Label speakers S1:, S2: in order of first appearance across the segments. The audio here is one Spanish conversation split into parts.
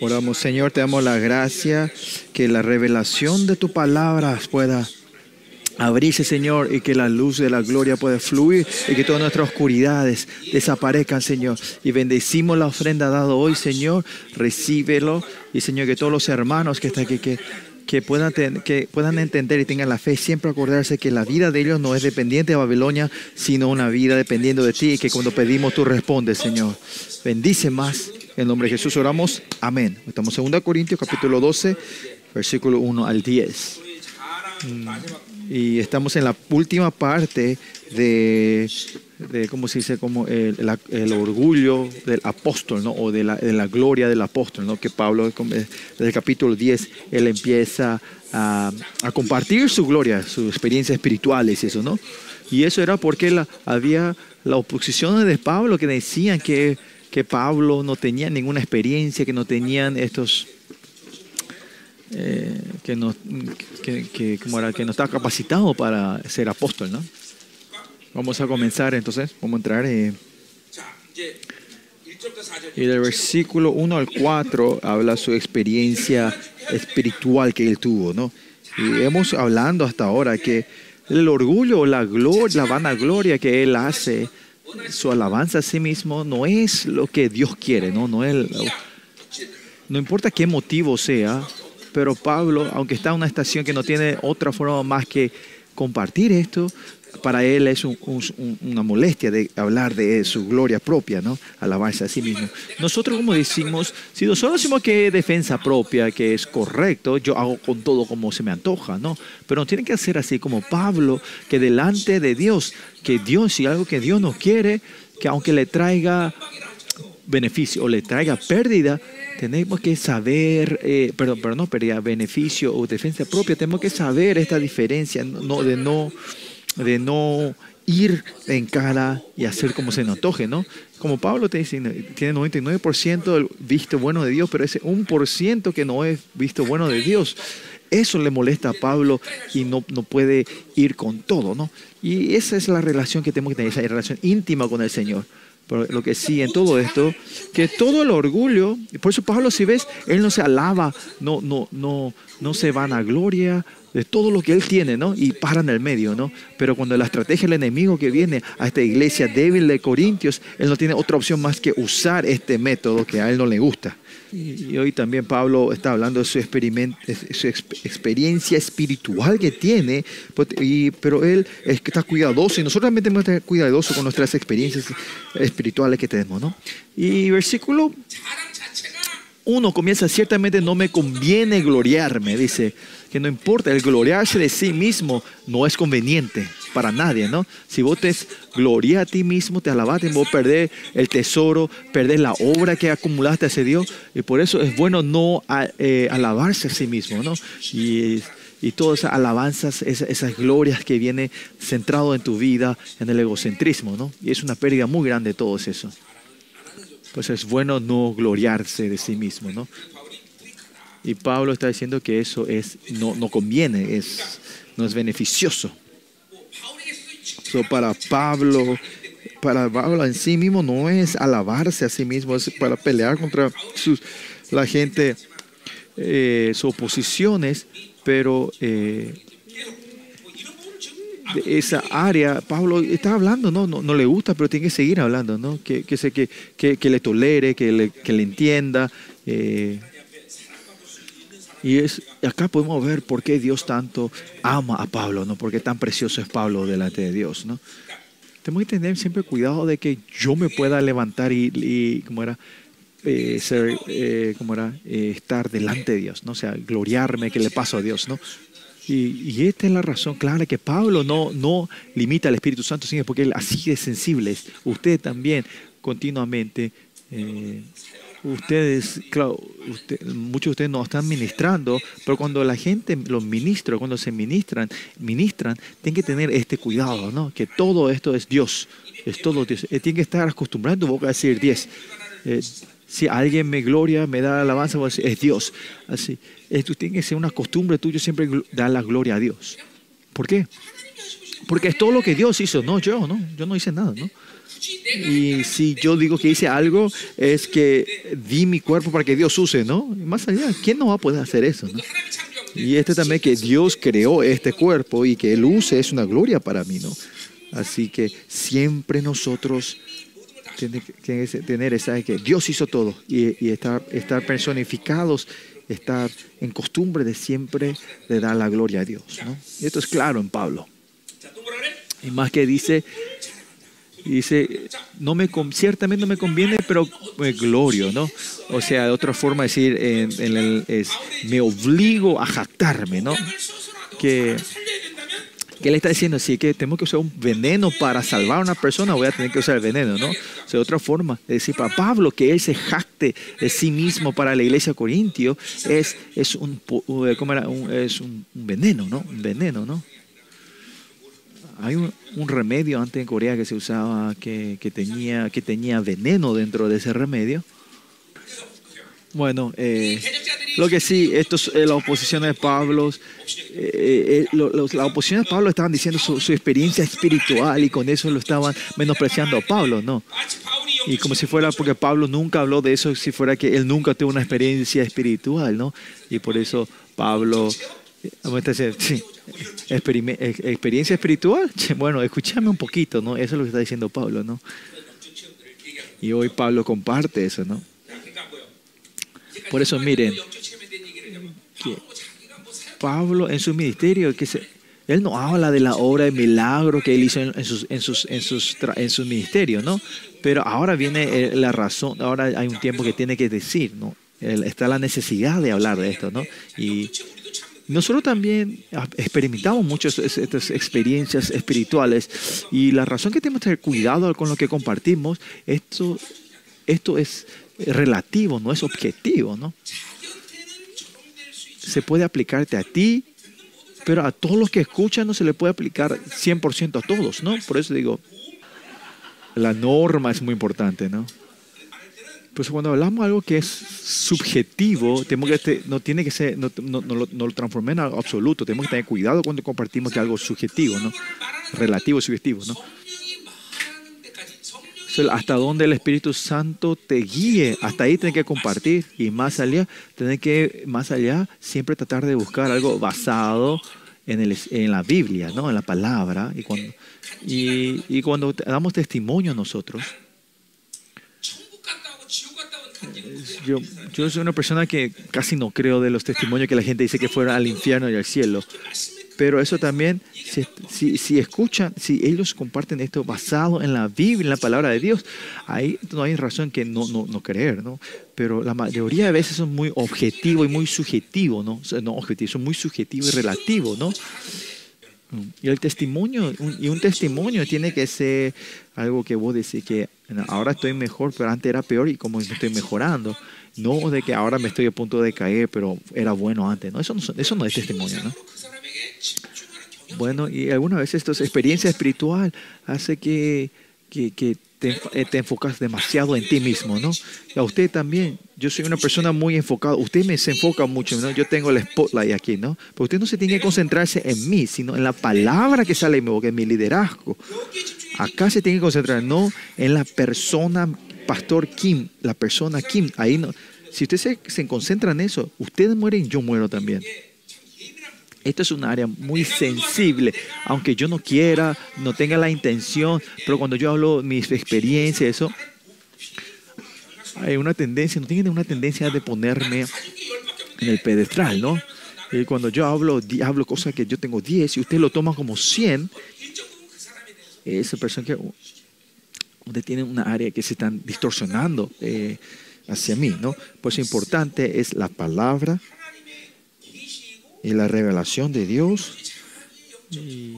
S1: Oramos, Señor, te damos la gracia que la revelación de tu palabra pueda abrirse, Señor, y que la luz de la gloria pueda fluir y que todas nuestras oscuridades desaparezcan, Señor. Y bendecimos la ofrenda dada hoy, Señor. Recíbelo. Y, Señor, que todos los hermanos que están aquí, que, que, puedan, que puedan entender y tengan la fe, siempre acordarse que la vida de ellos no es dependiente de Babilonia, sino una vida dependiendo de ti y que cuando pedimos tú respondes, Señor. Bendice más. En nombre de Jesús oramos. Amén. Estamos en 2 Corintios capítulo 12, versículo 1 al 10. Y estamos en la última parte de, de ¿cómo se dice? Como el, la- el orgullo del apóstol, ¿no? O de la, de la gloria del apóstol, ¿no? Que Pablo, desde el capítulo 10, él empieza a, a compartir su gloria, sus experiencias espirituales y eso, ¿no? Y eso era porque la, había la oposición de Pablo que decían que, que Pablo no tenía ninguna experiencia, que no tenían estos... Eh, que, no, que, que, como era, que no estaba capacitado para ser apóstol, ¿no? Vamos a comenzar entonces, vamos a entrar. Eh. Y del versículo 1 al 4 habla su experiencia espiritual que él tuvo, ¿no? Y hemos hablando hasta ahora que el orgullo, la gloria, la vanagloria que él hace, su alabanza a sí mismo no es lo que Dios quiere, ¿no? No es no importa qué motivo sea, pero Pablo, aunque está en una estación que no tiene otra forma más que compartir esto, para él es un- un- una molestia de hablar de su gloria propia, ¿no? Alabarse a sí mismo. Nosotros, como decimos, si nosotros decimos que es defensa propia, que es correcto, yo hago con todo como se me antoja, ¿no? Pero no tiene que hacer así como Pablo, que delante de Dios, que Dios, si algo que Dios no quiere, que aunque le traiga beneficio o le traiga pérdida, tenemos que saber, eh, perdón, pero no pérdida, beneficio o defensa propia, tenemos que saber esta diferencia no, de, no, de no ir en cara y hacer como se nos antoje, ¿no? Como Pablo te dice, tiene 99% del visto bueno de Dios, pero ese 1% que no es visto bueno de Dios, eso le molesta a Pablo y no, no puede ir con todo, ¿no? Y esa es la relación que tenemos que tener, esa relación íntima con el Señor. Pero lo que sí en todo esto, que todo el orgullo, por eso Pablo, si ves, él no se alaba, no, no, no, no se van a gloria de todo lo que él tiene, ¿no? Y para en el medio, ¿no? Pero cuando la estrategia del enemigo que viene a esta iglesia débil de Corintios, él no tiene otra opción más que usar este método que a él no le gusta. Y, hoy también Pablo está hablando de su, su exp- experiencia espiritual que tiene, pues, pero él es que está cuidadoso y nosotros también tenemos que estar cuidadosos con nuestras experiencias espirituales que tenemos, ¿no? Y versículo 1 comienza, ciertamente no me conviene gloriarme, dice, que no importa, el gloriarse de sí mismo no es conveniente para nadie, ¿no? Si vos te gloria a ti mismo, te alabaste, vos perdés el tesoro, perdés la obra que acumulaste hacia Dios, y por eso es bueno no eh, alabarse a sí mismo, ¿no? Y, y todas esas alabanzas, esas, esas, glorias que viene centrado en tu vida, en el egocentrismo, ¿no? Y es una pérdida muy grande todo eso. Pues es bueno no gloriarse de sí mismo, ¿no? Y Pablo está diciendo que eso es, no, no conviene, es, no es beneficioso. So, para Pablo, para Pablo en sí mismo no es alabarse a sí mismo, es para pelear contra sus, la gente, eh, sus oposiciones, pero eh, esa área, Pablo está hablando, ¿no? No, no le gusta, pero tiene que seguir hablando, ¿no? Que, que, se- que, que, le tolere, que le, que le entienda. eh, y es, acá podemos ver por qué Dios tanto ama a Pablo, ¿no? Porque tan precioso es Pablo delante de Dios, ¿no? Tenemos que tener siempre cuidado de que yo me pueda levantar y, y ¿cómo era? Eh, ser, eh, ¿cómo era? Estar delante de Dios, ¿no? O sea, gloriarme que le paso a Dios, ¿no? Y, y esta es la razón clara que Pablo no, no limita al Espíritu Santo, sino porque él así de sensible es. Usted también continuamente, eh, ustedes, claro, muchos de ustedes no están ministrando, pero cuando la gente los ministra, cuando se ministran, ministran, tienen que tener este cuidado, ¿no? Que todo esto es Dios, es todo Dios. Eh, tienen que estar tu boca a decir 10. Eh, si alguien me gloria, me da alabanza, es Dios. Así, esto tiene que ser una costumbre tuya siempre dar la gloria a Dios. ¿Por qué? Porque es todo lo que Dios hizo, no yo, no, yo no hice nada, ¿no? Y si yo digo que hice algo, es que di mi cuerpo para que Dios use, ¿no? Más allá, ¿quién no va a poder hacer eso, ¿no? Y este también que Dios creó este cuerpo y que Él use es una gloria para mí, ¿no? Así que siempre nosotros tiene que tener esa de que Dios hizo todo y, estar, estar, personificados, estar en costumbre de siempre de dar la gloria a Dios. ¿no? Y esto es claro en Pablo. Y más que dice, dice, no me, ciertamente no me conviene, pero me glorio, ¿no? O sea, de otra forma decir, en el, es, me obligo a jactarme, ¿no? Que que le está diciendo, sí, que tengo que usar un veneno para salvar a una persona, voy a tener que usar el veneno, ¿no? O sea, de otra forma, de decir para Pablo que él se jacte de sí mismo para la iglesia corintio es, es, un, eh, ¿cómo era? Un- es un, un veneno, ¿no? Un veneno, ¿no? Hay un, un remedio antes en Corea que se usaba que, que tenía, que tenía veneno dentro de ese remedio. Bueno, eh, lo que sí, estos, eh, la oposición de Pablo, eh, eh, eh, la oposición de Pablo estaban diciendo su, experiencia espiritual y con eso lo estaban menospreciando a Pablo, ¿no? Y como si fuera, porque Pablo nunca habló de eso, si fuera que él nunca tuvo una experiencia espiritual, ¿no? Y por eso Pablo, sí, experiencia espiritual, bueno, escúchame un poquito, ¿no? Eso es lo que está diciendo Pablo, ¿no? Y hoy Pablo comparte eso, ¿no? Por eso miren, que Pablo en su ministerio, que se, él no habla de la obra de milagro que él hizo en, en sus, en, sus, en, sus, en sus ministerios, ¿no? Pero ahora viene eh, la razón, ahora hay un tiempo que tiene que decir, ¿no? Está la necesidad de hablar de esto, ¿no? Y nosotros también experimentamos muchas estas experiencias espirituales y la razón que tenemos que tener cuidado con lo que compartimos, esto, esto es relativo, no es objetivo, ¿no? Se puede aplicarte a ti, pero a todos los que escuchan no se le puede aplicar 100% a todos, ¿no? Por eso digo, la norma es muy importante, ¿no? Pues cuando hablamos de algo que es subjetivo, tenemos que este, no tiene que ser, no, no, lo, no, lo, transformé en algo absoluto. Tenemos que tener cuidado cuando compartimos que algo es subjetivo, ¿no? Relativo, subjetivo, ¿no? hasta donde el Espíritu Santo te guíe, hasta ahí tienes que compartir y más allá, tenés que más allá siempre tratar de buscar algo basado en, el, en la Biblia, ¿no? en la palabra. Y cuando, y, cuando damos testimonio
S2: a nosotros,
S1: yo, yo soy una persona que casi no creo de los testimonios que la gente dice que fueron al infierno y al cielo. Pero eso también, si, si, si escuchan, si ellos comparten esto basado en la Biblia, en la palabra de Dios, ahí no hay razón que no, no, no creer, ¿no? Pero la mayoría de veces son muy objetivos y muy subjetivos, ¿no? No objetivos, son muy subjetivos y relativos, ¿no? Y el testimonio, un- y un testimonio tiene que ser algo que vos decís que ahora estoy mejor, pero antes era peor y como estoy mejorando. No de que ahora me estoy a punto de caer, pero era bueno antes. No, eso no, eso no es testimonio, ¿no? Bueno, y algunas veces tu experiencia espiritual hace que, que, eh, te, enfocas demasiado en ti mismo, ¿no? A usted también, yo soy una persona muy enfocada, usted me se enfoca mucho, ¿no? Yo tengo el spotlight aquí, ¿no? Pero usted no se tiene que concentrarse en mí, sino en la palabra que sale de mi boca, en mi liderazgo. Acá se tiene que concentrar, no en la persona, Pastor Kim, la persona Kim, ahí no. Si usted se, se concentra en eso, usted muere y yo muero también. Esto es un área muy sensible, aunque yo no quiera, no tenga la intención, pero cuando yo hablo mis experiencias, eso, hay una tendencia, no tienen una tendencia de ponerme en el pedestral, ¿no? Y cuando yo hablo, hablo cosas que yo tengo 10 y usted lo toma como 100, esa persona que usted tiene una área que se están distorsionando eh, hacia mí, ¿no? Por eso importante es la palabra y la revelación de Dios. Y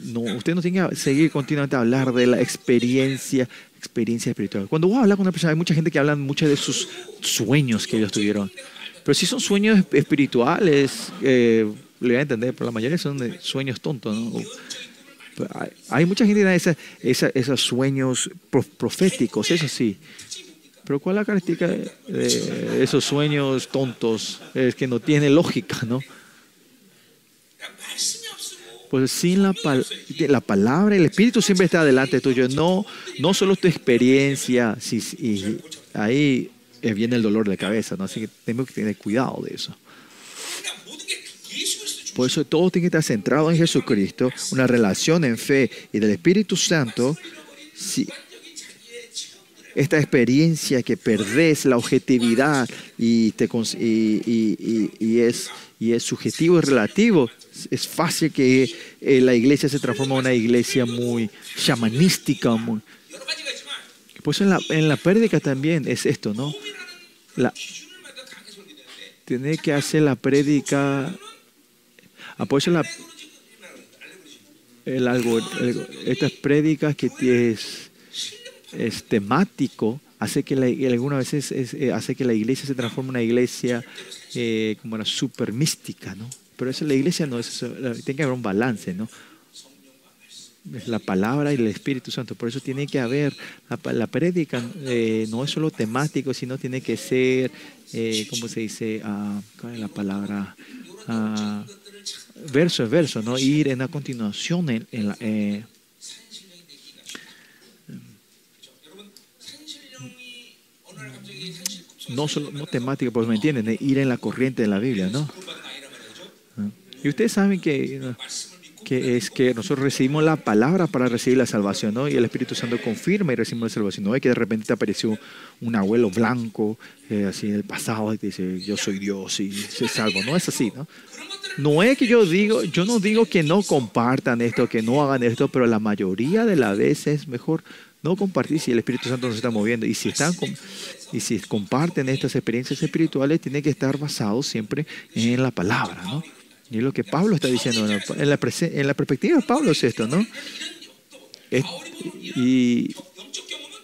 S1: no, usted no tiene que seguir continuamente a hablar de la experiencia, experiencia espiritual. Cuando vos hablas con una persona, hay mucha gente que habla mucho de sus sueños que ellos tuvieron. Pero si son sueños esp- espirituales, eh, le voy a entender, pero la mayoría son de sueños tontos, ¿no? Hay, hay mucha gente que da esa- esa- esos sueños pro- proféticos, eso sí. Pero ¿cuál es la característica de, de esos sueños tontos? Es que no tiene lógica, ¿no? Pues sin la, pal la palabra, el Espíritu siempre está delante tuyo. No, no solo tu experiencia. Y ahí viene el dolor de cabeza. ¿no? Así que tenemos que tener cuidado de eso. Por eso todo tiene que estar centrado en Jesucristo, una relación en fe y del Espíritu Santo esta experiencia que perdés la objetividad y, te, y, y, y, es, y es subjetivo y relativo, es fácil que eh, la iglesia se transforme en una iglesia muy chamanística. Muy... Pues en la, en la prédica también es esto, ¿no? La, tiene que hacer la prédica. Apoyo la, el, algo, estas prédicas que tienes es temático hace que la, algunas veces es- eh, hace que la iglesia se transforme en una iglesia eh, como una super mística, ¿no? Pero eso la iglesia no es eso, tiene que haber un balance, ¿no? La palabra y el Espíritu Santo. Por eso tiene que haber, la, la prédica eh, no es solo temático, sino tiene que ser, eh, ¿cómo se dice? Ah, ¿Cuál es la palabra? Ah, verso es verso, ¿no? Ir en la continuación en, la, no, solo, no temática, pues me entienden, ir en la corriente de la Biblia, ¿no? Y ustedes saben que, que es que nosotros recibimos la palabra para recibir la salvación, ¿no? Y el Espíritu Santo confirma y recibimos la salvación. No es que de repente te apareció un abuelo blanco, eh, así el pasado, y te dice, yo soy Dios y soy salvo. No es así, ¿no? No es que yo digo, yo no digo que no compartan esto, que no hagan esto, pero la mayoría de las veces es mejor no compartir si el Espíritu Santo nos está moviendo. Y si, están y si comparten estas experiencias espirituales, tiene que estar basado siempre en la palabra. ¿no? Y es lo que Pablo está diciendo. En la, perspectiva de Pablo es esto, ¿no? Es, y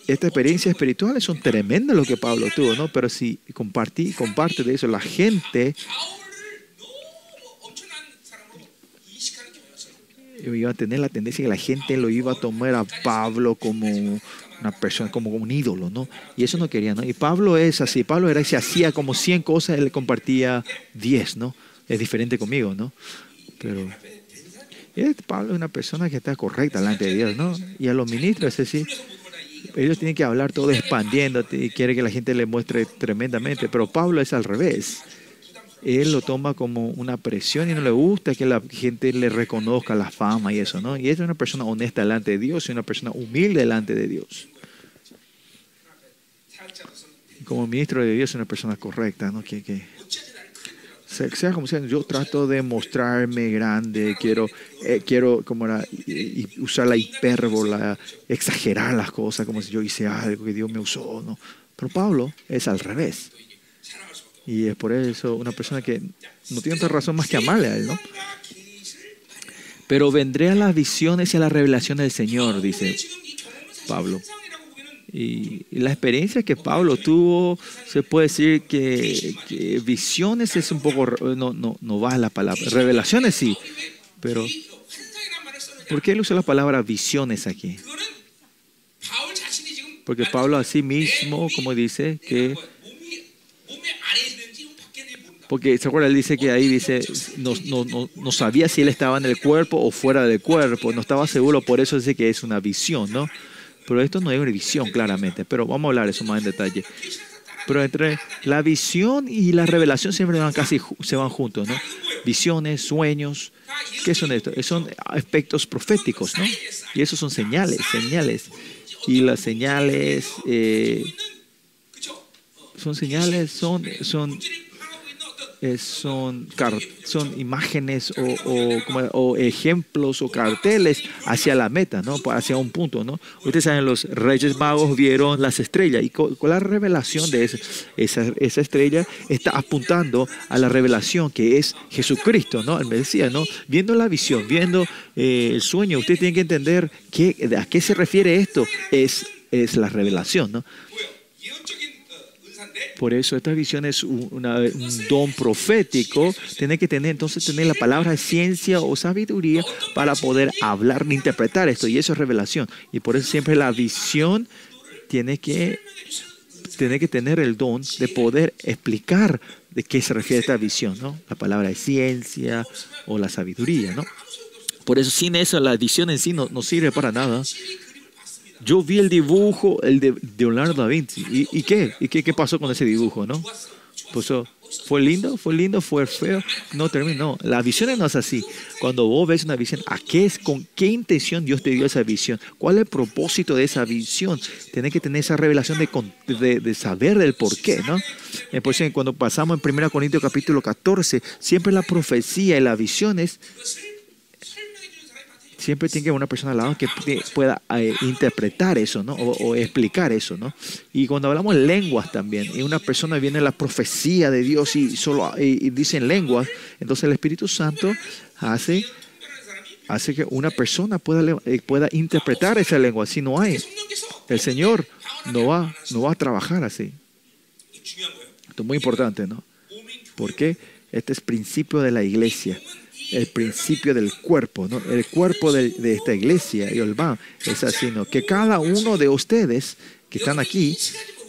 S1: estas experiencias espirituales son tremendas lo que Pablo tuvo, ¿no? Pero si compartí, comparte de eso, la gente iba a tener la tendencia que la gente lo iba a tomar a Pablo como una persona, como un ídolo, ¿no? Y eso no quería, ¿no? Y Pablo es así, Pablo era se hacía como 100 cosas, él compartía 10, ¿no? Es diferente conmigo, ¿no? Pero Pablo es una persona que está correcta delante de Dios, ¿no? Y a los ministros es decir, ellos tienen que hablar todo expandiéndote y quiere que la gente le muestre tremendamente, pero Pablo es al revés. Él lo toma como una presión y no le gusta que la gente le reconozca la fama y eso, ¿no? Y es una persona honesta delante de Dios y una persona humilde delante de Dios. Y Como ministro de Dios es una persona correcta, ¿no? Que, que sea, como sea, yo trato de mostrarme grande, quiero, eh, quiero como era, y- y usar la hipérbola, exagerar las cosas, como si yo hice algo que Dios me usó, ¿no? Pero Pablo es al revés. Y es por eso una persona que no tiene otra razón más que amarle a él, ¿no? Pero vendré a las visiones y a las revelaciones del Señor, dice Pablo. Y, y la experiencia que Pablo tuvo, se puede decir que, que visiones es un poco, no, no, no va la palabra, revelaciones sí, pero ¿por qué él usa la palabra visiones aquí? Porque Pablo a sí mismo, como dice, que porque, ¿se acuerda? Él dice que ahí dice, no, no, no, no, sabía si él estaba en el cuerpo o fuera del cuerpo, no estaba seguro, por eso dice que es una visión, ¿no? Pero esto no es una visión, claramente, pero vamos a hablar eso más en detalle. Pero entre la visión y la revelación siempre van casi se van juntos, ¿no? Visiones, sueños, ¿qué son estos? Son aspectos proféticos, ¿no? Y esos son señales, señales. Y las señales eh, son señales, son, son eh, son, son imágenes o, o, como- ejemplos o carteles hacia la meta, ¿no? hacia un punto. ¿no? Ustedes saben, los reyes magos vieron las estrellas y con, la revelación de esa, esa, esa estrella está apuntando a la revelación que es Jesucristo, ¿no? el Mesías, ¿no? viendo la visión, viendo eh, el sueño, usted tiene que entender qué, a qué se refiere esto, es, es la revelación. ¿no? Por eso esta visión es un, don profético. Tiene que tener entonces tener la palabra de ciencia o sabiduría para poder hablar, interpretar esto. Y eso es revelación. Y por eso siempre la visión tiene que, tiene que tener el don de poder explicar de qué se refiere esta visión, ¿no? La palabra de ciencia o la sabiduría, ¿no? Por eso sin eso la edición en sí no, no sirve para nada. Yo vi el dibujo, el de, Leonardo da Vinci. ¿Y, qué? ¿Y qué, pasó con ese dibujo, no? Pues, oh, ¿Fue lindo? ¿Fue lindo? ¿Fue feo? No terminó. La visión no es así. Cuando vos ves una visión, ¿a qué es, con qué intención Dios te dio esa visión? ¿Cuál es el propósito de esa visión? Tienes que tener esa revelación de, de, de saber del por qué, ¿no? Entonces, cuando pasamos en 1 Corintios capítulo 14, siempre la profecía y las visiones siempre tiene que haber una persona al lado que pueda eh, interpretar eso, ¿no? O, explicar eso, ¿no? Y cuando hablamos lenguas también, y una persona viene la profecía de Dios y solo dicen lenguas, entonces el Espíritu Santo hace hace que una persona pueda, eh, pueda interpretar esa lengua. Si no hay, el Señor no va, no va a trabajar así. Esto es muy importante, ¿no? Porque este es principio de la iglesia el principio del cuerpo, ¿no? el cuerpo de, esta iglesia, Yolba, es así, que cada uno de ustedes que están aquí,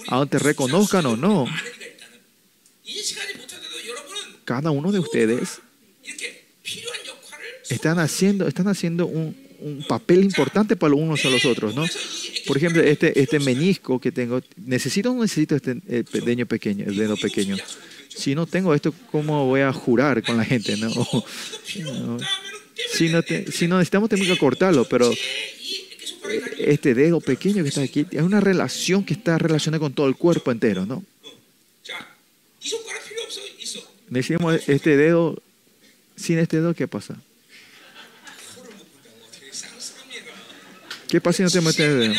S1: aunque reconozcan o no, cada uno de ustedes están haciendo, están haciendo un, un papel importante para los unos a los otros, ¿no? Por ejemplo, este, este menisco que tengo, ¿necesito o no necesito este eh, pequeño pequeño, el dedo pequeño? Si no tengo esto, ¿cómo voy a jurar con la gente, no? O, no si, no te, si no necesitamos, tenemos que cortarlo, pero
S2: eh,
S1: este dedo pequeño que está aquí es una relación que está relacionada con todo el cuerpo entero, ¿no? Necesitamos este dedo, sin este dedo, ¿qué pasa? ¿Qué pasa si no
S2: te metes?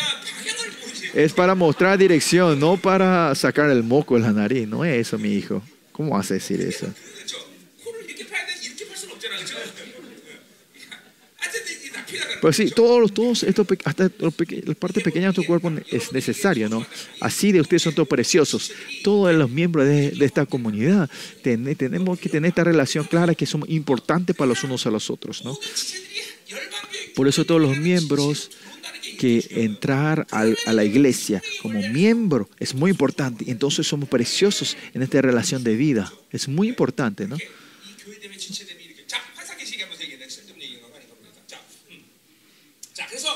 S1: Es para mostrar dirección, no para sacar el moco de la nariz. No es eso, mi hijo. ¿Cómo vas a decir eso? Pero sí, todos, todos estos, hasta la parte pequeña de tu cuerpo es necesaria, ¿no? Así de ustedes son todos preciosos. Todos los miembros de, esta comunidad tenemos que tener esta relación clara que somos importantes para los unos a los otros, ¿no? Por eso todos los miembros que entrar al, a la iglesia como miembro es muy importante. y Entonces somos preciosos en esta relación de vida. Es muy importante, ¿no?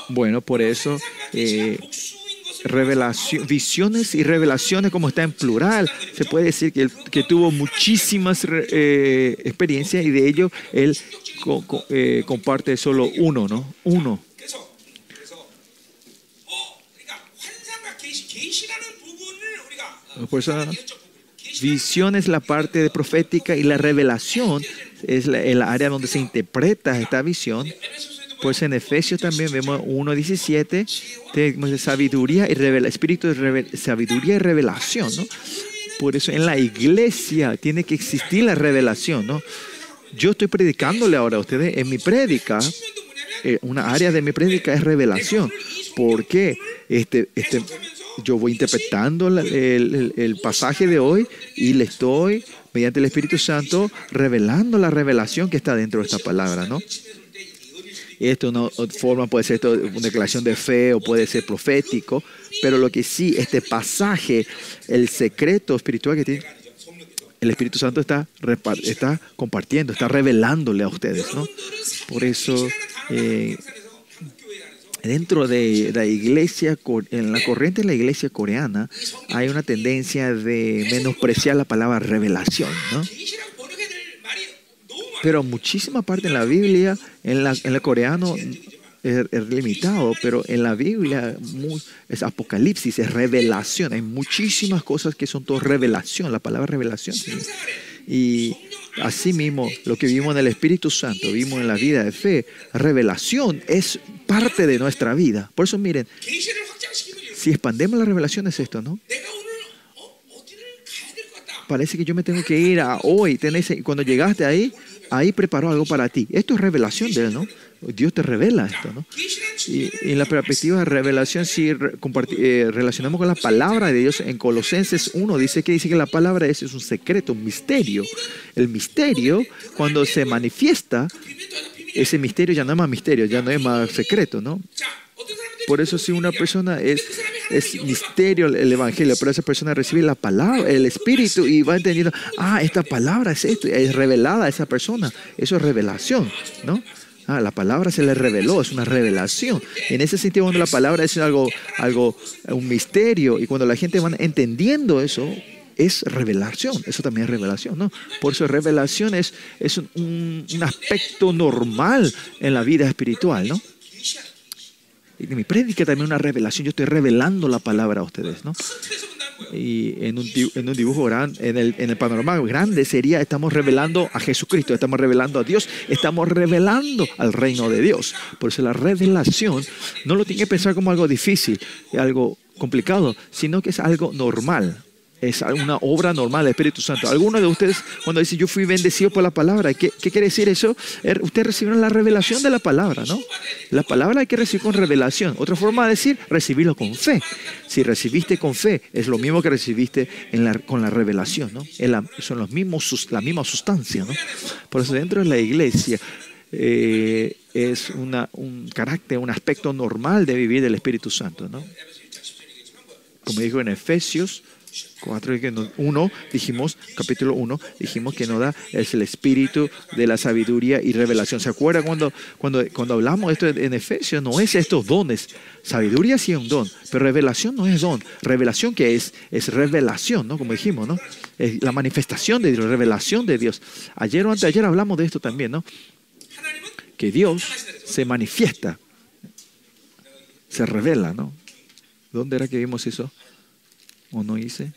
S1: Bueno, por eso eh, visiones y revelaciones, como está en plural, se puede decir que, tuvo muchísimas eh, experiencias y de ello él co eh, comparte solo uno, ¿no? Uno. Por eso, visión es la parte de profética y la revelación es el área donde se interpreta esta visión. Pues en Efesios también vemos 1.17, tenemos sabiduría y revela, espíritu de sabiduría y revelación. Por eso en la iglesia tiene que existir la revelación, ¿no? Yo estoy predicándole ahora a ustedes en mi prédica, eh, una área de mi prédica es revelación. ¿Por qué? Este, este, yo voy interpretando el, el- pasaje de hoy y le estoy, mediante el Espíritu Santo, revelando la revelación que está dentro de esta palabra, ¿no? Esto no forma, puede ser esto una declaración de fe o puede ser profético, pero lo que sí, este pasaje, el secreto espiritual que tiene, el Espíritu Santo está, está compartiendo, está revelándole a ustedes, ¿no? Por eso, eh, dentro de la iglesia, en la corriente de la iglesia coreana, hay una tendencia de menospreciar la palabra revelación, ¿no? Pero muchísima parte en la Biblia, en, la, el coreano es, limitado, pero en la Biblia muy, es apocalipsis, es revelación. Hay muchísimas cosas que son todo revelación, la palabra revelación. Y asimismo, lo que vimos en el Espíritu Santo, vimos en la vida de fe, revelación es parte de nuestra vida. Por eso miren, si expandemos la revelación es esto, ¿no? Parece que yo me tengo que ir a hoy. Tenés, cuando llegaste ahí, ahí preparó algo para ti. Esto es revelación de Él, ¿no? Dios te revela esto, ¿no? Y, en la perspectiva de revelación, si eh, relacionamos con la palabra de Dios, en Colosenses 1 dice que dice que la palabra es, es un secreto, un misterio. El misterio, cuando se manifiesta, ese misterio ya no es más misterio, ya no es más secreto, ¿no? Por eso si una persona es, es misterio el Evangelio, pero esa persona recibe la palabra, el Espíritu y va entendiendo, ah, esta palabra es esto, es revelada a esa persona. Eso es revelación, ¿no? Ah, la palabra se le reveló, es una revelación. En ese sentido, cuando la palabra es algo, algo, un misterio, y cuando la gente va entendiendo eso, es revelación. Eso también es revelación, ¿no? Por eso revelación es, es un, un aspecto normal en la vida espiritual, ¿no? y de mi prédica también una revelación. Yo estoy revelando la palabra a ustedes, ¿no? Y en un, en un dibujo grande, en el, en el panorama grande sería, estamos revelando a Jesucristo, estamos revelando a Dios, estamos revelando al reino de Dios. Por eso la revelación no lo tiene que pensar como algo difícil, algo complicado, sino que es algo normal, es una obra normal del Espíritu Santo. Algunos de ustedes, cuando dicen yo fui bendecido por la palabra, ¿qué, qué quiere decir eso? Er- Ustedes recibieron la revelación de la palabra, ¿no? La palabra hay que recibir con revelación. Otra forma de decir, recibirlo con fe. Si recibiste con fe, es lo mismo que recibiste con la revelación, ¿no? Son los mismos, la misma sustancia, ¿no? Por eso dentro de la iglesia eh, es un carácter, un aspecto normal de vivir del Espíritu Santo, ¿no? Como dijo en Efesios 4 que nos, dijimos, capítulo 1, dijimos que noda es el espíritu de la sabiduría y revelación. ¿Se acuerda cuando, cuando, cuando hablamos esto en Efesios? No es estos dones. Sabiduría sí es un don, pero revelación no es don. Revelación que es, es revelación, ¿no? Como dijimos, ¿no? Es la manifestación de Dios, revelación de Dios. Ayer o anteayer hablamos de esto también, ¿no? Que Dios se manifiesta, se revela, ¿no? ¿Dónde era que vimos eso? ¿O no hice?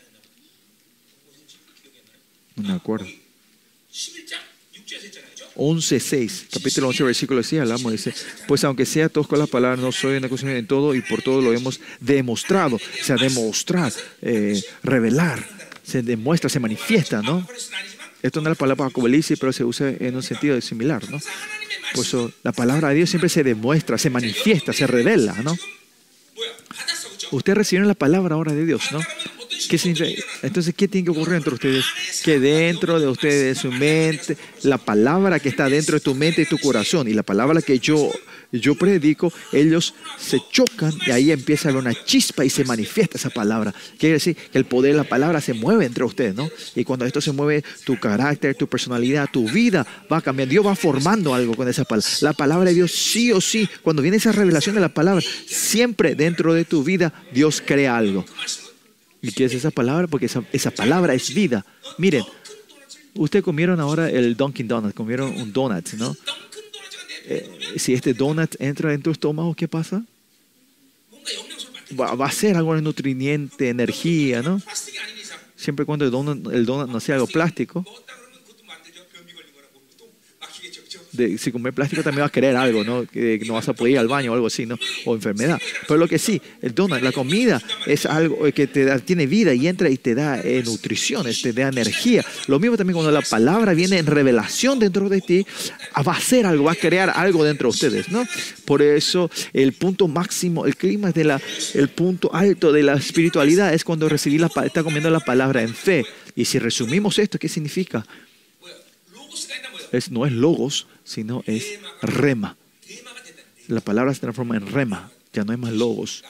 S1: No me acuerdo.
S2: 11, 6,
S1: capítulo 11, versículo 6, hablamos, dice, pues aunque sea tosco la palabra no soy una cuestión en todo y por todo lo hemos demostrado, o sea, demostrar, eh, revelar, se demuestra, se manifiesta, ¿no? Esto no es la palabra acobelici, pero se usa en un sentido similar, ¿no? Por eso la palabra de Dios siempre se demuestra, se manifiesta, se revela, ¿no? Ustedes recibieron la palabra ahora de Dios, ¿no? Entonces, ¿qué tiene que ocurrir entre ustedes? Que dentro de ustedes, su mente, la palabra que está dentro de tu mente y tu corazón, y la palabra que yo yo predico, ellos se chocan y ahí empieza una chispa y se manifiesta esa palabra. Quiere decir que el poder de la palabra se mueve entre ustedes, ¿no? Y cuando esto se mueve, tu carácter, tu personalidad, tu vida va a cambiar. Dios va formando algo con esa palabra. La palabra de Dios sí o sí, cuando viene esa revelación de la palabra, siempre dentro de tu vida Dios crea algo. ¿Y qué es esa palabra? Porque esa, esa palabra es vida. Miren, ustedes comieron ahora el Dunkin' Donuts, comieron un donut, ¿no? Eh, si este donut entra en tu estómago, ¿qué pasa? Va, a ser algo de nutriente, energía, ¿no? Siempre cuando el donut no sea algo plástico, de, si comer plástico también vas a querer algo, ¿no? Que no vas a poder ir al baño o algo así, ¿no? O enfermedad. Pero lo que sí, el donut, la comida es algo eh, que te da, tiene vida y entra y te da eh, nutrición, te da energía. Lo mismo también cuando la palabra viene en revelación dentro de ti, ah, va a hacer algo, va a crear algo dentro de ustedes, ¿no? Por eso el punto máximo, el clima de la, el punto alto de la espiritualidad es cuando recibí la, está comiendo la palabra en fe. Y si resumimos esto, ¿qué significa? No es logos, sino es rema. La palabra se transforma en rema, ya no es más logos.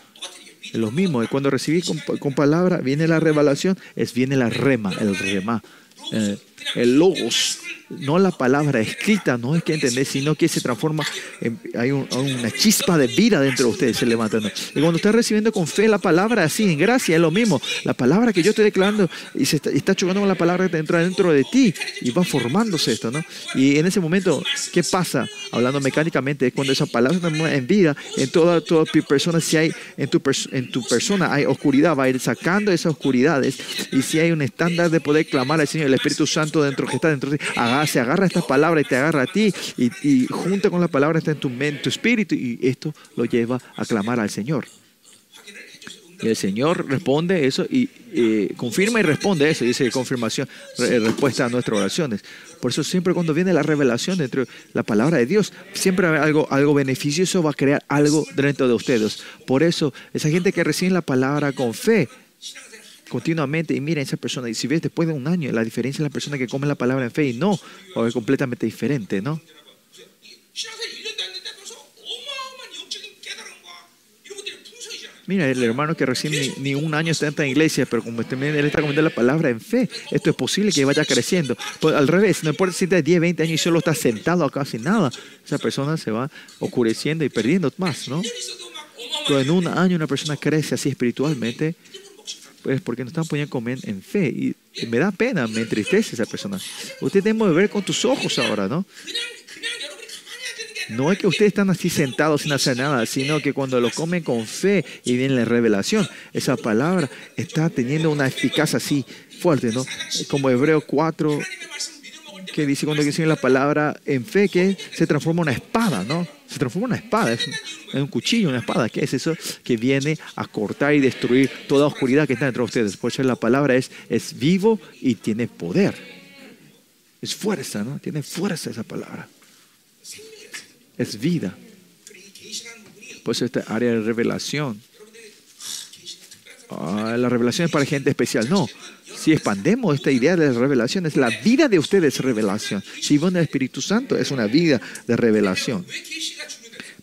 S1: Es lo mismo, cuando recibís con, con, palabra, viene la revelación, es viene la rema, el rema. Eh, el logos, no la palabra escrita, no es que entender, sino que se transforma, en- hay un- hay una chispa de vida dentro de ustedes, se levanta. Y cuando estás recibiendo con fe la palabra así, en gracia, es lo mismo. La palabra que yo estoy declarando y se está, está chocando con la palabra que entra dentro de ti y va formándose esto, ¿no? Y en ese momento, ¿qué pasa? Hablando mecánicamente, es cuando esa palabra transforma en vida, en toda, toda pi- persona, si hay en tu, en tu persona hay oscuridad, va a ir sacando esas oscuridades. Y si hay un estándar de poder clamar al Señor, el Espíritu Santo dentro que está dentro de ti, se agarra esta palabra y te agarra a ti, y, y junto con la palabra está en tu mente, tu espíritu, y esto lo lleva a clamar al Señor. Y el Señor responde eso y eh, confirma y responde eso. Dice confirmación, re- respuesta a nuestras oraciones. Por eso siempre cuando viene la revelación dentro de la palabra de Dios, siempre algo, algo beneficioso va a crear algo dentro de ustedes. Por eso esa gente que recibe la palabra con fe continuamente y mira a esa persona y si ves después de un año la diferencia de la persona que come la palabra en fe y no, o es completamente diferente, ¿no? Mira, el hermano que recién ni, un año está en iglesia, pero como este también él está comiendo la palabra en fe, esto es posible que vaya creciendo. Pues al revés, no importa si está 10, 20 años y solo está sentado acá sin nada, esa persona se va oscureciendo y perdiendo más, ¿no? Pero en un año una persona crece así espiritualmente pues porque no están poniendo comer en fe. Y me da pena, me entristece esa persona. Ustedes tenemos que ver con tus ojos ahora, ¿no? No es que ustedes están así sentados sin hacer nada, sino que cuando lo comen con fe y viene la revelación, esa palabra está teniendo una eficacia así fuerte, ¿no? Como Hebreo 4, dice cuando que la palabra en fe que se transforma en una espada, ¿no? Se transforma en una espada, es un, cuchillo, una espada. ¿Qué es eso? Que viene a cortar y destruir toda oscuridad que está dentro de ustedes. Por eso la palabra es, es vivo y tiene poder. Es fuerza, ¿no? Tiene fuerza esa palabra. Es vida. Por eso esta área de revelación. Ah, la revelación es para gente especial. No, si expandemos esta idea de las revelaciones, la vida de usted es revelación. Si van el Espíritu Santo, es una vida de revelación.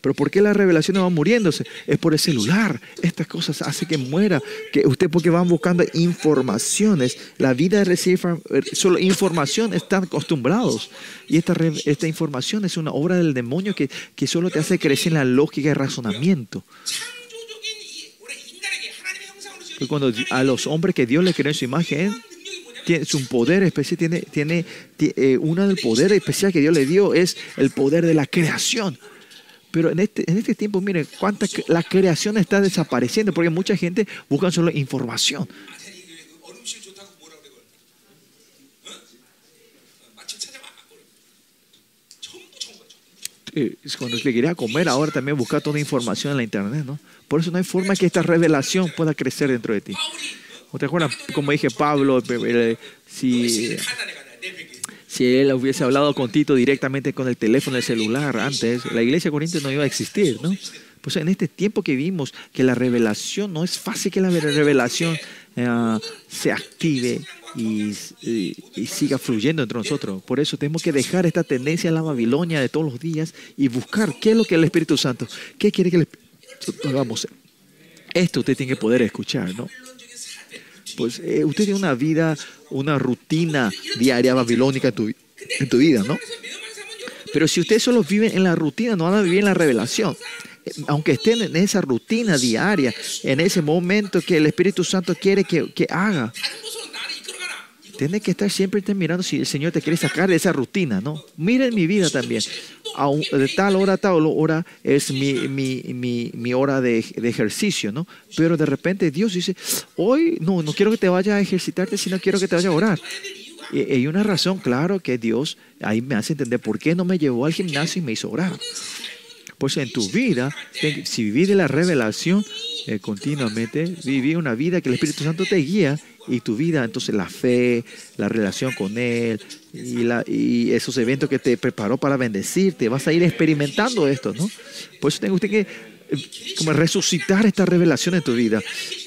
S1: Pero ¿por qué las revelaciones van muriéndose? Es por el celular. Estas cosas hacen que muera. Que usted porque van buscando informaciones. La vida recibe eh, solo información. Están acostumbrados. Y esta, esta información es una obra del demonio que, que solo te hace crecer en la lógica y razonamiento que cuando a los hombres que Dios le creó en su imagen, tiene, su poder especial, tiene, tiene, eh, una del poder especial que Dios le dio es el poder de la creación. Pero en este, en este tiempo, miren, cuánta, la creación está desapareciendo porque mucha gente busca solo información. eh, cuando te quieres comer ahora también buscar toda información en la internet, ¿no? Por eso no hay forma que esta revelación pueda crecer dentro de ti. ¿O te acuerdas? Como dije Pablo, eh, eh, si, si él hubiese hablado con Tito directamente con el teléfono, el celular antes, la iglesia de no iba a existir, ¿no? Pues en este tiempo que vimos que la revelación no es fácil que la revelación eh, se active y, y, siga fluyendo entre nosotros. Por eso tenemos que dejar esta tendencia a la Babilonia de todos los días y buscar qué es lo que el Espíritu Santo, qué quiere que le Espíritu Santo hagamos. Esto usted tiene que poder escuchar, ¿no? Pues eh, usted tiene una vida, una rutina diaria babilónica en tu, en tu vida, ¿no? Pero si usted solo vive en la rutina, no van a vivir en la revelación aunque estén en esa rutina diaria, en ese momento que el Espíritu Santo quiere que, haga, tiene que estar siempre mirando si el Señor te quiere sacar de esa rutina, ¿no? Miren mi vida también. A de tal hora tal hora es mi, hora de, ejercicio, ¿no? Pero de repente Dios dice, hoy no, no quiero que te vayas a ejercitarte, sino quiero que te vayas a orar. Y hay una razón, claro, que Dios ahí me hace entender por qué no me llevó al gimnasio y me hizo orar. Pues en tu vida, si vivís de la revelación eh, continuamente, viví una vida que el Espíritu Santo te guía y tu vida, entonces la fe, la relación con Él y, esos eventos que te preparó para bendecirte, vas a ir experimentando esto, ¿no? Por eso tengo usted que eh, como resucitar esta revelación en tu vida.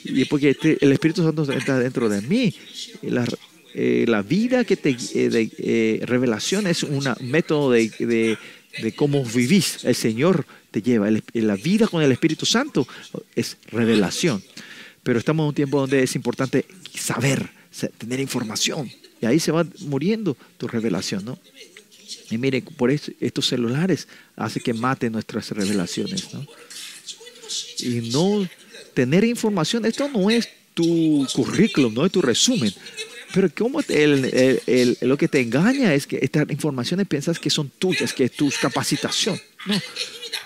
S1: Y porque este- el Espíritu Santo está dentro de mí. La, eh, la vida que te de, revelación es un método de- de cómo vivís. El Señor te lleva. La vida con el Espíritu Santo es revelación. Pero estamos en un tiempo donde es importante saber, sa- tener información. Y ahí se va muriendo tu revelación, ¿no? Y mire, por eso estos celulares hace que maten nuestras revelaciones, ¿no? Y no tener información, esto no es tu currículum, no es tu resumen. Pero ¿cómo lo que te engaña es que estas informaciones piensas que son tuyas, que es tu capacitación? ¿no?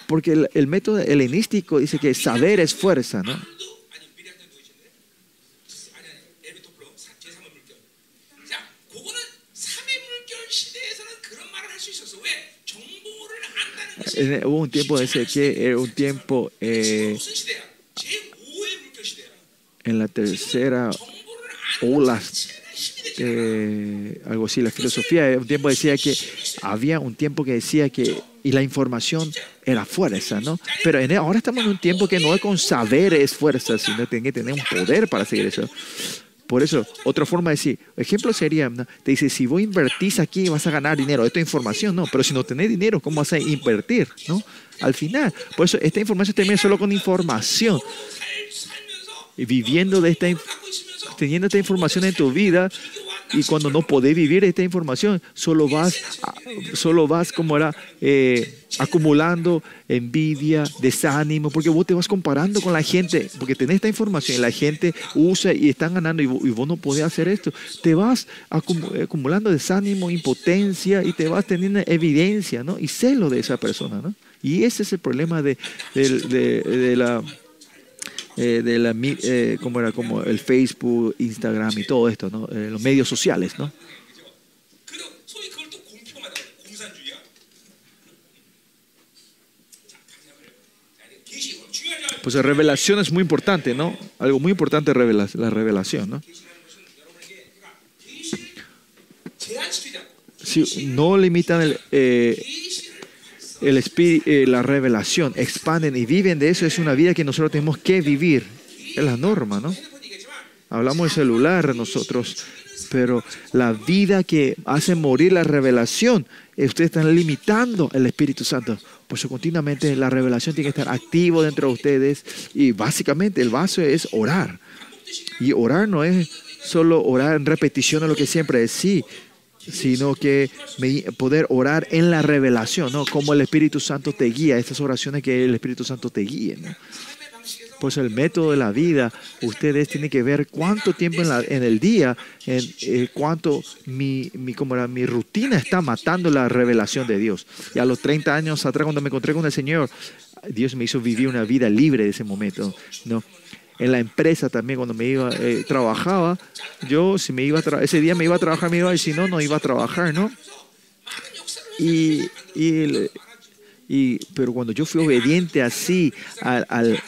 S1: Porque el, método helenístico dice que saber es fuerza, ¿no?
S2: Eh,
S1: eh, hubo un tiempo, ese que era un tiempo... En la tercera
S2: olas
S1: eh, algo así, la filosofía, un tiempo decía que había un tiempo que decía que, y la información era fuerza, ¿no? Pero en, ahora estamos en un tiempo que no es con saber es fuerza, sino tiene que tener un poder para seguir eso. Por eso, otra forma de decir, ejemplo sería, te dice, si vos invertís aquí vas a ganar dinero, esto es información, no, pero si no tenés dinero, ¿cómo vas a invertir? ¿no? Al final, por eso esta información termina solo con información viviendo de esta, teniendo esta información en tu vida y cuando no podés vivir esta información, solo vas, solo vas como era, eh, acumulando envidia, desánimo, porque vos te vas comparando con la gente, porque tenés esta información y la gente usa y están ganando y vos, no podés hacer esto. Te vas acumulando desánimo, impotencia y te vas teniendo evidencia ¿no? y celo de esa persona. ¿no? Y ese es el problema de, de, de, de la eh, de la, eh, como era como el Facebook, Instagram y todo esto, ¿no? Eh, los medios sociales, ¿no? Pues la revelación es muy importante, ¿no? Algo muy importante es la revelación, ¿no? Si no limitan el, eh, el espíritu, eh, la revelación, expanden y viven de eso, es una vida que nosotros tenemos que vivir. Es la norma, ¿no? Hablamos de celular nosotros, pero la vida que hace morir la revelación, eh, ustedes están limitando el Espíritu Santo. Por eso continuamente la revelación tiene que estar activo dentro de ustedes y básicamente el vaso es orar. Y orar no es solo orar en repetición a lo que siempre es, sí, sino que poder orar en la revelación, ¿no? Como el Espíritu Santo te guía, estas oraciones que el Espíritu Santo te guíe, ¿no? Pues el método de la vida, ustedes tienen que ver cuánto tiempo en, la, en el día, en, eh, cuánto mi, como era, mi rutina está matando la revelación de Dios. Y a los 30 años atrás, cuando me encontré con el Señor, Dios me hizo vivir una vida libre de ese momento. ¿no? en la empresa también cuando me iba, eh, trabajaba, yo si me iba a ese día me iba a trabajar, me iba, y si no, no iba a trabajar, ¿no? Y, y, y pero cuando yo fui obediente así al, al,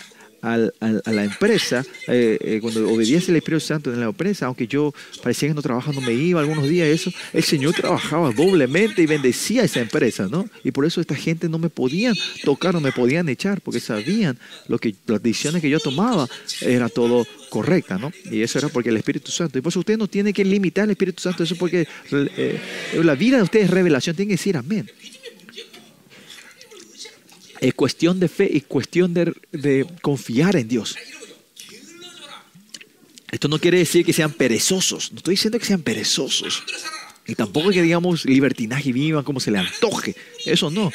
S1: al- al- a la empresa, eh, eh, cuando obedece el Espíritu Santo en la empresa, aunque yo parecía que no trabajaba, no me iba algunos días, eso, el Señor trabajaba doblemente y bendecía esa empresa, ¿no? Y por eso esta gente no me podían tocar, no me podían echar, porque sabían lo que las decisiones que yo tomaba era todo correcta, ¿no? Y eso era porque el Espíritu Santo. Y por eso usted no tiene que limitar el Espíritu Santo, eso porque eh, la vida de ustedes es revelación, tienen que decir amén. Es cuestión de fe y cuestión de, de confiar en Dios. Esto no quiere decir que sean perezosos. No estoy diciendo que sean perezosos. Y tampoco que digamos libertinaje y vivan como se le antoje. Eso no.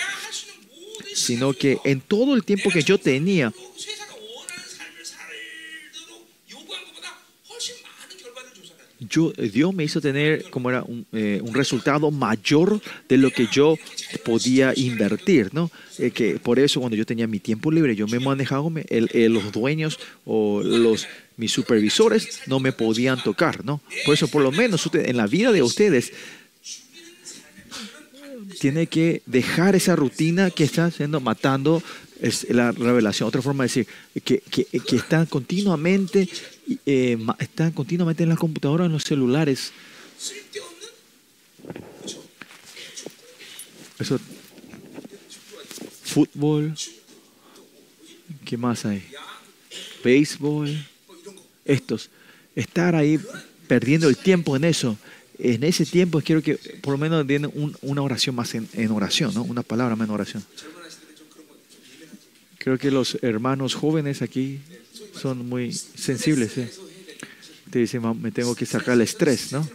S1: Sino que en todo el tiempo que yo tenía, yo, Dios me hizo tener como era un, eh, un resultado mayor de lo que yo podía invertir, ¿no? Eh, que por eso cuando yo tenía mi tiempo libre, yo me manejaba, los dueños o los mis supervisores no me podían tocar, ¿no? Por eso por lo menos usted- en la vida de ustedes tiene que dejar esa rutina que está haciendo, matando es la revelación. Otra forma de decir, que, que, que están continuamente, eh, están continuamente en las computadoras, en los celulares. Fútbol. ¿Qué más hay? Béisbol. Estos. Estar ahí perdiendo el tiempo en eso. En ese tiempo quiero que por lo menos den un, una oración más en, oración, ¿no? Una palabra más en oración. Creo que los hermanos jóvenes aquí son muy sensibles. Te dicen, me tengo que sacar el estrés, ¿no?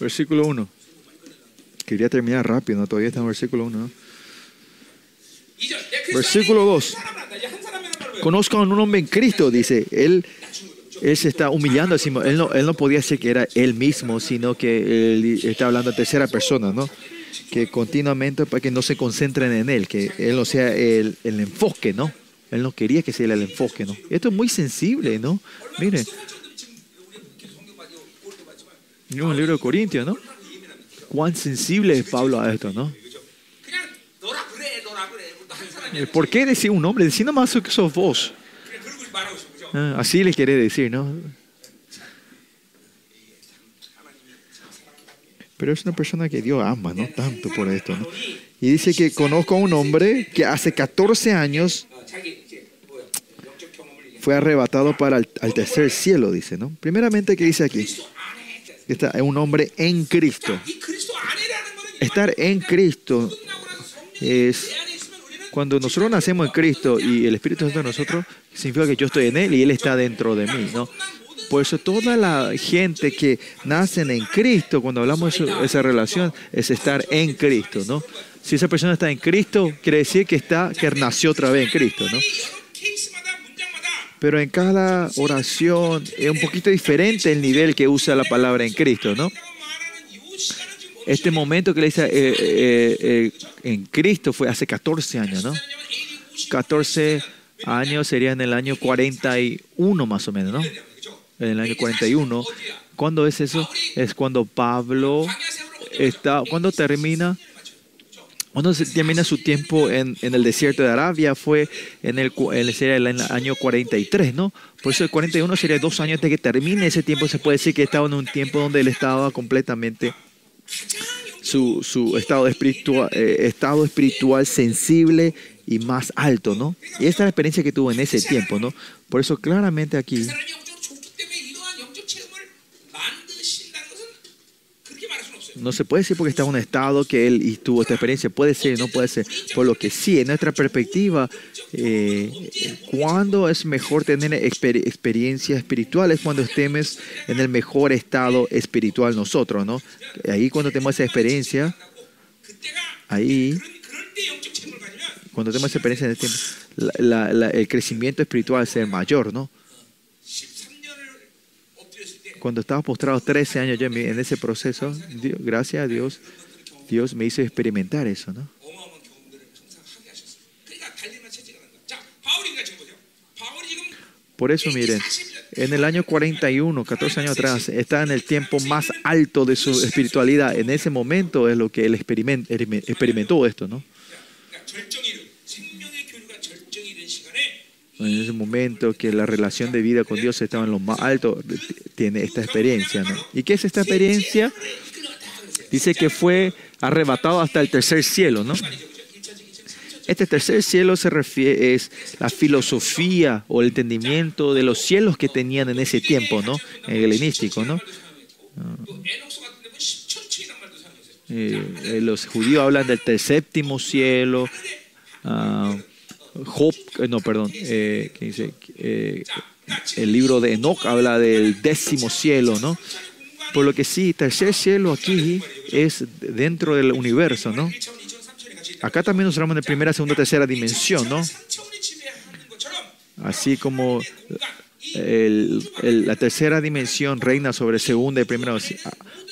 S1: Versículo 1. Quería terminar rápido, ¿no? todavía está en versículo 1. ¿no? Versículo 2. Conozcan un hombre en Cristo, dice. Él, él se está humillando. Él no, él no podía ser que era él mismo, sino que él está hablando a tercera persona, ¿no? que continuamente para que no se concentren en él, que él no sea el, el enfoque, ¿no? Él no quería que sea el enfoque, ¿no? Esto es muy sensible, ¿no? Miren, un libro de Corintios, ¿no? Cuán sensible es Pablo a esto, ¿no? Eh, ¿Por qué decir un hombre? Decir nomás que sos vos. Ah, así le quiere decir, ¿no? Pero es una persona que Dios ama, ¿no? Tanto por esto, ¿no? Y dice que conozco a un hombre que hace 14 años fue arrebatado para el, tercer cielo, dice, ¿no? Primeramente, ¿qué dice aquí? Está un hombre en Cristo. Estar en Cristo es cuando nosotros nacemos en Cristo y el Espíritu Santo en nosotros, significa que yo estoy en Él y Él está dentro de mí, ¿no? Por eso toda la gente que nace en Cristo, cuando hablamos de esa relación, es estar en Cristo, ¿no? Si esa persona está en Cristo, quiere decir que está, que nació otra vez en Cristo, ¿no? Pero en cada oración es un poquito diferente el nivel que usa la palabra en Cristo, ¿no? Este momento que le dice eh, eh, eh, en Cristo fue hace 14 años, ¿no? 14 años sería en el año 41 más o menos, ¿no? en el año 41. ¿Cuándo es eso? Es cuando Pablo está, cuando termina, cuando termina su tiempo en, el desierto de Arabia fue en el, sería el año 43, ¿no? Por eso el 41 sería dos años antes que termine ese tiempo. Se puede decir que estaba en un tiempo donde él estaba completamente su, su estado, espiritual, eh, estado espiritual sensible y más alto, ¿no? Y esta es la experiencia que tuvo en ese tiempo, ¿no? Por eso claramente aquí No se puede decir porque está en un estado que él tuvo esta experiencia. Puede ser, no puede ser. Por lo que sí, en nuestra perspectiva, eh, cuando es mejor tener exper experiencias espirituales? Cuando estemos en el mejor estado espiritual nosotros, ¿no? Ahí cuando tenemos esa experiencia, ahí, cuando tenemos esa experiencia en el tiempo, la, el crecimiento espiritual es el mayor, ¿no? cuando estaba postrado 13 años en ese proceso, gracias a Dios, Dios me hizo experimentar eso, ¿no? Por eso, miren, en el año 41, 14 años atrás, está en el tiempo más alto de su espiritualidad. En ese momento es lo que él experimentó esto, ¿no? en ese momento que la relación de vida con Dios estaba en lo más alto, tiene esta experiencia. ¿no? ¿Y qué es esta experiencia? Dice que fue arrebatado hasta el tercer cielo, ¿no? Este tercer cielo se refiere es la filosofía o el entendimiento de los cielos que tenían en ese tiempo, ¿no? En el helenístico, ¿no? Eh, eh, los judíos hablan del séptimo cielo. Ah, Job, eh, no, perdón, eh, dice, eh, el libro de Enoch habla del décimo cielo, ¿no? Por lo que sí, tercer cielo aquí es dentro del universo, ¿no? Acá también nos hablamos de primera, segunda, tercera dimensión, ¿no? Así como la tercera dimensión reina sobre segunda y primera.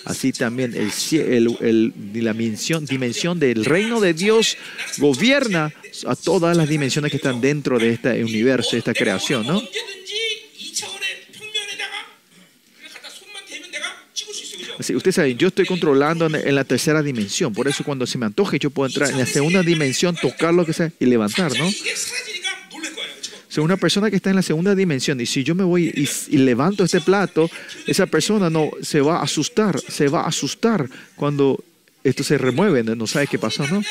S1: Así también la dimensión, dimensión del reino de Dios gobierna a todas las dimensiones que están dentro de este universo, de esta creación, ¿no? Así, ustedes saben, yo estoy controlando en, la tercera dimensión, por eso cuando se me antoje yo puedo entrar en la segunda dimensión, tocar lo que sea y levantar, ¿no? O una persona que está en la segunda dimensión y si yo me voy y, y, levanto este plato, esa persona no se va a asustar, se va a asustar cuando esto se remueve, no sabe qué pasó, ¿no?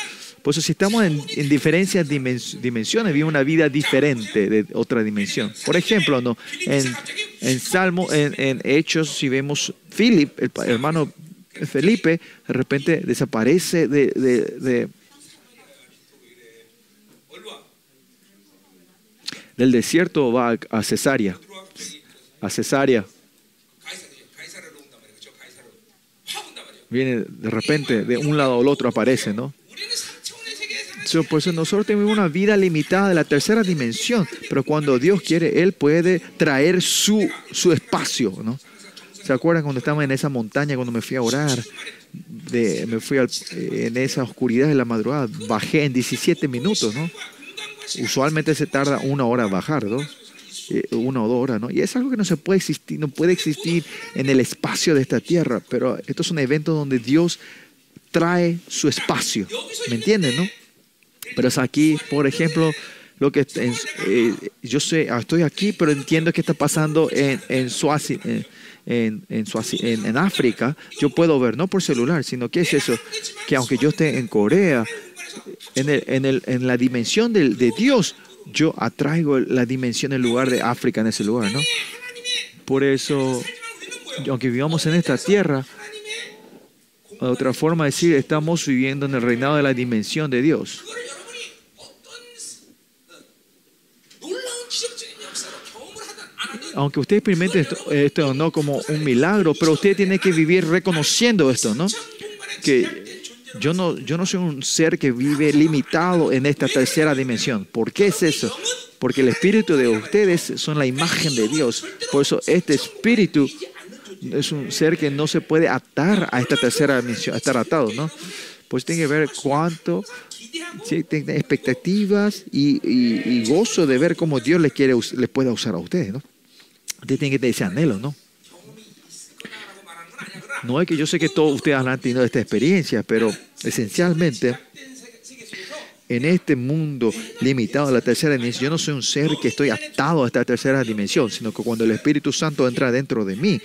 S1: Por eso si estamos en, en diferentes dimensiones, vivimos una vida diferente de otra dimensión. Por ejemplo, ¿no? en, Salmo, en, Hechos, si vemos Philip, el hermano Felipe, de repente desaparece de, de, del desierto va a Cesarea. A Cesarea. Viene de repente, de un lado al otro aparece, ¿no? Por eso nosotros tenemos una vida limitada de la tercera dimensión, pero cuando Dios quiere, Él puede traer su, su espacio, ¿no? ¿Se acuerdan cuando estábamos en esa montaña, cuando me fui a orar? Me fui al- en esa oscuridad de la madrugada, bajé en 17 minutos, ¿no? Usualmente se tarda una hora bajar, ¿no? Eh, Una o dos horas, ¿no? Y es algo que no se puede existir, no puede existir en el espacio de esta tierra, pero esto es un evento donde Dios trae su espacio, ¿me entienden, no? Pero es aquí, por ejemplo, lo que eh, yo sé, ah, estoy aquí, pero entiendo qué está pasando en, en en, África. Yo puedo ver, no por celular, sino que es eso, que aunque yo esté en Corea, en, el, en, la dimensión de, Dios, yo atraigo la dimensión del lugar de África en ese lugar, ¿no? Por eso, aunque vivamos en esta tierra, otra forma de decir, estamos viviendo en el reinado de la dimensión de Dios. aunque usted experimente esto, esto, no como un milagro, pero usted tiene que vivir reconociendo esto, ¿no? Que yo no, yo no soy un ser que vive limitado en esta tercera dimensión. ¿Por qué es eso? Porque el espíritu de ustedes son la imagen de Dios. Por eso este espíritu es un ser que no se puede atar a esta tercera dimensión, a estar atado, ¿no? Pues tiene que ver cuánto Sí, expectativas y, y, gozo de ver cómo Dios les, quiere, les pueda usar a ustedes. ¿no? Usted tiene que tener ese anhelo, ¿no? No es que yo sé que todos ustedes han tenido esta experiencia, pero esencialmente en este mundo limitado a la tercera dimensión, yo no soy un ser que estoy atado a esta tercera dimensión, sino que cuando el Espíritu Santo entra dentro de mí,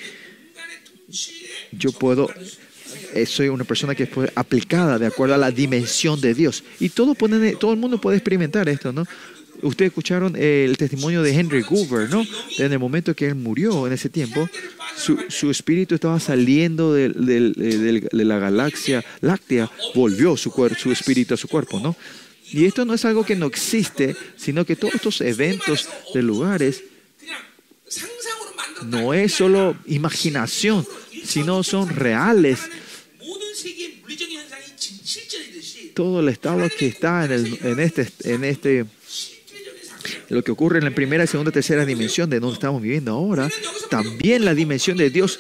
S1: yo puedo, eh, soy una persona que es aplicada de acuerdo a la dimensión de Dios. Y todo, todo el mundo puede experimentar esto, ¿no? ustedes escucharon el testimonio de Henry Cooper, ¿no? En el momento que él murió, en ese tiempo, su, su espíritu estaba saliendo de, eh, de, la galaxia láctea, volvió su, su espíritu a su cuerpo, ¿no? Y esto no es algo que no existe, sino que todos estos eventos de lugares no es solo imaginación, sino son reales. Todo el estado que está en, el, en este, en este lo que ocurre en la primera, segunda, tercera dimensión de donde estamos viviendo ahora, también la dimensión de Dios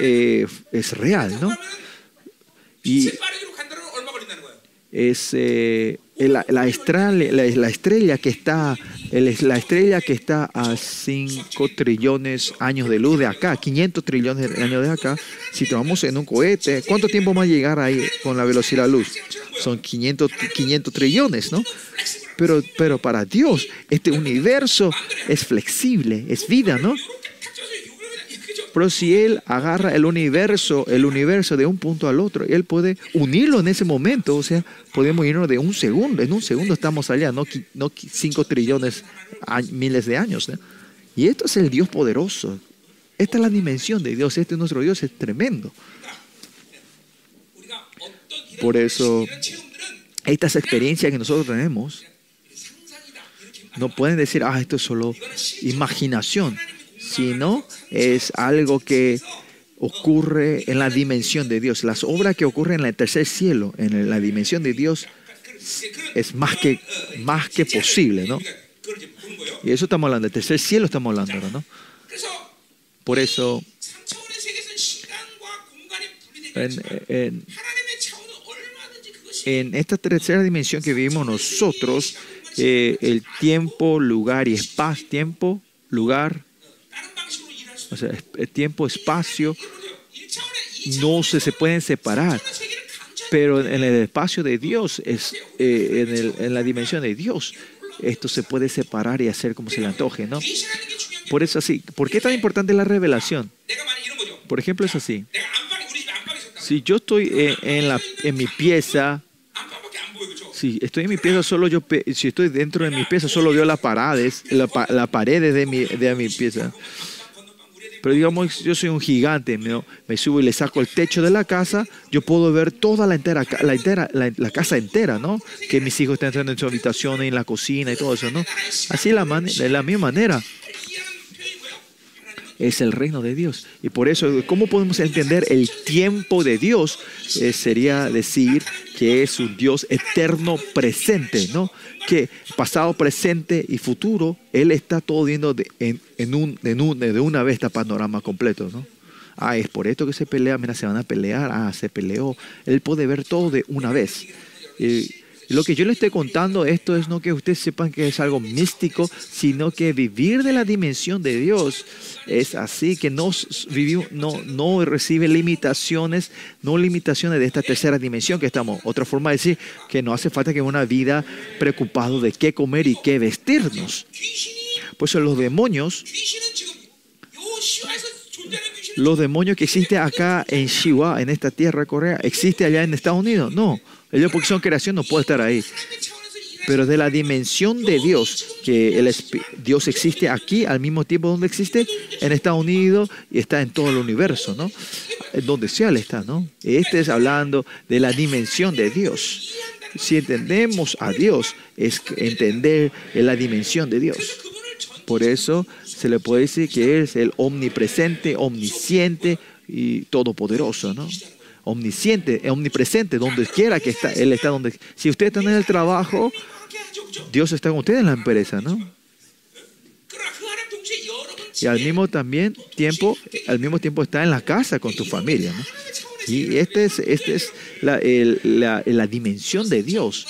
S1: eh, es real, ¿no? Y es eh, la, estrella, la, estrella, que está la estrella que está a 5 trillones años de luz de acá, 500 trillones de años de acá. Si tomamos en un cohete, ¿cuánto tiempo más llegar ahí con la velocidad de la luz? Son 500, 500 trillones, ¿no? Pero, pero para Dios, este universo es flexible, es vida, ¿no? Pero si Él agarra el universo, el universo de un punto al otro, Él puede unirlo en ese momento, o sea, podemos irnos de un segundo, en un segundo estamos allá, no, no cinco trillones, miles de años. Y esto es el Dios poderoso, esta es la dimensión de Dios, este es nuestro Dios es tremendo. Por eso, estas experiencias que nosotros tenemos, no pueden decir, ah, esto es solo imaginación, sino es algo que ocurre en la dimensión de Dios. Las obras que ocurren en el tercer cielo, en la dimensión de Dios, es más que, más que posible, ¿no? Y eso estamos hablando, el tercer cielo estamos hablando, ¿no? Por eso, en, en esta tercera dimensión que vivimos nosotros, eh, el tiempo, lugar y espacio, tiempo, lugar, o sea, eh, tiempo, espacio, no se, se pueden separar. Pero en el espacio de Dios, es, eh, en, el, en la dimensión de Dios, esto se puede separar y hacer como se le antoje, ¿no? Por eso así, ¿por qué tan importante la revelación? Por ejemplo, es así. Si yo estoy la, en mi pieza si estoy en mi pieza, solo yo, si estoy dentro de mi pieza, solo veo las paredes, la paredes de mi, de mi pieza. Pero digamos, yo soy un gigante, me subo y le saco el techo de la casa, yo puedo ver toda la entera, la entera, la, casa entera, ¿no? Que mis hijos están entrando en su habitación, en la cocina y todo eso, ¿no? Así la, man de la misma manera es el reino de Dios. Y por eso, ¿cómo podemos entender el tiempo de Dios? Eh, sería decir que es un Dios eterno presente, ¿no? Que pasado, presente y futuro, Él está todo viendo de, en, un, de una vez este panorama completo, ¿no? Ah, es por esto que se pelea, mira, se van a pelear, ah, se peleó. Él puede ver todo de una vez. Y lo que yo le estoy contando esto es no que ustedes sepan que es algo místico, sino que vivir de la dimensión de Dios es así, que no, no, no recibe limitaciones, no limitaciones de esta tercera dimensión que estamos. Otra forma de decir que no hace falta que una vida preocupado de qué comer y qué vestirnos. Por eso los demonios los demonios que existen acá en Shiva, en esta tierra de Corea, existe allá en Estados Unidos. No, ellos porque son creación no puede estar ahí. Pero de la dimensión de Dios, que Dios existe aquí al mismo tiempo donde existe, en Estados Unidos y está en todo el universo, ¿no? Donde sea Él está, ¿no? Este es hablando de la dimensión de Dios. Si entendemos a Dios, es entender la dimensión de Dios. Por eso se le puede decir que es el omnipresente, omnisciente y todopoderoso, ¿no? omnisciente, eh, omnipresente, donde quiera que está, Él está donde. Si usted está en el trabajo, Dios está con usted en la empresa, ¿no? Y al mismo también tiempo, al mismo tiempo está en la casa con tu familia, ¿no? Y esta es, este es la, el, la, la dimensión de Dios.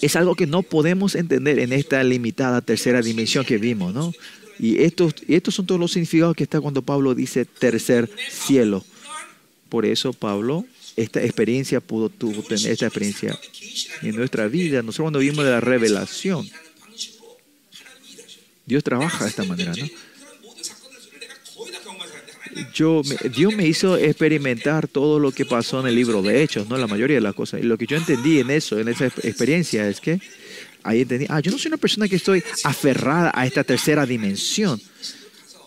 S1: Es algo que no podemos entender en esta limitada tercera dimensión que vimos, ¿no? Y estos, y estos son todos los significados que está cuando Pablo dice tercer cielo. Por eso Pablo esta experiencia pudo tuvo, tener esta experiencia en nuestra vida. Nosotros cuando vimos de la revelación, Dios trabaja de esta manera, ¿no? Yo, me, Dios me hizo experimentar todo lo que pasó en el libro de Hechos, ¿no? La mayoría de las cosas. Y lo que yo entendí en eso, en esa experiencia, es que ahí entendí, ah, yo no soy una persona que estoy aferrada a esta tercera dimensión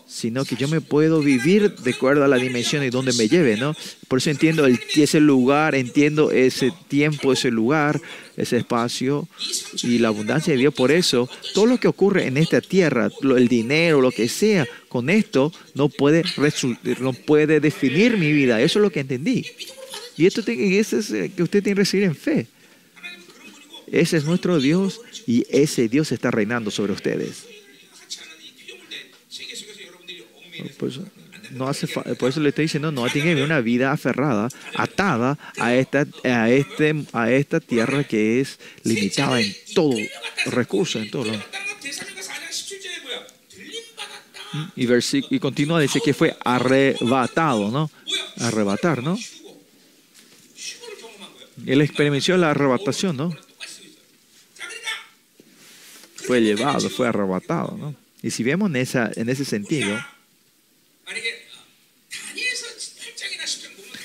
S1: sino que yo me puedo vivir de acuerdo a la dimensión y donde me lleve, ¿no? Por eso entiendo el, ese lugar, entiendo ese tiempo, ese lugar, ese espacio y la abundancia de Dios. Por eso, todo lo que ocurre en esta tierra, el dinero, lo que sea, con esto no puede, no puede definir mi vida. Eso es lo que entendí. Y esto y eso es eh, que usted tiene que recibir en fe. Ese es nuestro Dios y ese Dios está reinando sobre ustedes. Pues, no hace por eso le estoy diciendo, no, tiene que haber una vida aferrada, atada a esta, a, este, a esta tierra que es limitada en todo recursos, en todo. Y, y continúa, dice que fue arrebatado, ¿no? Arrebatar, ¿no? Él experimentó la arrebatación, ¿no? Fue llevado, fue arrebatado, ¿no? Y si vemos en, esa, en ese sentido,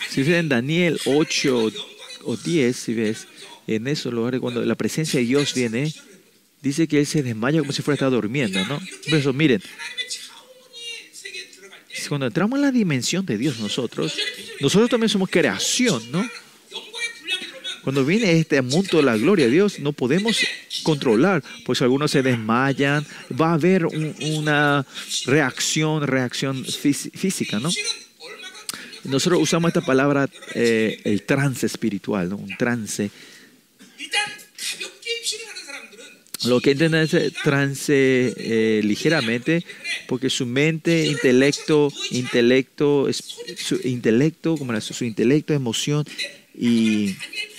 S1: si ves en Daniel 8 o 10, si ves en esos lugares cuando la presencia de Dios viene, dice que él se desmaya como si fuera estar durmiendo, ¿no? Por eso, miren, cuando entramos en la dimensión de Dios nosotros, nosotros también somos creación, ¿no? Cuando viene este mundo de la gloria de Dios, no podemos controlar, pues algunos se desmayan, va a haber una reacción, reacción física, ¿no? Nosotros usamos esta palabra, eh, el trance espiritual, un trance. Lo que entienden es trance eh, ligeramente, porque su mente, intelecto, intelecto, su intelecto, como su, su intelecto, emoción, y,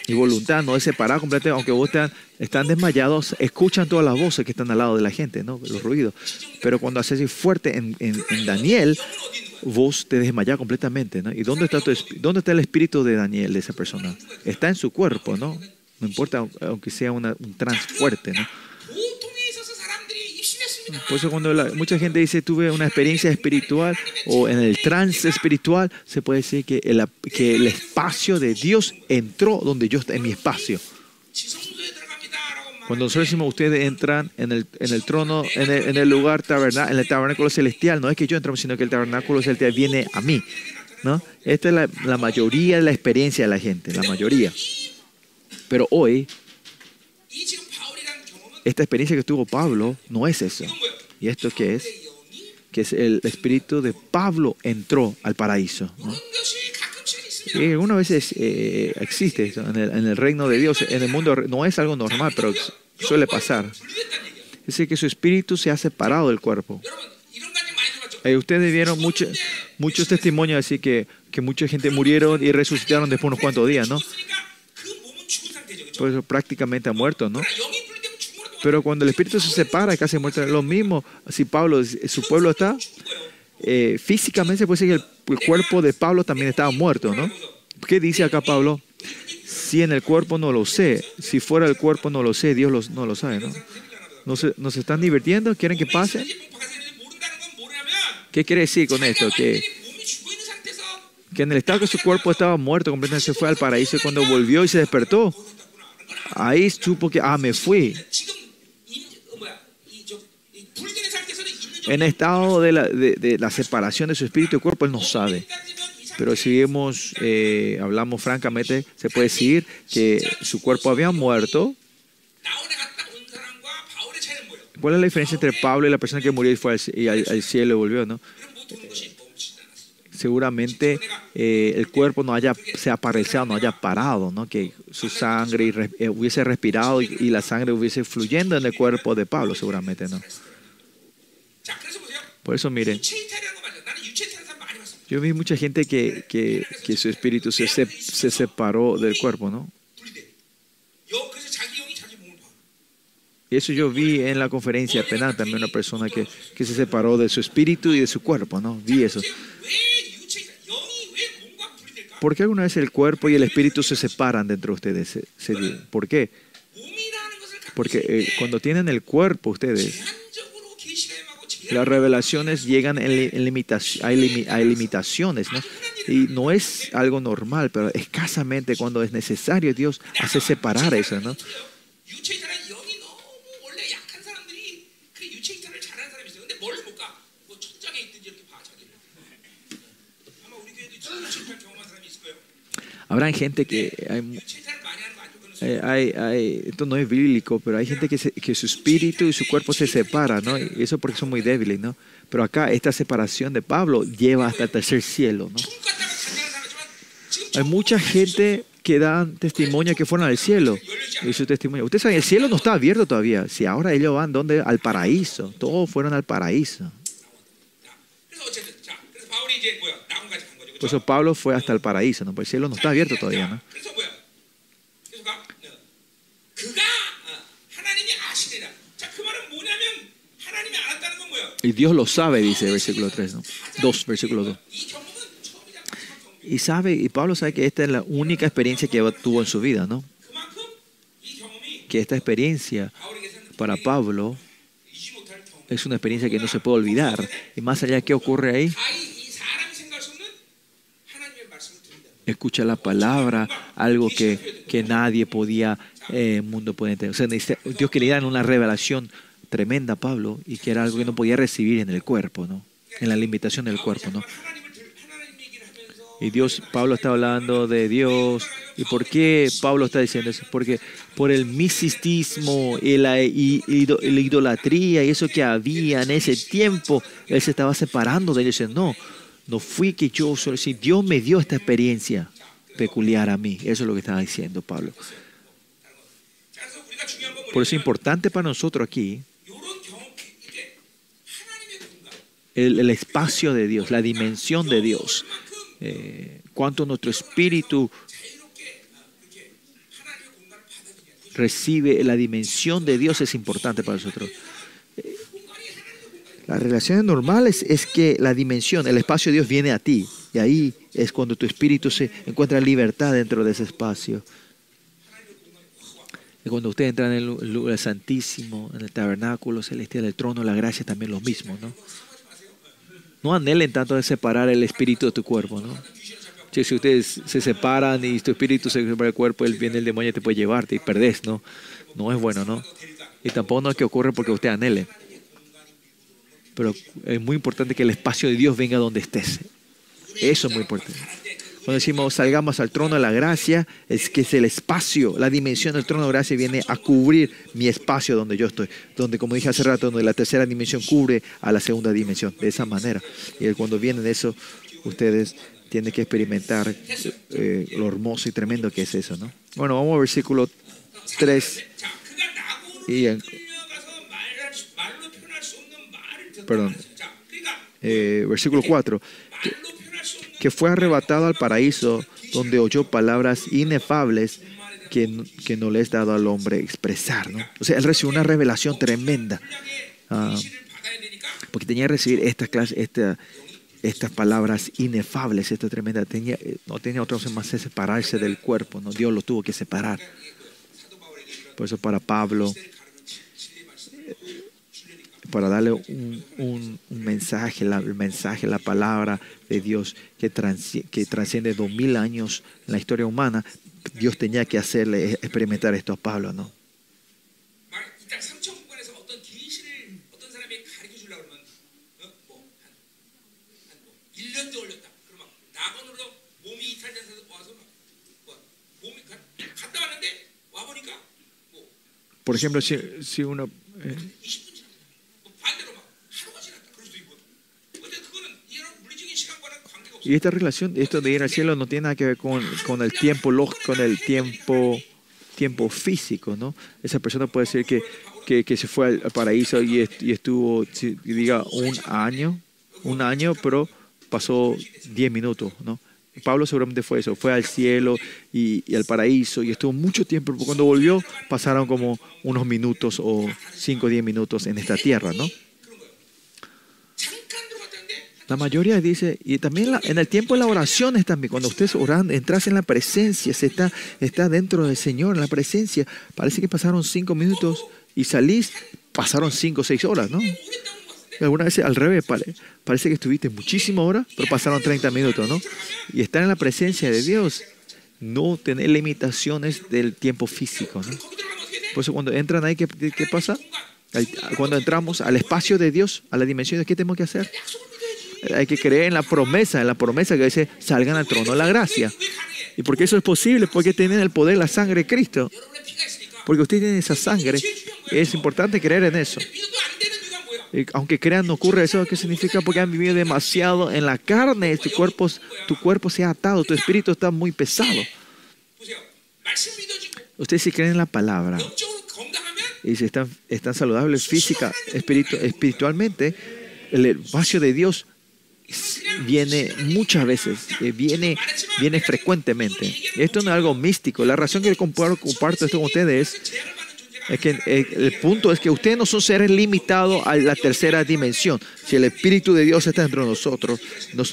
S1: y voluntad no es separado completamente, aunque vos están, están desmayados, escuchan todas las voces que están al lado de la gente, ¿no? los ruidos. Pero cuando haces fuerte en, en- en Daniel, vos te desmayás completamente, ¿no? ¿Y dónde está, tu, dónde está el espíritu de Daniel, de esa persona? Está en su cuerpo, ¿no? No importa, aunque sea una- un trance fuerte, ¿no? Por eso cuando la, mucha gente dice tuve una experiencia espiritual o en el trance espiritual, se puede decir que el, que el espacio de Dios entró donde yo en mi espacio. Cuando nosotros decimos ustedes entran en el, en el trono, en el, en el lugar tabernáculo, en el tabernáculo celestial, no es que yo entramos, sino que el tabernáculo celestial viene a mí. ¿no? Esta es la, la mayoría de la experiencia de la gente, la mayoría. Pero hoy esta experiencia que tuvo Pablo no es eso. ¿Y esto qué es? Que el espíritu de Pablo entró al paraíso. Y algunas veces eh, existe esto en el, reino de Dios, en el mundo no es algo normal, pero suele pasar. Es decir, que su espíritu se ha separado del cuerpo. Eh, ustedes vieron mucho, muchos testimonios así que, que mucha gente murieron y resucitaron después de unos cuantos días, ¿no? Por eso prácticamente ha muerto, ¿no? Pero cuando el espíritu se separa, casi muestra lo mismo. Si Pablo, su pueblo está, eh, físicamente puede decir que el, cuerpo de Pablo también estaba muerto, ¿no? ¿Qué dice acá Pablo? Si en el cuerpo no lo sé, si fuera el cuerpo no lo sé, Dios no lo sabe, ¿no? ¿Nos, ¿Nos están divirtiendo? ¿Quieren que pase? ¿Qué quiere decir con esto? Que, que en el estado que su cuerpo estaba muerto, completamente se fue al paraíso y cuando volvió y se despertó, ahí supo que, ah, me fui. en estado de la, separación de su espíritu y cuerpo, él no sabe. Pero si eh, hablamos francamente, se puede decir que su cuerpo había muerto. ¿Cuál es la diferencia entre Pablo y la persona que murió y fue al, y al, cielo y volvió? ¿no? Seguramente eh, el cuerpo no haya se no haya parado, ¿no? que su sangre eh, hubiese respirado y, y la sangre hubiese fluyendo en el cuerpo de Pablo, seguramente. ¿no? Por eso miren, yo vi mucha gente que, que, que su espíritu se, se, se separó del cuerpo, ¿no? Y eso yo vi en la conferencia penal también, una persona que, que, se separó de su espíritu y de su cuerpo, ¿no? Vi eso. ¿Por qué alguna vez el cuerpo y el espíritu se separan dentro de ustedes? ¿Por qué? Porque eh, cuando tienen el cuerpo ustedes, las revelaciones llegan en limitación, hay, limitaciones, ¿no? Y no es algo normal, pero escasamente cuando es necesario Dios hace separar eso, ¿no? Habrá gente que eh, esto no es bíblico, pero hay gente que, su espíritu y su cuerpo se separan, ¿no? Y eso porque son muy débiles, ¿no? Pero acá esta separación de Pablo lleva hasta el tercer cielo, ¿no? Hay mucha gente que dan testimonio que fueron al cielo. Y su testimonio. Ustedes saben, el cielo no está abierto todavía. Si ahora ellos van, ¿dónde? Al paraíso. Todos fueron al paraíso. Por eso Pablo fue hasta el paraíso, ¿no? El cielo no está abierto todavía, ¿no? Y Dios lo sabe, dice el versículo 3, ¿no? 2, versículo 2. Y sabe, y Pablo sabe que esta es la única experiencia que tuvo en su vida, ¿no? Que esta experiencia para Pablo es una experiencia que no se puede olvidar. Y más allá de qué ocurre ahí, escucha la palabra, algo que, que nadie podía, eh, el eh, mundo puede entender. O sea, Dios que le dan una revelación tremenda Pablo y que era algo que no podía recibir en el cuerpo, ¿no? En la limitación del cuerpo, ¿no? Y Dios, Pablo está hablando de Dios. ¿Y por qué Pablo está diciendo eso? Porque por el misicismo y la, idolatría y eso que había en ese tiempo, él se estaba separando de ellos. No, no fui que yo solo, si Dios me dio esta experiencia peculiar a mí. Eso es lo que estaba diciendo Pablo. Por eso es importante para nosotros aquí el, el espacio de Dios, la dimensión de Dios. Eh, cuánto nuestro espíritu recibe la dimensión de Dios es importante para nosotros.
S2: Eh,
S1: Las relaciones normales es que la dimensión, el espacio de Dios viene a ti. Y ahí es cuando tu espíritu se encuentra libertad dentro de ese espacio. Cuando ustedes entran en el lugar santísimo, en el tabernáculo celestial, el trono, la gracia también lo mismo, ¿no? No anhelen tanto de separar el espíritu de tu cuerpo, ¿no? Si ustedes se separan y tu espíritu se separa del cuerpo, él viene el demonio y te puede llevarte y perdés, ¿no? No es bueno, ¿no? Y tampoco no es que ocurre porque usted anhele. Pero es muy importante que el espacio de Dios venga donde estés. Eso es muy importante. Cuando decimos salgamos al trono de la gracia, es que es el espacio, la dimensión del trono de gracia viene a cubrir mi espacio donde yo estoy. Donde, como dije hace rato, donde la tercera dimensión cubre a la segunda dimensión. De esa manera. Y cuando vienen eso, ustedes tienen que experimentar eh, lo hermoso y tremendo que es eso, ¿no? Bueno, vamos al versículo 3.
S2: Y en,
S1: perdón. Eh, versículo 4 que fue arrebatado al paraíso, donde oyó palabras inefables que, no, que no le es dado al hombre expresar. ¿no? O sea, él recibió una revelación tremenda, ah, porque tenía que recibir esta clase, estas palabras inefables, esta tremenda. Tenía, eh, no tenía otra opción más que separarse del cuerpo, ¿no? Dios lo tuvo que separar. Por eso para Pablo para darle un, mensaje, el mensaje, la palabra de Dios que, trans, que trasciende dos mil años en la historia humana, Dios tenía que hacerle e-, experimentar esto a Pablo, ¿no? Por ejemplo, si, uno... Eh, Y esta relación, esto de ir al cielo no tiene nada que ver con, con el tiempo con el tiempo, tiempo físico, ¿no? Esa persona puede decir que, que, se fue al, paraíso y, est- y estuvo, diga, un año, un año, pero pasó 10 minutos, ¿no? Pablo seguramente fue eso, fue al cielo y, y al paraíso y estuvo mucho tiempo, pero cuando volvió pasaron como unos minutos o 5 o 10 minutos en esta tierra, ¿no? La mayoría dice, y también la, en el tiempo de las oraciones también, cuando ustedes oran, entras en la presencia, se está, está dentro del Señor, en la presencia. Parece que pasaron cinco minutos y salís, pasaron cinco o seis horas, ¿no? Algunas veces al revés, pare, parece que estuviste muchísimas horas, pero pasaron 30 minutos, ¿no? Y estar en la presencia de Dios, no tener limitaciones del tiempo físico, ¿no? Por eso cuando entran ahí, ¿qué, qué pasa? Cuando entramos al espacio de Dios, a la dimensión de ¿qué tenemos que hacer? hay que creer en la promesa, en la promesa que dice, salgan al trono la gracia. ¿Y porque eso es posible? Porque tienen el poder, la sangre de Cristo. Porque ustedes tienen esa sangre. Es importante creer en eso. Aunque crean no ocurre eso, ¿qué significa? Porque han vivido demasiado en la carne, tu cuerpo, tu cuerpo se ha atado, tu espíritu está muy pesado. Ustedes si creen en la palabra y si están, saludables física, espiritualmente, el vacío de Dios viene muchas veces, eh, viene, viene frecuentemente. Esto no es algo místico. La razón que comparto, comparto esto con ustedes es que eh, el, punto es que ustedes no son seres limitados a la tercera dimensión. Si el Espíritu de Dios está dentro de nosotros,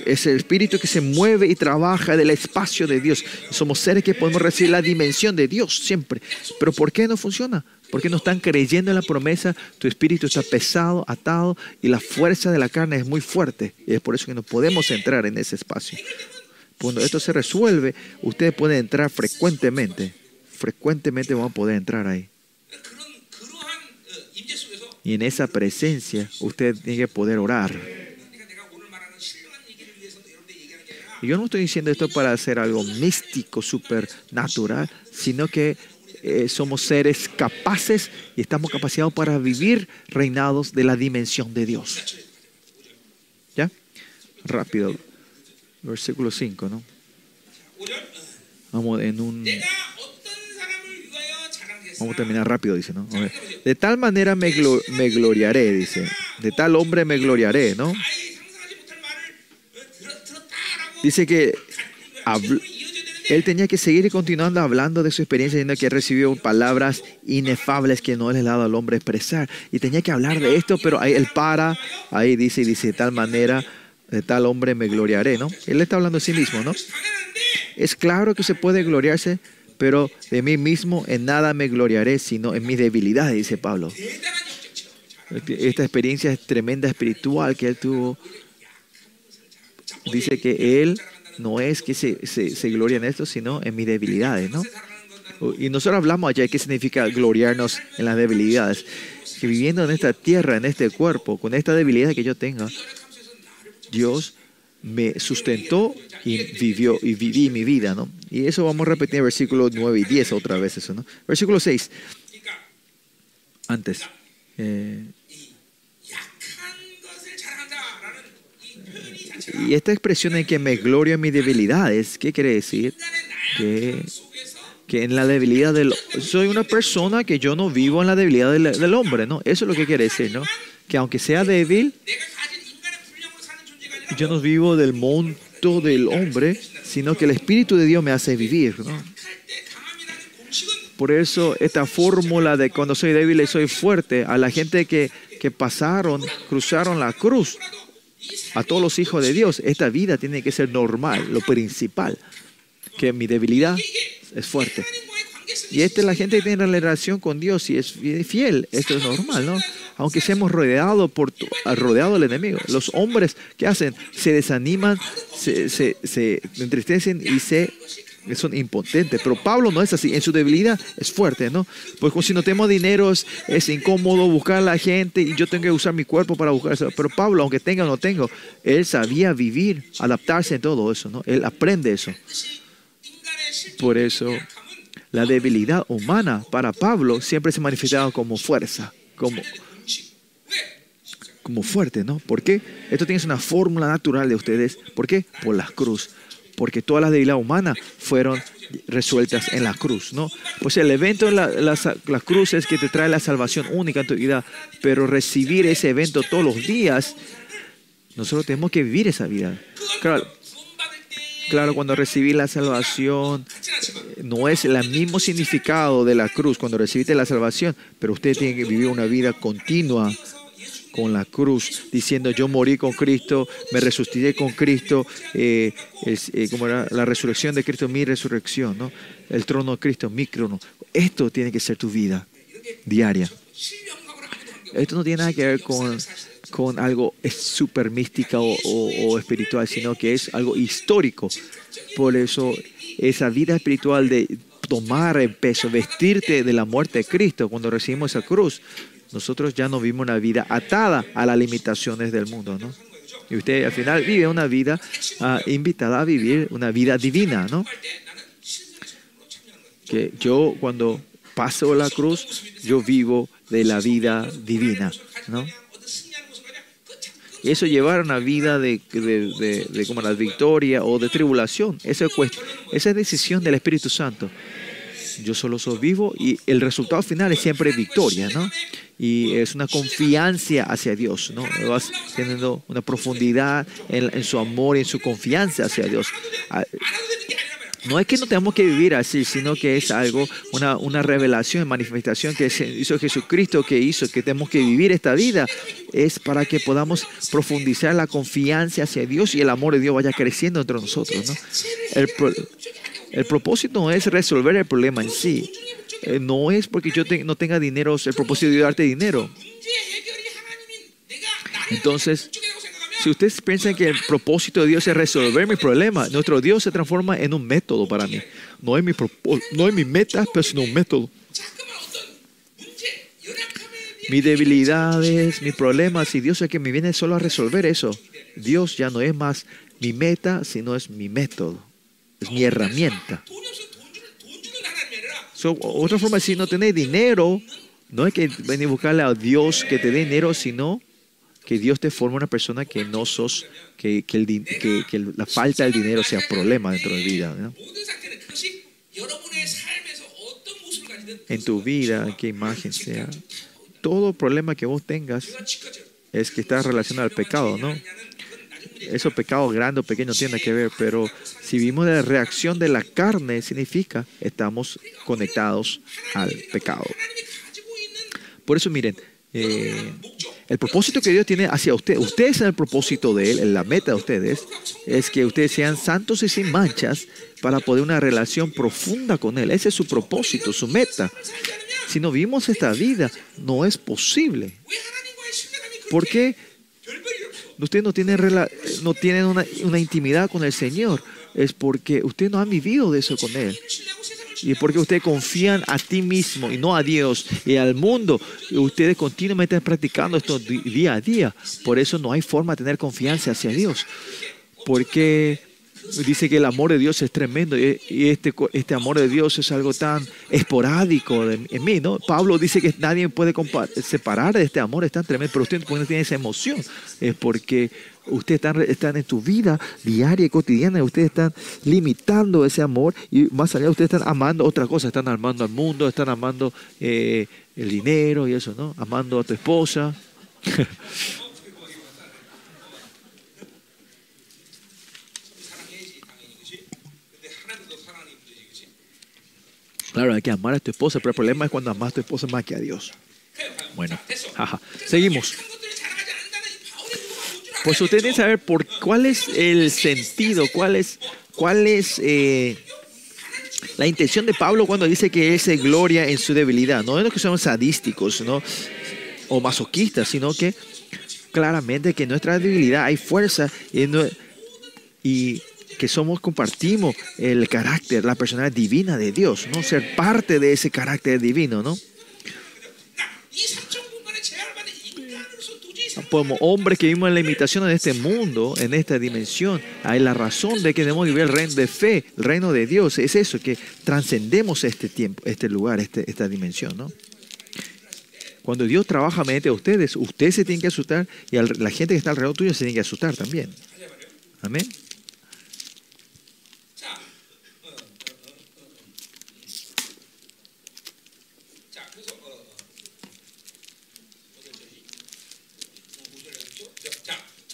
S1: es el Espíritu que se mueve y trabaja del espacio de Dios. Somos seres que podemos recibir la dimensión de Dios siempre. Pero ¿por qué no funciona? ¿Por qué no están creyendo en la promesa? Tu espíritu está pesado, atado y la fuerza de la carne es muy fuerte. Y es por eso que no podemos entrar en ese espacio. Cuando esto se resuelve, ustedes pueden entrar frecuentemente. Frecuentemente van a poder entrar ahí. Y en esa presencia, usted tiene que poder orar. Y yo no estoy diciendo esto para hacer algo místico, supernatural, sino que eh, somos seres capaces y estamos capacitados para vivir reinados de la dimensión de Dios. ¿Ya? Rápido. Versículo 5, ¿no? Vamos en un... Vamos a terminar rápido, dice, ¿no? De tal manera me, gloriaré, dice. De tal hombre me gloriaré, ¿no? Dice que... Habl él tenía que seguir continuando hablando de su experiencia, diciendo que recibió palabras inefables que no les dado al hombre expresar. Y tenía que hablar de esto, pero ahí él para, ahí dice y dice, de tal manera, de tal hombre me gloriaré, ¿no? Él está hablando de sí mismo, ¿no? Es claro que se puede gloriarse, pero de mí mismo en nada me gloriaré, sino en mi debilidad, dice Pablo. Esta experiencia es tremenda espiritual que él tuvo. Dice que él no es que se, se, gloria en esto, sino en mis debilidades, ¿no? Y nosotros hablamos allá de qué significa gloriarnos en las debilidades. Que viviendo en esta tierra, en este cuerpo, con esta debilidad que yo tenga, Dios me sustentó y vivió y viví mi vida, ¿no? Y eso vamos a repetir en versículos 9 y 10 otra vez eso, ¿no? Versículo 6. Antes. Eh, Y esta expresión de que me glorio en mis debilidades, ¿qué quiere decir? Que, que en la debilidad del... Soy una persona que yo no vivo en la debilidad del, del hombre, ¿no? Eso es lo que quiere decir, ¿no? Que aunque sea débil, yo no vivo del monto del hombre, sino que el Espíritu de Dios me hace vivir, ¿no? Por eso esta fórmula de cuando soy débil y soy fuerte, a la gente que, que pasaron, cruzaron la cruz, a todos los hijos de Dios, esta vida tiene que ser normal, lo principal, que mi debilidad es fuerte. Y esta es la gente que tiene relación con Dios y es fiel, esto es normal, ¿no? Aunque seamos rodeados por rodeado del enemigo, los hombres que hacen se desaniman, se entristecen y se son impotentes. Pero Pablo no es así. En su debilidad es fuerte, ¿no? Pues si no tengo dinero es, es, incómodo buscar a la gente y yo tengo que usar mi cuerpo para buscar eso. Pero Pablo, aunque tenga o no tengo, él sabía vivir, adaptarse en todo eso, ¿no? Él aprende eso. Por eso la debilidad humana para Pablo siempre se manifestaba como fuerza, como, como fuerte, ¿no? ¿Por qué? Esto tiene una fórmula natural de ustedes. ¿Por qué? Por la cruz. Porque todas las debilidades humanas fueron resueltas en la cruz, ¿no? Pues el evento de la, la, cruz es que te trae la salvación única en tu vida, pero recibir ese evento todos los días, nosotros tenemos que vivir esa vida. Claro, Claro, cuando recibí la salvación, no es el mismo significado de la cruz cuando recibiste la salvación, pero usted tiene que vivir una vida continua con la cruz, diciendo yo morí con Cristo, me resucité con Cristo, eh, eh, como era la resurrección de Cristo, mi resurrección, ¿no? El trono de Cristo, mi trono. Esto tiene que ser tu vida diaria. Esto no tiene nada que ver con con algo súper mística o, espiritual, sino que es algo histórico. Por eso esa vida espiritual de tomar el peso, vestirte de la muerte de Cristo cuando recibimos esa cruz, nosotros ya no vivimos una vida atada a las limitaciones del mundo, ¿no? Y usted al final vive una vida ah, invitada a vivir una vida divina, ¿no? Que yo cuando paso la cruz, yo vivo de la vida divina, ¿no? eso llevar una vida de, de, como la victoria o de tribulación. Esa, esa es decisión del Espíritu Santo. Yo solo soy vivo y el resultado final es siempre victoria, ¿no? Y es una confianza hacia Dios, ¿no? Vas teniendo una profundidad en, en su amor y en su confianza hacia Dios. Ah, no es que no tengamos que vivir así, sino que es algo, una, una revelación, manifestación que hizo Jesucristo, que hizo que tenemos que vivir esta vida, es para que podamos profundizar la confianza hacia Dios y el amor de Dios vaya creciendo entre nosotros. ¿no? El, el propósito no es resolver el problema en sí, eh, no es porque yo no tenga dinero, el propósito de darte dinero. Entonces, si ustedes piensan que el propósito de Dios es resolver mi problema, nuestro Dios se transforma en un método para mí. No es mi, no es mi meta, pero sino un método. Mis debilidades, mis problemas, y Dios es que me viene solo a resolver eso. Dios ya no es más mi meta, sino es mi método. Es mi herramienta. Otra forma de decir, no tener dinero, no es que venir a buscarle a Dios que te dé dinero, sino que Dios te forma una persona que no sos, que, que, la falta del dinero sea problema dentro de vida. En tu vida, qué imagen sea, todo problema que vos tengas es que está relacionado al pecado, ¿no? Esos pecados grandes o pequeños tienen que ver, pero si vimos la reacción de la carne, significa estamos conectados al pecado. Por eso, miren, eh, el propósito que Dios tiene hacia ustedes, ustedes son el propósito de Él, la meta de ustedes, es que ustedes sean santos y sin manchas para poder una relación profunda con Él. Ese es su propósito, su meta. Si no vivimos esta vida, no es posible. ¿Por qué? Ustedes no tienen, no tienen una, intimidad con el Señor. Es porque ustedes no han vivido de eso con Él. Y porque ustedes confían a ti mismo y no a Dios y al mundo. Ustedes continuamente están practicando esto día a día. Por eso no hay forma de tener confianza hacia Dios. Porque dice que el amor de Dios es tremendo y este, este amor de Dios es algo tan esporádico en mí, ¿no? Pablo dice que nadie puede separar de este amor, es tan tremendo, pero usted no tiene esa emoción, es porque ustedes están, están en tu vida diaria y cotidiana, ustedes están limitando ese amor y más allá ustedes están amando otra cosa, están amando al mundo, están amando eh, el dinero y eso, ¿no? Amando a tu esposa. Claro, hay que amar a tu esposa, pero el problema es cuando amas a tu esposa más que a Dios. Bueno, jaja. seguimos. Pues usted tiene que saber por cuál es el sentido, cuál es, cuál es eh, la intención de Pablo cuando dice que es gloria en su debilidad. No es que somos sadísticos ¿no? o masoquistas, sino que claramente que en nuestra debilidad hay fuerza y, que somos, compartimos el carácter, la personalidad divina de Dios, ¿no? Ser parte de ese carácter divino, ¿no? Como hombres que vivimos en la imitación de este mundo, en esta dimensión, hay la razón de que debemos vivir el reino de fe, el reino de Dios, es eso, que trascendemos este tiempo, este lugar, este, esta dimensión, ¿no? Cuando Dios trabaja mediante ustedes, usted se tiene que asustar y la gente que está alrededor tuyo se tiene que asustar también. Amén.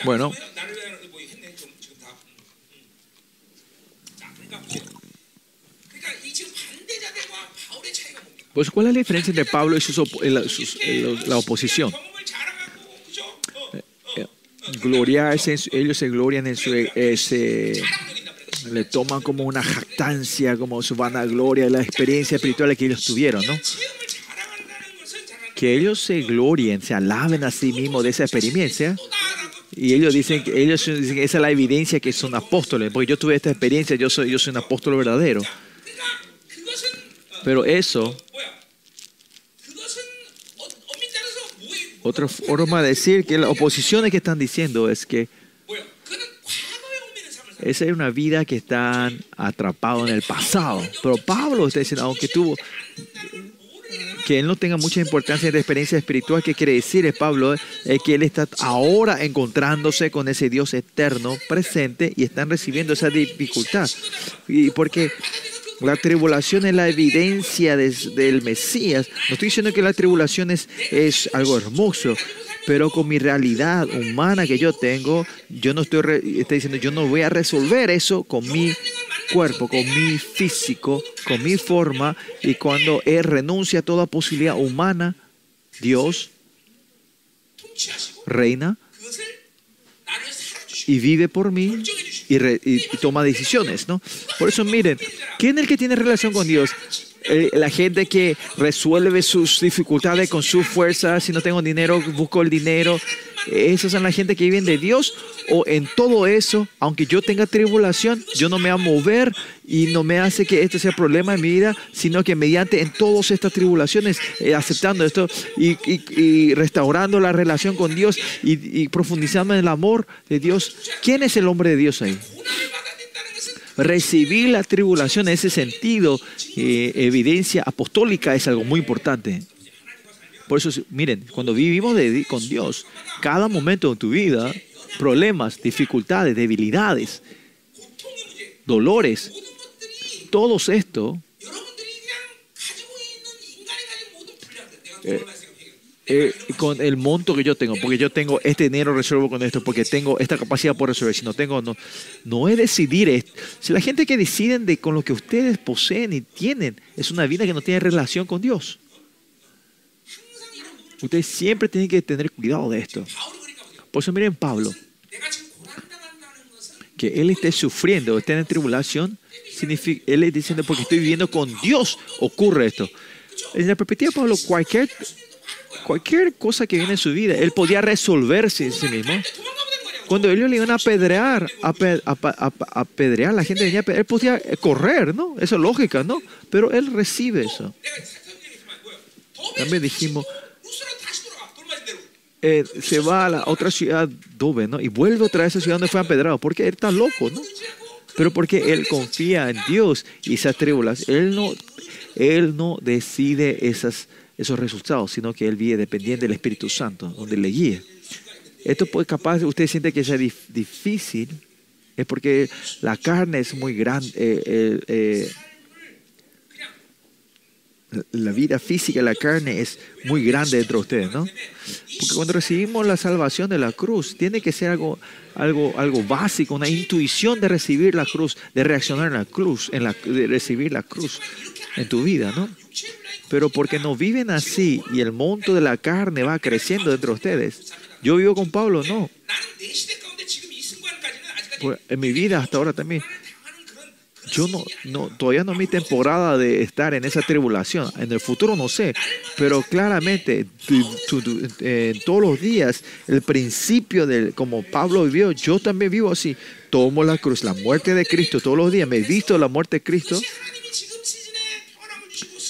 S1: Bueno. Pues, ¿cuál es la diferencia entre Pablo y sus op eh, la, oposición?
S2: Eh,
S1: eh, Gloriarse, ellos se glorian en su. Eh, se, le toman como una jactancia, como su vanagloria, la experiencia espiritual que ellos tuvieron, ¿no? Que ellos se glorien, se alaben a sí mismos de esa experiencia, y ellos dicen, que ellos dicen, esa es la evidencia que son apóstoles, porque yo tuve esta experiencia, yo soy, yo soy un apóstol verdadero. Pero eso, otra forma de decir que las oposiciones que están diciendo es que esa es una vida que están atrapados en el pasado. Pero Pablo está diciendo, aunque tuvo que él no tenga mucha importancia de experiencia espiritual, ¿qué quiere decir Pablo? Es que él está ahora encontrándose con ese Dios eterno presente y están recibiendo esa dificultad. Y porque la tribulación es la evidencia del Mesías. No estoy diciendo que la tribulación es, algo hermoso, pero con mi realidad humana que yo tengo, yo no estoy, está diciendo, yo no voy a resolver eso con mi cuerpo, con mi físico, con mi forma, y cuando Él renuncia a toda posibilidad humana, Dios reina y vive por mí y, re, y, toma decisiones, ¿no? Por eso miren, ¿quién es el que tiene relación con Dios? Eh, la gente que resuelve sus dificultades con su fuerza, si no tengo dinero, busco el dinero. Esas son la gente que viven de Dios. O en todo eso, aunque yo tenga tribulación, yo no me voy a mover y no me hace que esto sea problema en mi vida, sino que mediante en todas estas tribulaciones, eh, aceptando esto y restaurando la relación con Dios y, y profundizando en el amor de Dios. ¿Quién es el hombre de Dios ahí? recibir la tribulación en ese sentido, eh, evidencia apostólica es algo muy importante. Por eso, miren, cuando vivimos con Dios, cada momento de tu vida, problemas, dificultades, debilidades, dolores, todo esto...
S2: Eh,
S1: eh, con el monto que yo tengo, porque yo tengo este dinero resuelvo con esto, porque tengo esta capacidad por resolver, si no tengo, no. No es decidir. Si la gente que deciden de, con lo que ustedes poseen y tienen, es una vida que no tiene relación con Dios. Ustedes siempre tienen que tener cuidado de esto. Por eso miren Pablo. Que él esté sufriendo, esté en tribulación, significa, él es diciendo, porque estoy viviendo con Dios, ocurre esto. En la perspectiva de Pablo, cualquier cualquier cosa que viene en su vida, él podía resolverse en sí mismo. Cuando ellos le iban a apedrear, a, a, a, apedrear, la gente venía, él podía correr, ¿no? Eso es lógica, ¿no? Pero él recibe eso. También dijimos, eh, se va a la otra ciudad, Dobe, ¿no? Y vuelve otra vez a esa ciudad donde fue apedrado, porque él está loco, ¿no? Pero porque él confía en Dios y esas tribulas, él no, él no decide esas esos resultados, sino que él vive dependiente del Espíritu Santo, donde le guíe. Esto puede capaz, usted siente que sea dif- difícil, es porque la carne es muy grande, eh, eh, eh, la vida física, la carne es muy grande dentro de ustedes, ¿no? Porque cuando recibimos la salvación de la cruz, tiene que ser algo, algo, algo básico, una intuición de recibir la cruz, de reaccionar en la cruz, en la, de recibir la cruz en tu vida, ¿no? Pero porque no viven así y el monto de la carne va creciendo dentro de ustedes. Yo vivo con Pablo, no. Pues, en mi vida hasta ahora también. Yo no, no, todavía no es mi temporada de estar en esa tribulación. En el futuro no sé, pero claramente tu, tu, tu, eh, todos los días, el principio del como Pablo vivió, yo también vivo así. Tomo la cruz, la muerte de Cristo todos los días. Me he visto la muerte de Cristo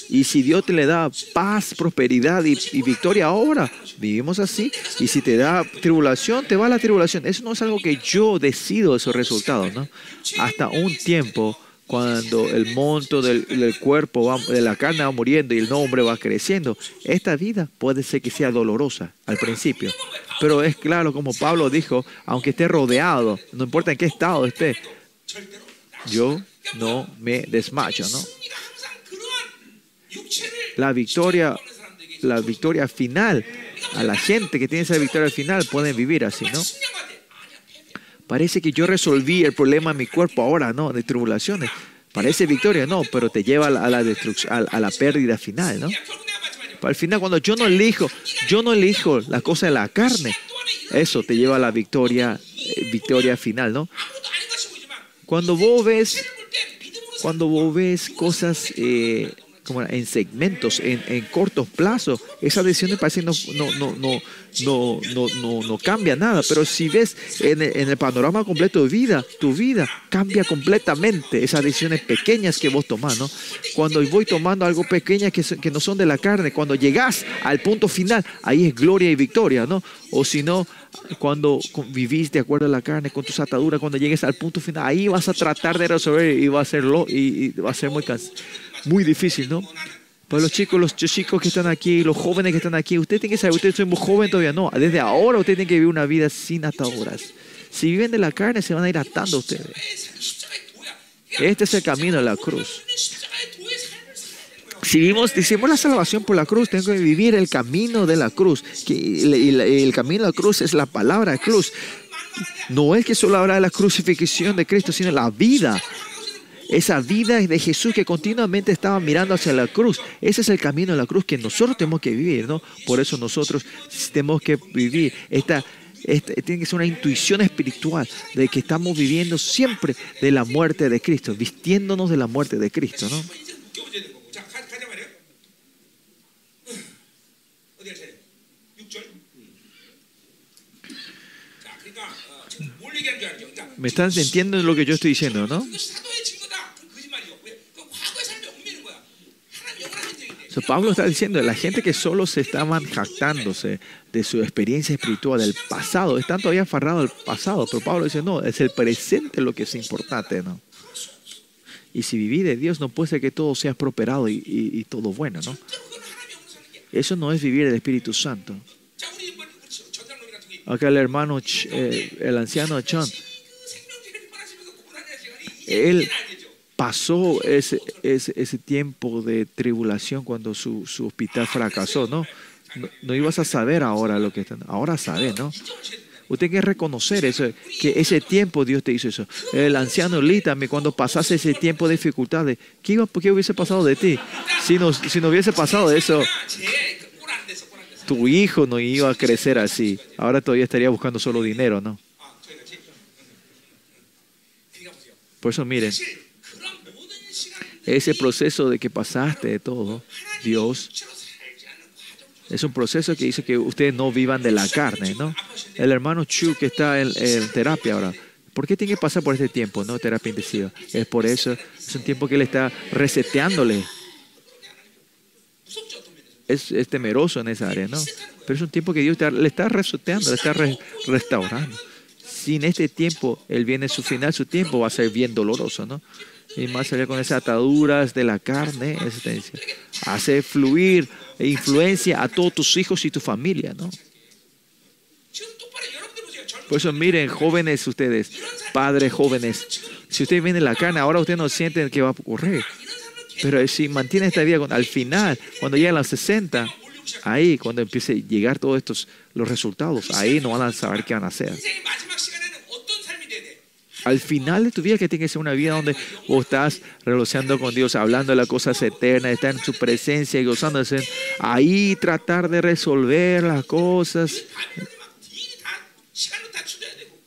S1: y si Dios te le da paz, prosperidad y, y, victoria ahora, vivimos así. Y si te da tribulación, te va la tribulación. Eso no es algo que yo decido esos resultados, ¿no? Hasta un tiempo cuando el monto del, cuerpo, va, de la carne va muriendo y el nombre va creciendo, esta vida puede ser que sea dolorosa al principio. Pero es claro, como Pablo dijo, aunque esté rodeado, no importa en qué estado esté, yo no me desmayo, ¿no? La victoria, la victoria final, a la gente que tiene esa victoria final pueden vivir así, ¿no? Parece que yo resolví el problema en mi cuerpo ahora, ¿no? De tribulaciones. Parece victoria, no, pero te lleva a la, destrucción, a, la pérdida final, ¿no? al final, cuando yo no elijo, yo no elijo la cosa de la carne, eso te lleva a la victoria, eh, victoria final, ¿no? Cuando vos ves, cuando vos ves cosas eh, como en segmentos, en, en cortos plazos, esas decisiones parece no, no, no, no, no, no, no, no cambia nada. Pero si ves en el, en el, panorama completo de vida, tu vida cambia completamente. Esas decisiones pequeñas que vos tomás, ¿no? Cuando voy tomando algo pequeño que, que no son de la carne, cuando llegas al punto final, ahí es gloria y victoria, ¿no? O si no, cuando vivís de acuerdo a la carne, con tus ataduras, cuando llegues al punto final, ahí vas a tratar de resolver y va a serlo y, y va a ser muy cansado muy difícil, ¿no? Para los chicos, los chicos que están aquí, los jóvenes que están aquí, usted tiene que saber, usted es muy joven todavía, no. Desde ahora usted tiene que vivir una vida sin ataduras. Si viven de la carne, se van a ir atando ustedes. Este es el camino de la cruz. Si vivimos, decimos la salvación por la cruz, tengo que vivir el camino de la cruz. Que el, el camino de la cruz es la palabra cruz. No es que solo habla de la crucifixión de Cristo, sino la vida esa vida de Jesús que continuamente estaba mirando hacia la cruz. Ese es el camino de la cruz que nosotros tenemos que vivir, ¿no? Por eso nosotros tenemos que vivir esta, tiene que ser una intuición espiritual de que estamos viviendo siempre de la muerte de Cristo, vistiéndonos de la muerte de Cristo, ¿no? ¿Me están entendiendo lo que yo estoy diciendo, no? Pablo está diciendo, la gente que solo se estaban jactándose de su experiencia espiritual del pasado, están todavía aferrados al pasado, pero Pablo dice, no, es el presente lo que es importante, ¿no? Y si vivís de Dios, no puede ser que todo sea prosperado y, todo bueno, ¿no? Eso no es vivir el Espíritu Santo. Acá el hermano, eh, el anciano John, él pasó ese, ese, ese, tiempo de tribulación cuando su, su hospital fracasó, ¿no? ¿no? ibas a saber ahora lo que están. Ahora sabes, ¿no? Usted tiene que reconocer eso, que ese tiempo Dios te hizo eso. El anciano Lítame, cuando pasase ese tiempo de dificultades, ¿qué, iba, ¿qué hubiese pasado de ti? Si no, si no hubiese pasado eso, tu hijo no iba a crecer así. Ahora todavía estaría buscando solo dinero, ¿no? Por eso miren, ese proceso de que pasaste de todo, Dios, es un proceso que hizo que ustedes no vivan de la carne, ¿no? El hermano Chu que está en, terapia ahora, ¿por qué tiene que pasar por este tiempo, no? Terapia intensiva. Es por eso, es un tiempo que él está reseteándole. Es, temeroso en esa área, ¿no? Pero es un tiempo que Dios le está reseteando, le está restaurando. Sin este tiempo, él viene su final, su tiempo va a ser bien doloroso, ¿no? y más allá con esas ataduras de la carne, hace fluir influencia a todos tus hijos y tu familia, ¿no? Por eso miren, jóvenes ustedes, padres jóvenes, si ustedes vienen la carne, ahora ustedes no sienten que va a ocurrir. Pero si mantienen esta vida, al final, cuando lleguen a los 60, Ahí, cuando empiece a llegar todos estos los resultados, ahí no van a saber qué van a hacer. Al final de tu vida, que tiene que ser una vida donde vos estás relacionando con Dios, hablando de las cosas eternas, estar en su presencia y gozándose. Ahí tratar de resolver las cosas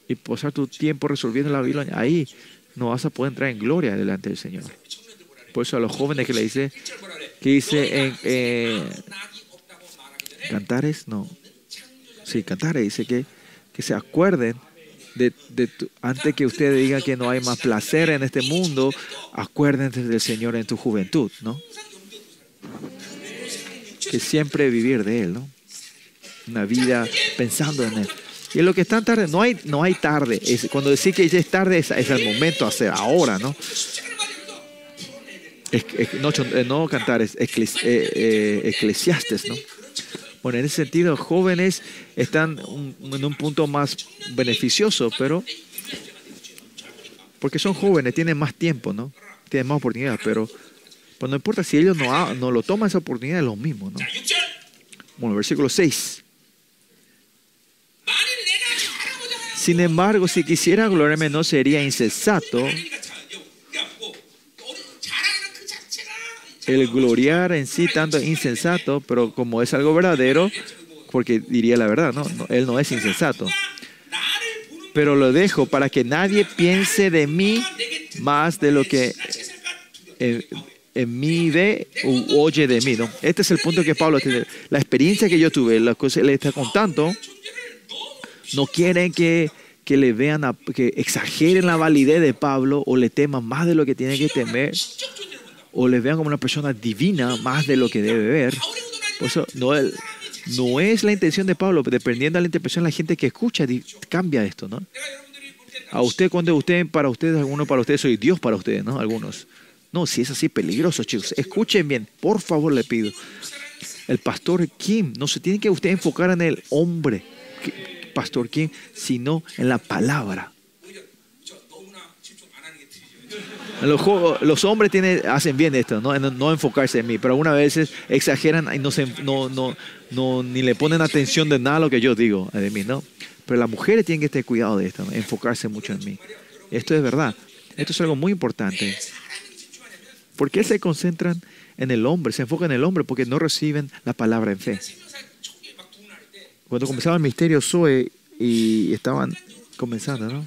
S1: y pasar tu tiempo resolviendo la Biblia, ahí no vas a poder entrar en gloria delante del Señor. Por eso a los jóvenes que le dice, que dice en, Cantares, no. Sí, Cantares dice que, que se acuerden de, de tu, antes que ustedes digan que no hay más placer en este mundo, acuérdense del Señor en tu juventud, ¿no? Que siempre vivir de Él, ¿no? Una vida pensando en Él. Y lo que están tarde, no hay, no hay tarde. Es, cuando decís que ya es tarde, es, el momento de hacer, ahora, ¿no? No, no cantar, es eh, eh, eclesiastes, ¿no? Bueno, en ese sentido, jóvenes están en un punto más beneficioso, pero porque son jóvenes, tienen más tiempo, ¿no? Tienen más oportunidades, pero pues no importa si ellos no, no lo toman esa oportunidad, es lo mismo, ¿no? Bueno, versículo 6. Sin embargo, si quisiera gloriarme, no sería insensato, el gloriar en sí tanto es insensato, pero como es algo verdadero, porque diría la verdad, no, él no es insensato. Pero lo dejo para que nadie piense de mí más de lo que
S2: eh,
S1: en, mí ve o oye de mí. ¿no? Este es el punto que Pablo tiene. La experiencia que yo tuve, la cosa le está contando, no quieren que, que le vean, a, que exageren la validez de Pablo o le teman más de lo que tiene que temer o le vean como una persona divina más de lo que debe ver. No, es la intención de Pablo, dependiendo de la interpretación de la gente que escucha, cambia esto, ¿no? A usted, cuando usted, para ustedes, algunos para ustedes, soy Dios para ustedes, ¿no? Algunos. No, si es así, peligroso, chicos. Escuchen bien, por favor, le pido. El pastor Kim, no se tiene que usted enfocar en el hombre, pastor Kim, sino en la palabra. Los, hombres hacen bien esto, ¿no? Enfocarse en mí, pero algunas veces exageran y no, se, ni le ponen atención de nada a lo que yo digo eh, de mí, ¿no? Pero las mujeres tienen que tener cuidado de esto, enfocarse mucho en mí. Esto es verdad. Esto es algo muy importante. ¿Por qué se concentran en el hombre? Se enfocan en el hombre porque no reciben la palabra en fe. Cuando comenzaba el misterio Zoe y estaban comenzando, ¿no?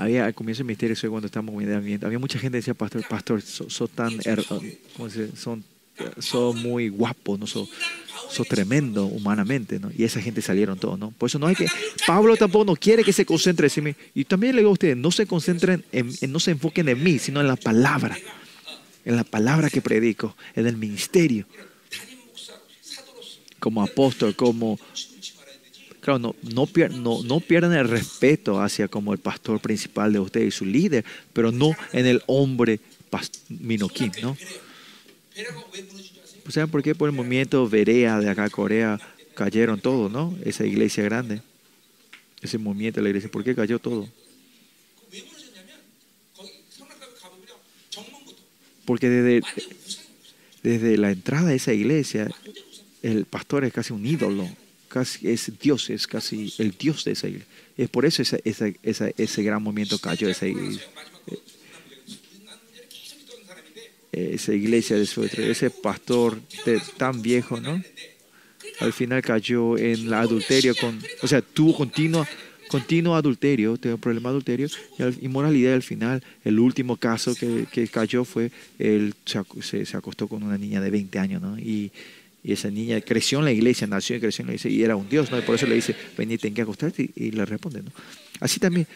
S1: Había al comienzo del ministerio, soy cuando estábamos viendo, había mucha gente que decía, pastor, pastor, sos so tan, er, son, so muy guapo, no sos so tremendo humanamente, ¿no? Y esa gente salieron todos, ¿no? Por eso no hay que, Pablo tampoco no quiere que se concentre en sí Y también le digo a ustedes, no se concentren, en, en, no se enfoquen en mí, sino en la palabra, en la palabra que predico, en el ministerio. Como apóstol, como Claro, no, no, no, pierdan el respeto hacia como el pastor principal de ustedes y su líder, pero no en el hombre minoquín, ¿no? Pues, ¿Saben por qué? Por el movimiento Berea de acá Corea cayeron todos, ¿no? Esa iglesia grande, ese movimiento de la iglesia, ¿por qué cayó todo? Porque desde, desde la entrada de esa iglesia, el pastor es casi un ídolo, casi es Dios, es casi el Dios de esa iglesia. Es por eso esa, esa, esa, ese gran movimiento cayó, esa iglesia.
S2: Eh,
S1: esa iglesia de su ese pastor de, tan viejo, ¿no? Al final cayó en el adulterio, con, o sea, tuvo continuo, continuo adulterio, tuvo un problema de adulterio y inmoralidad. Al final, el último caso que, que cayó fue él se, se, acostó con una niña de 20 años, ¿no? Y, y esa niña creció en la iglesia, nació y creció en la iglesia y era un Dios, ¿no? Y por eso le dice, vení, ten que acostarte y, le responde, ¿no? Así también,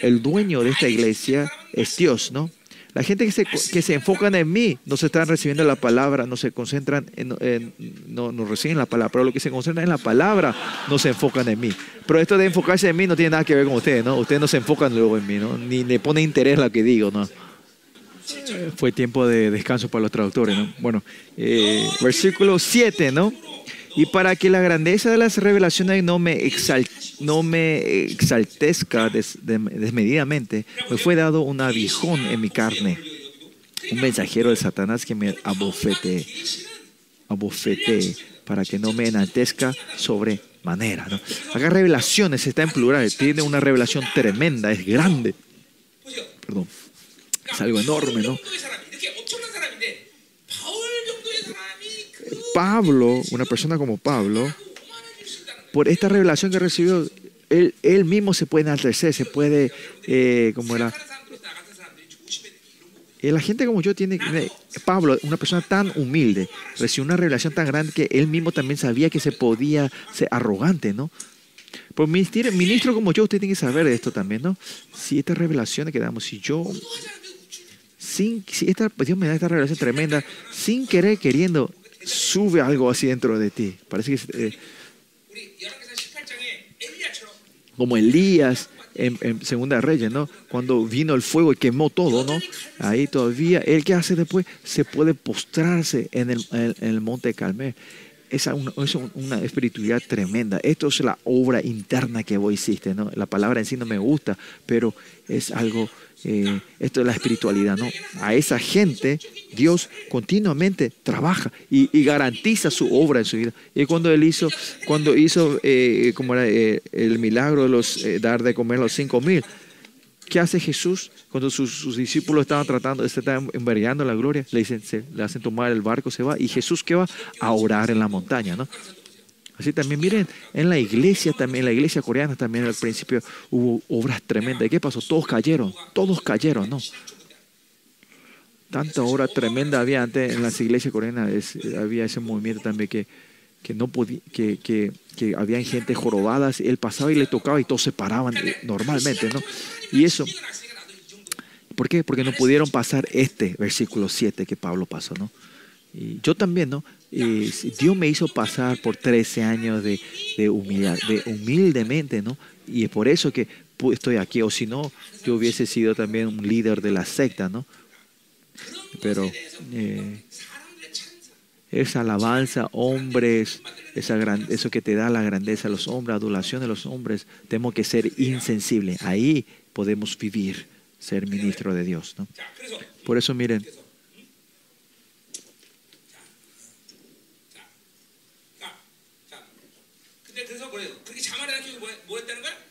S1: el dueño de esta iglesia es Dios, ¿no? La gente que se, que se enfocan en mí no se están recibiendo la palabra, no se concentran, en, en- no, no reciben la palabra, pero lo que se concentran en la palabra no se enfocan en mí. Pero esto de enfocarse en mí no tiene nada que ver con ustedes, ¿no? Ustedes no se enfocan luego en mí, ¿no? Ni le ponen interés lo que digo, ¿no? Eh, fue tiempo de descanso para los traductores, ¿no? Bueno, eh, versículo 7, ¿no? Y para que la grandeza de las revelaciones no me, exalt, no me exaltezca des, desmedidamente, me fue dado un aguijón en mi carne, un mensajero de Satanás que me abofete, abofete para que no me enaltezca sobre manera. ¿no? Acá revelaciones está en plural, tiene una revelación tremenda, es grande. Perdón es algo enorme, ¿no? Pablo, una persona como Pablo, por esta revelación que recibió, él, mismo se puede enaltecer, se puede, eh, como era, eh, la gente como yo tiene, Pablo, una persona tan humilde, recibió una revelación tan grande que él mismo también sabía que se podía ser arrogante, ¿no? Pues ministro, ministro como yo, usted tiene que saber de esto también, ¿no? Si estas revelaciones que damos, si yo sin, esta, pues, Dios me da esta revelación tremenda, sin querer, queriendo, sube algo así dentro de ti. Parece que... Eh, como Elías en, en, Segunda Reyes, ¿no? Cuando vino el fuego y quemó todo, ¿no? Ahí todavía, él que hace después, se puede postrarse en el, en, en el monte Calmé. Es una, es una, espiritualidad tremenda. Esto es la obra interna que vos hiciste, ¿no? La palabra en sí no me gusta, pero es algo eh, esto es la espiritualidad, ¿no? A esa gente Dios continuamente trabaja y, y garantiza su obra en su vida. Y cuando él hizo, cuando hizo, eh, como era eh, el milagro de los dar de comer a los cinco mil, ¿qué hace Jesús cuando sus, sus discípulos estaban tratando, se estaban envergando la gloria? Le dicen, se, le hacen tomar el barco, se va y Jesús que va a orar en la montaña, ¿no? Así también, miren, en la iglesia también, en la iglesia coreana también al principio hubo obras tremendas. ¿Y qué pasó? Todos cayeron, todos cayeron, ¿no? Tanta obra tremenda había antes en las iglesias coreanas, es, había ese movimiento también que, que no podía, que, que, que habían gente jorobadas, él pasaba y le tocaba y todos se paraban eh, normalmente, ¿no? Y eso, ¿por qué? Porque no pudieron pasar este versículo 7 que Pablo pasó, ¿no? Y yo también, ¿no? eh, Dios me hizo pasar por 13 años de, de, de humildemente, ¿no? Y es por eso que estoy aquí, o si no, yo hubiese sido también un líder de la secta, ¿no? Pero eh, esa alabanza, hombres, esa gran, eso que te da la grandeza a los hombres, adulación de los hombres, tenemos que ser insensibles. Ahí podemos vivir, ser ministro de Dios, ¿no? Por eso, miren.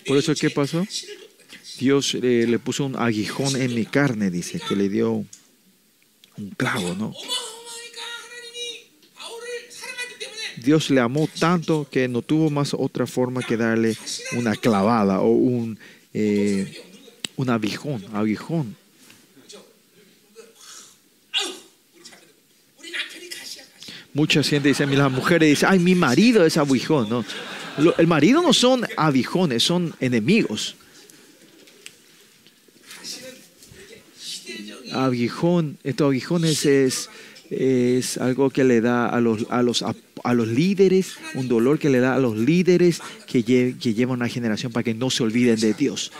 S1: Por eso, ¿qué pasó? Dios eh, le puso un aguijón en mi carne, dice, que le dio un clavo, ¿no? Dios le amó tanto que no tuvo más otra forma que darle una clavada o un, eh, un aguijón, aguijón. Mucha gente dice, las mujeres dicen, ay, mi marido es aguijón, ¿no? El marido no son abijones, son enemigos. Aguijón, estos aguijones es, es algo que le da a los, a, los, a, a los líderes, un dolor que le da a los líderes que, lle, que lleva una generación para que no se olviden de Dios.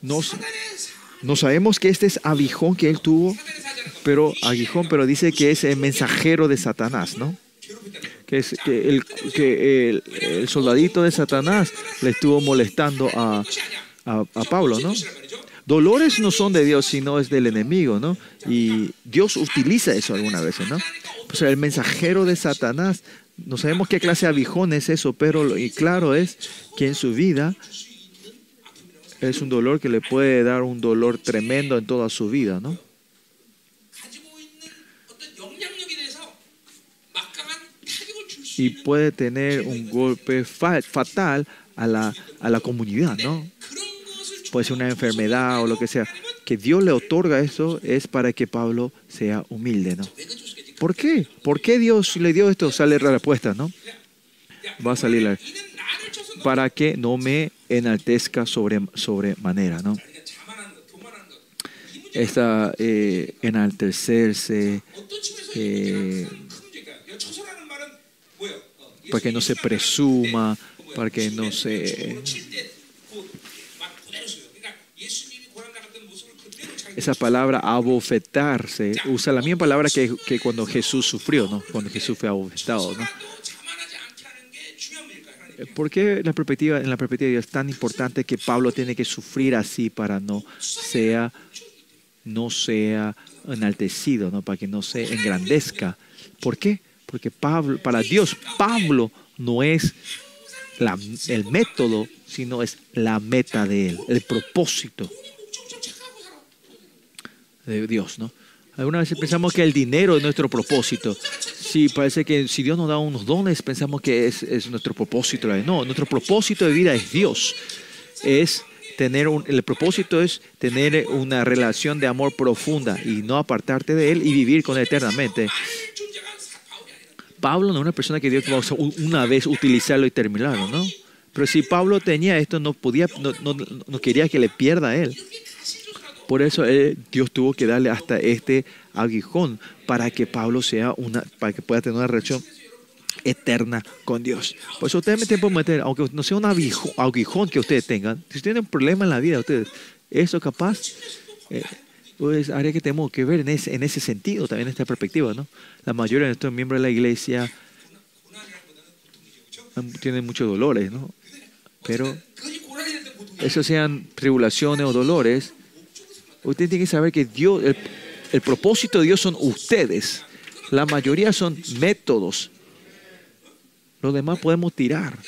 S1: No, no sabemos que este es aguijón que él tuvo, pero aguijón, pero dice que es el mensajero de Satanás, ¿no? Que, es, que, el, que el, soldadito de Satanás le estuvo molestando a, a, Pablo, ¿no? Dolores no son de Dios, sino es del enemigo, ¿no? Y Dios utiliza eso algunas veces, ¿no? O sea, el mensajero de Satanás no sabemos qué clase de aguijón es eso, pero lo y claro es que en su vida es un dolor que le puede dar un dolor tremendo en toda su vida, ¿no? Y puede tener un golpe fatal a la, a la comunidad, ¿no? Puede ser una enfermedad o lo que sea. Que Dios le otorga eso es para que Pablo sea humilde, ¿no? ¿Por qué? ¿Por qué Dios le dio esto? Sale la respuesta, ¿no? Va a salir la
S2: respuesta
S1: para que no me enaltezca sobre, sobremanera, ¿no? Esta eh, enaltecerse,
S2: eh,
S1: para que no se presuma, para que no se... Esa palabra abofetarse, usa la misma palabra que, que cuando Jesús sufrió, ¿no? Cuando Jesús fue abofetado, ¿no? ¿Por qué la perspectiva, en la perspectiva de Dios es tan importante que Pablo tiene que sufrir así para no sea, no sea enaltecido, ¿no? para que no se engrandezca? ¿Por qué? Porque Pablo, para Dios Pablo no es el método, sino es la meta de él, el propósito de Dios. ¿no? Algunas veces pensamos que el dinero es nuestro propósito. Sí, parece que si Dios nos da unos dones, pensamos que es, es nuestro propósito. No, nuestro propósito de vida es Dios. Es tener un, el propósito es tener una relación de amor profunda y no apartarte de Él y vivir con Él eternamente. Pablo no es una persona que Dios va a una vez utilizarlo y terminarlo, ¿no? Pero si Pablo tenía esto, no podía, no, no, no quería que le pierda a él. Por eso eh, Dios tuvo que darle hasta este aguijón para que Pablo sea una, para que pueda tener una relación eterna con Dios. Por eso ustedes me tiempo meter, aunque no sea un aguijón, que ustedes tengan, si tienen un problema en la vida, ustedes, eso capaz, eh, pues área que tenemos que ver en ese, en ese sentido, también en esta perspectiva, ¿no? La mayoría de nuestros miembros de la iglesia tienen muchos dolores, ¿no? Pero eso sean tribulaciones o dolores, Usted tiene que saber que Dios, el, propósito de Dios son ustedes. La mayoría son métodos. Los demás podemos tirar.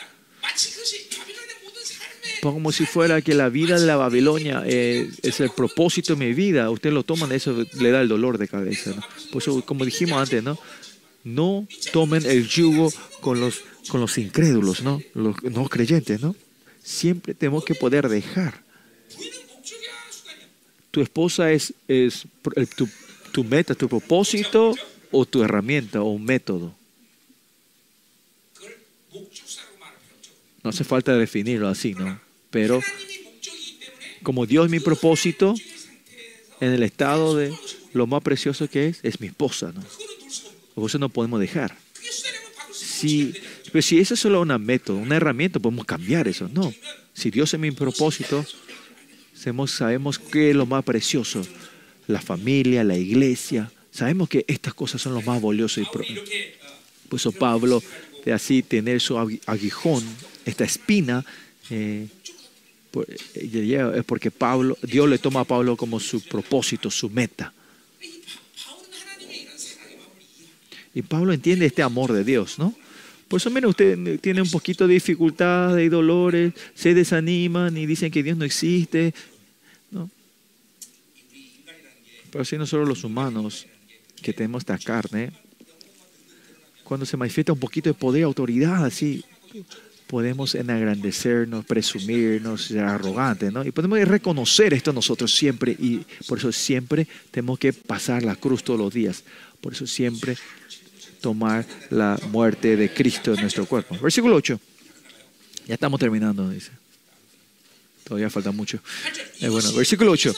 S1: Como si fuera que la vida de la Babilonia eh, es el propósito de mi vida. Usted lo toman, eso le da el dolor de cabeza. ¿no? Por eso, como dijimos antes, ¿no? No tomen el yugo con los, con los incrédulos, ¿no? Los no creyentes, ¿no? Siempre tenemos que poder dejar tu esposa es, es tu, tu meta, tu propósito o tu herramienta o un método. No hace falta definirlo así, ¿no? Pero como Dios es mi propósito, en el estado de lo más precioso que es, es mi esposa, ¿no? Eso no podemos dejar. Si, pero si eso es solo una método, una herramienta, podemos cambiar eso, no. Si Dios es mi propósito, Sabemos, sabemos qué es lo más precioso, la familia, la iglesia. Sabemos que estas cosas son lo más valioso y. Por eso Pablo, de así tener su aguijón, esta espina, eh, eh, es porque Pablo, Dios le toma a Pablo como su propósito, su meta. Y Pablo entiende este amor de Dios, ¿no? Por eso, menos usted tiene un poquito de dificultades y dolores, se desaniman y dicen que Dios no existe. ¿no? Pero si nosotros los humanos que tenemos esta carne, cuando se manifiesta un poquito de poder, autoridad, así, podemos enagrandecernos, presumirnos, ser arrogantes, ¿no? Y podemos reconocer esto nosotros siempre y por eso siempre tenemos que pasar la cruz todos los días. Por eso siempre tomar la muerte de Cristo en nuestro cuerpo. Versículo 8. Ya estamos terminando, dice. Todavía falta mucho. Eh, bueno, versículo 8.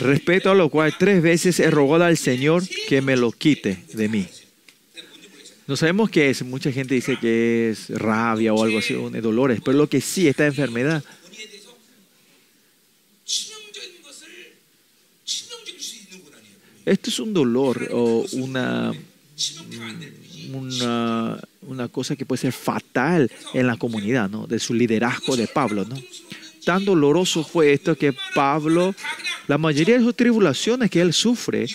S1: Respecto a lo cual tres veces he rogado al Señor que me lo quite de mí. No sabemos qué es. Mucha gente dice que es rabia o algo así, o dolores. Pero lo que sí, esta enfermedad Esto es un dolor o una una, una cosa que puede ser fatal en la comunidad, ¿no? De su liderazgo de Pablo, ¿no? Tan doloroso fue esto que Pablo, la mayoría de sus tribulaciones que él sufre,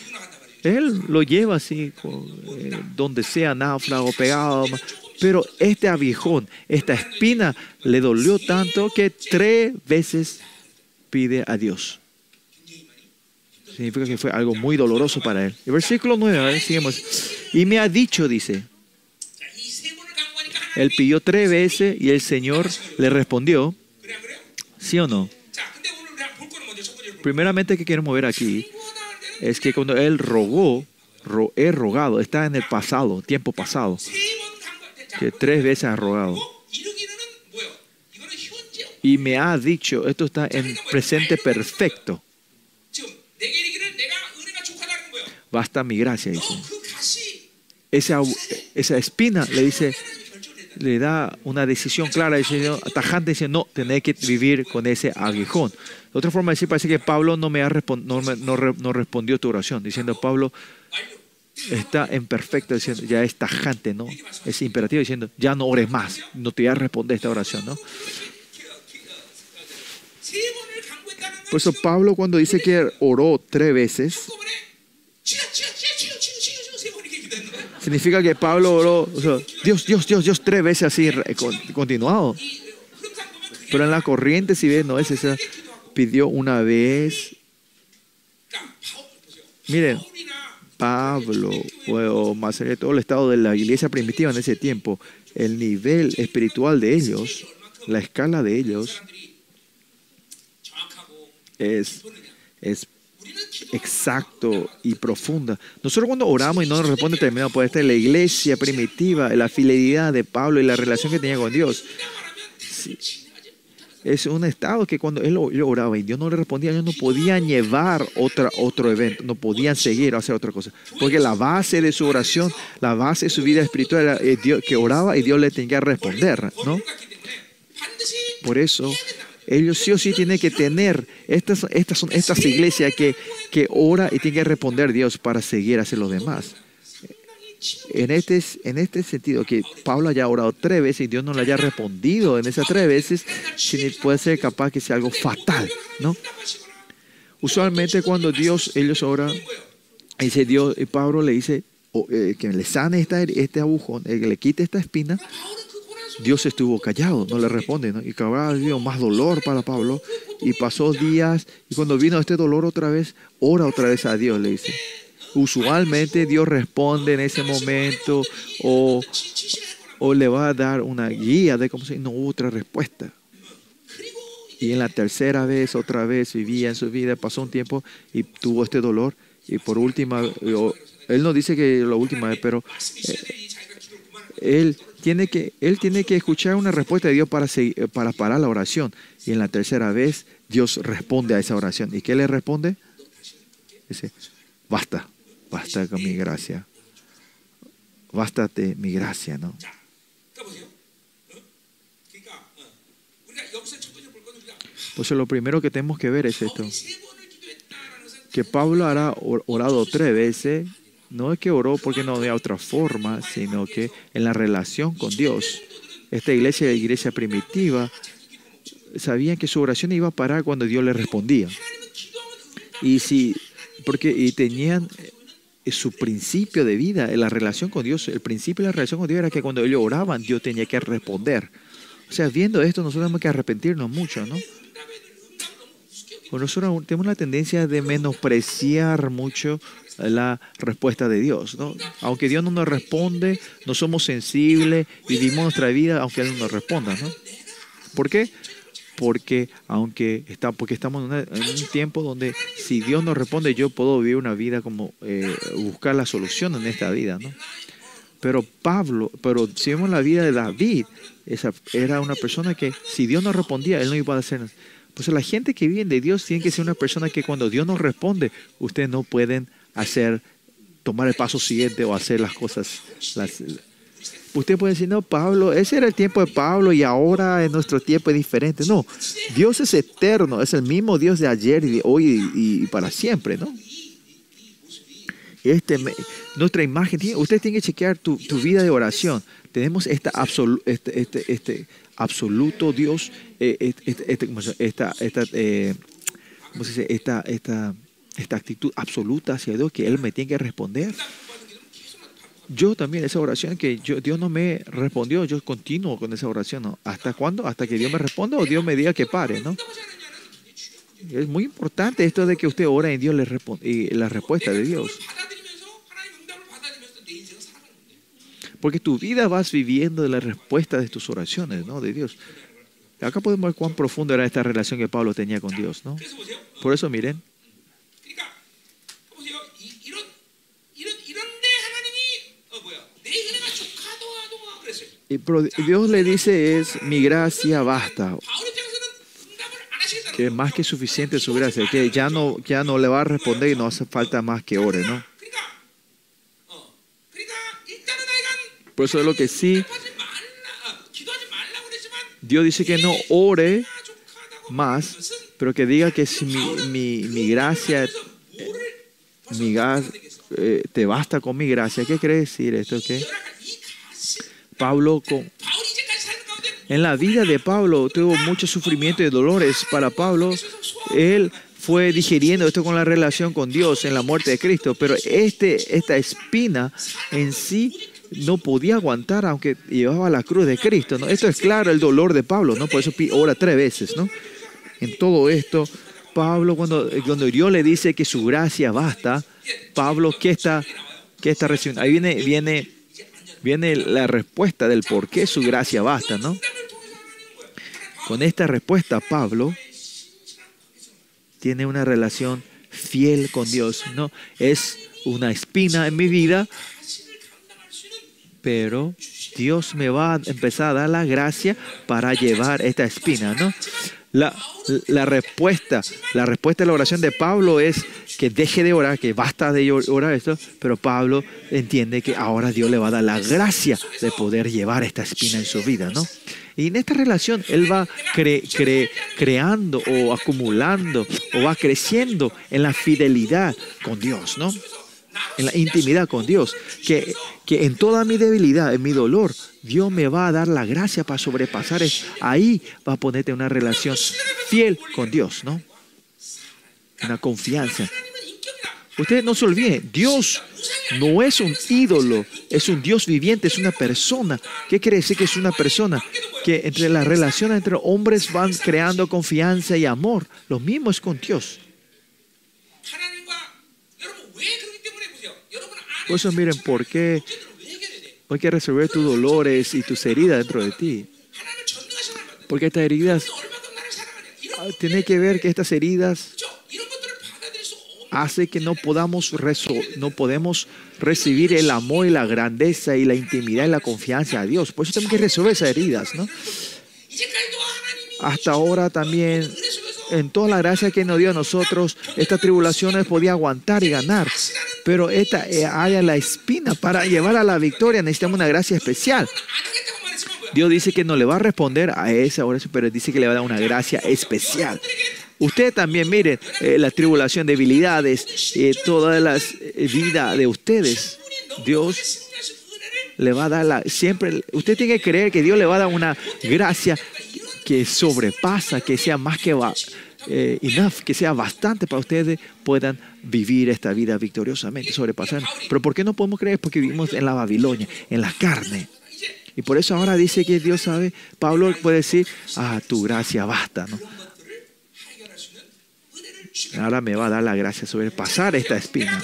S1: él lo lleva así, eh, donde sea náufrago, pegado. Pero este aguijón, esta espina, le dolió tanto que tres veces pide a Dios. Significa que fue algo muy doloroso para él. El versículo 9, a ver, sigamos. Y me ha dicho, dice, él pidió tres veces y el Señor le respondió, ¿sí o no? Primeramente que quiero mover aquí es que cuando él rogó, ro, he rogado, está en el pasado, tiempo pasado, que tres veces ha rogado. Y me ha dicho, esto está en presente perfecto. basta mi gracia, dice. Esa, esa espina le dice, le da una decisión clara, dice, tajante, dice, no, tenés que vivir con ese aguijón. De otra forma de decir, parece que Pablo no, me ha no, no, no, respondió tu oración, diciendo, Pablo está en perfecto, diciendo, ya es tajante, ¿no? Es imperativo, diciendo, ya no ores más, no te voy a responder esta oración, ¿no? Por eso Pablo cuando dice que oró tres veces, Significa que Pablo oró, Dios, Dios, Dios, Dios, tres veces así continuado. Pero en la corriente, si ves, no es esa. Pidió una vez. Miren, Pablo, o más allá de todo el estado de la iglesia primitiva en ese tiempo, el nivel espiritual de ellos, la escala de ellos, es, es exacto y profunda. Nosotros cuando oramos y no nos responde terminado, puede estar la iglesia primitiva, la fidelidad de Pablo y la relación que tenía con Dios. Sí. Es un estado que cuando él, oraba y Dios no le respondía, ellos no podían llevar otra, otro evento, no podían seguir o hacer otra cosa. Porque la base de su oración, la base de su vida espiritual era eh, Dios, que oraba y Dios le tenía que responder, ¿no? Por eso ellos sí o sí tienen que tener estas, estas, son, estas iglesias que, que ora y tiene que responder Dios para seguir hacia los demás. En este, en este sentido, que Pablo haya orado tres veces y Dios no le haya respondido en esas tres veces, puede ser capaz que sea algo fatal, ¿no? Usualmente cuando Dios, ellos oran, dice Dios, y Pablo le dice, eh, que le sane esta, este agujón, que le quite esta espina, Dios estuvo callado, no le responde, y que habrá más dolor para Pablo. Y pasó días, y cuando vino este dolor otra vez, ora otra vez a Dios, le dice. Usualmente Dios responde en ese momento o, o le va a dar una guía de cómo se no hubo otra respuesta. Y en la tercera vez, otra vez, vivía en su vida, pasó un tiempo y tuvo este dolor. Y por última, él no dice que la última vez, pero
S2: eh,
S1: él tiene que, él tiene que escuchar una respuesta de Dios para, seguir, eh, para parar la oración. Y en la tercera vez, Dios responde a esa oración. ¿Y qué le responde? Dice, basta, basta con mi gracia. Bástate mi gracia, ¿no? Entonces lo primero que tenemos que ver es esto. Que Pablo hará orado tres veces no es que oró porque no había otra forma, sino que en la relación con Dios. Esta iglesia, la iglesia primitiva, sabían que su oración iba a parar cuando Dios le respondía. Y si, porque y tenían eh, su principio de vida, la relación con Dios, el principio de la relación con Dios era que cuando ellos oraban, Dios tenía que responder. O sea, viendo esto, nosotros tenemos que arrepentirnos mucho, ¿no? Bueno, nosotros tenemos la tendencia de menospreciar mucho la respuesta de Dios. ¿no? Aunque Dios no nos responde, no somos sensibles, vivimos nuestra vida aunque Él no nos responda. ¿no? ¿Por qué? Porque, aunque está, porque estamos en, un tiempo donde si Dios nos responde, yo puedo vivir una vida como eh, buscar la solución en esta vida. ¿no? Pero Pablo, pero si vemos la vida de David, esa, era una persona que si Dios no respondía, él no iba a hacer nada pues la gente que vive de Dios tiene que ser una persona que cuando Dios nos responde, ustedes no pueden hacer, tomar el paso siguiente o hacer las cosas. Usted puede decir, no, Pablo, ese era el tiempo de Pablo y ahora en nuestro tiempo es diferente. No, Dios es eterno, es el mismo Dios de ayer y de hoy y, para siempre, ¿no? Este, nuestra imagen, usted tiene que chequear tu, tu vida de oración. Tenemos esta absolu- este, este, este absoluto Dios, eh, este, este- este- ¿cómo se llama? esta, eh, esta, esta, esta actitud absoluta hacia Dios que Él me tiene que responder. Yo también, esa oración que yo, Dios no me respondió, yo continúo con esa oración. ¿no? ¿Hasta cuándo? Hasta que Dios me responda o Dios me diga que pare, ¿no? Es muy importante esto de que usted ora y Dios le responde, y la respuesta de Dios. Porque tu vida vas viviendo de la respuesta de tus oraciones, ¿no? De Dios. Acá podemos ver cuán profunda era esta relación que Pablo tenía con Dios, ¿no? Por eso miren. Pero Dios le dice es mi gracia basta. Que más que suficiente su gracia, que ya no, ya no le va a responder y no hace falta más que ore, ¿no? Por eso es lo que sí. Dios dice que no ore más, pero que diga que si mi, mi, mi gracia,
S2: eh,
S1: mi eh, te basta con mi gracia. ¿Qué quiere decir esto?
S2: ¿Qué?
S1: Pablo, con, en la vida de Pablo tuvo mucho sufrimiento y dolores. Para Pablo, él fue digiriendo esto con la relación con Dios en la muerte de Cristo, pero este, esta espina en sí no podía aguantar aunque llevaba la cruz de Cristo. ¿no? Esto es claro el dolor de Pablo, ¿no? por eso ora tres veces. ¿no? En todo esto, Pablo, cuando, cuando Dios le dice que su gracia basta, Pablo, ¿qué está, qué está recibiendo? Ahí viene, viene, viene la respuesta del por qué su gracia basta, ¿no? Con esta respuesta, Pablo tiene una relación fiel con Dios, ¿no? Es una espina en mi vida, pero Dios me va a empezar a dar la gracia para llevar esta espina, ¿no? La, la, respuesta, la respuesta a la oración de Pablo es que deje de orar, que basta de orar esto, pero Pablo entiende que ahora Dios le va a dar la gracia de poder llevar esta espina en su vida, ¿no? Y en esta relación él va cre, cre, creando o acumulando o va creciendo en la fidelidad con Dios, ¿no? En la intimidad con Dios. Que, que en toda mi debilidad, en mi dolor, Dios me va a dar la gracia para sobrepasar. Ahí va a ponerte una relación fiel con Dios, ¿no? Una confianza. Ustedes no se olviden, Dios no es un ídolo, es un Dios viviente, es una persona. ¿Qué quiere decir que es una persona? Que entre las relaciones entre hombres van creando confianza y amor. Lo mismo es con Dios. Por eso miren, ¿por qué hay que resolver tus dolores y tus heridas dentro de ti? Porque estas heridas ah, tiene que ver que estas heridas hace que no podamos, no podemos recibir el amor y la grandeza y la intimidad y la confianza a Dios. Por eso tenemos que resolver esas heridas. Hasta ahora también, en toda la gracia que nos dio a nosotros, estas tribulaciones podía aguantar y ganar. Pero esta eh, haya la espina para llevar a la victoria. Necesitamos una gracia especial. Dios dice que no le va a responder a esa oración, pero dice que le va a dar una gracia especial. Usted también, miren, eh, la tribulación, debilidades, eh, todas las eh, vidas de ustedes. Dios le va a dar la, siempre, usted tiene que creer que Dios le va a dar una gracia que sobrepasa, que sea más que va, eh, enough, que sea bastante para ustedes puedan vivir esta vida victoriosamente, sobrepasar. Pero ¿por qué no podemos creer? Porque vivimos en la Babilonia, en la carne. Y por eso ahora dice que Dios sabe, Pablo puede decir, ah, tu gracia basta. Ahora me va a dar la gracia sobre pasar esta espina.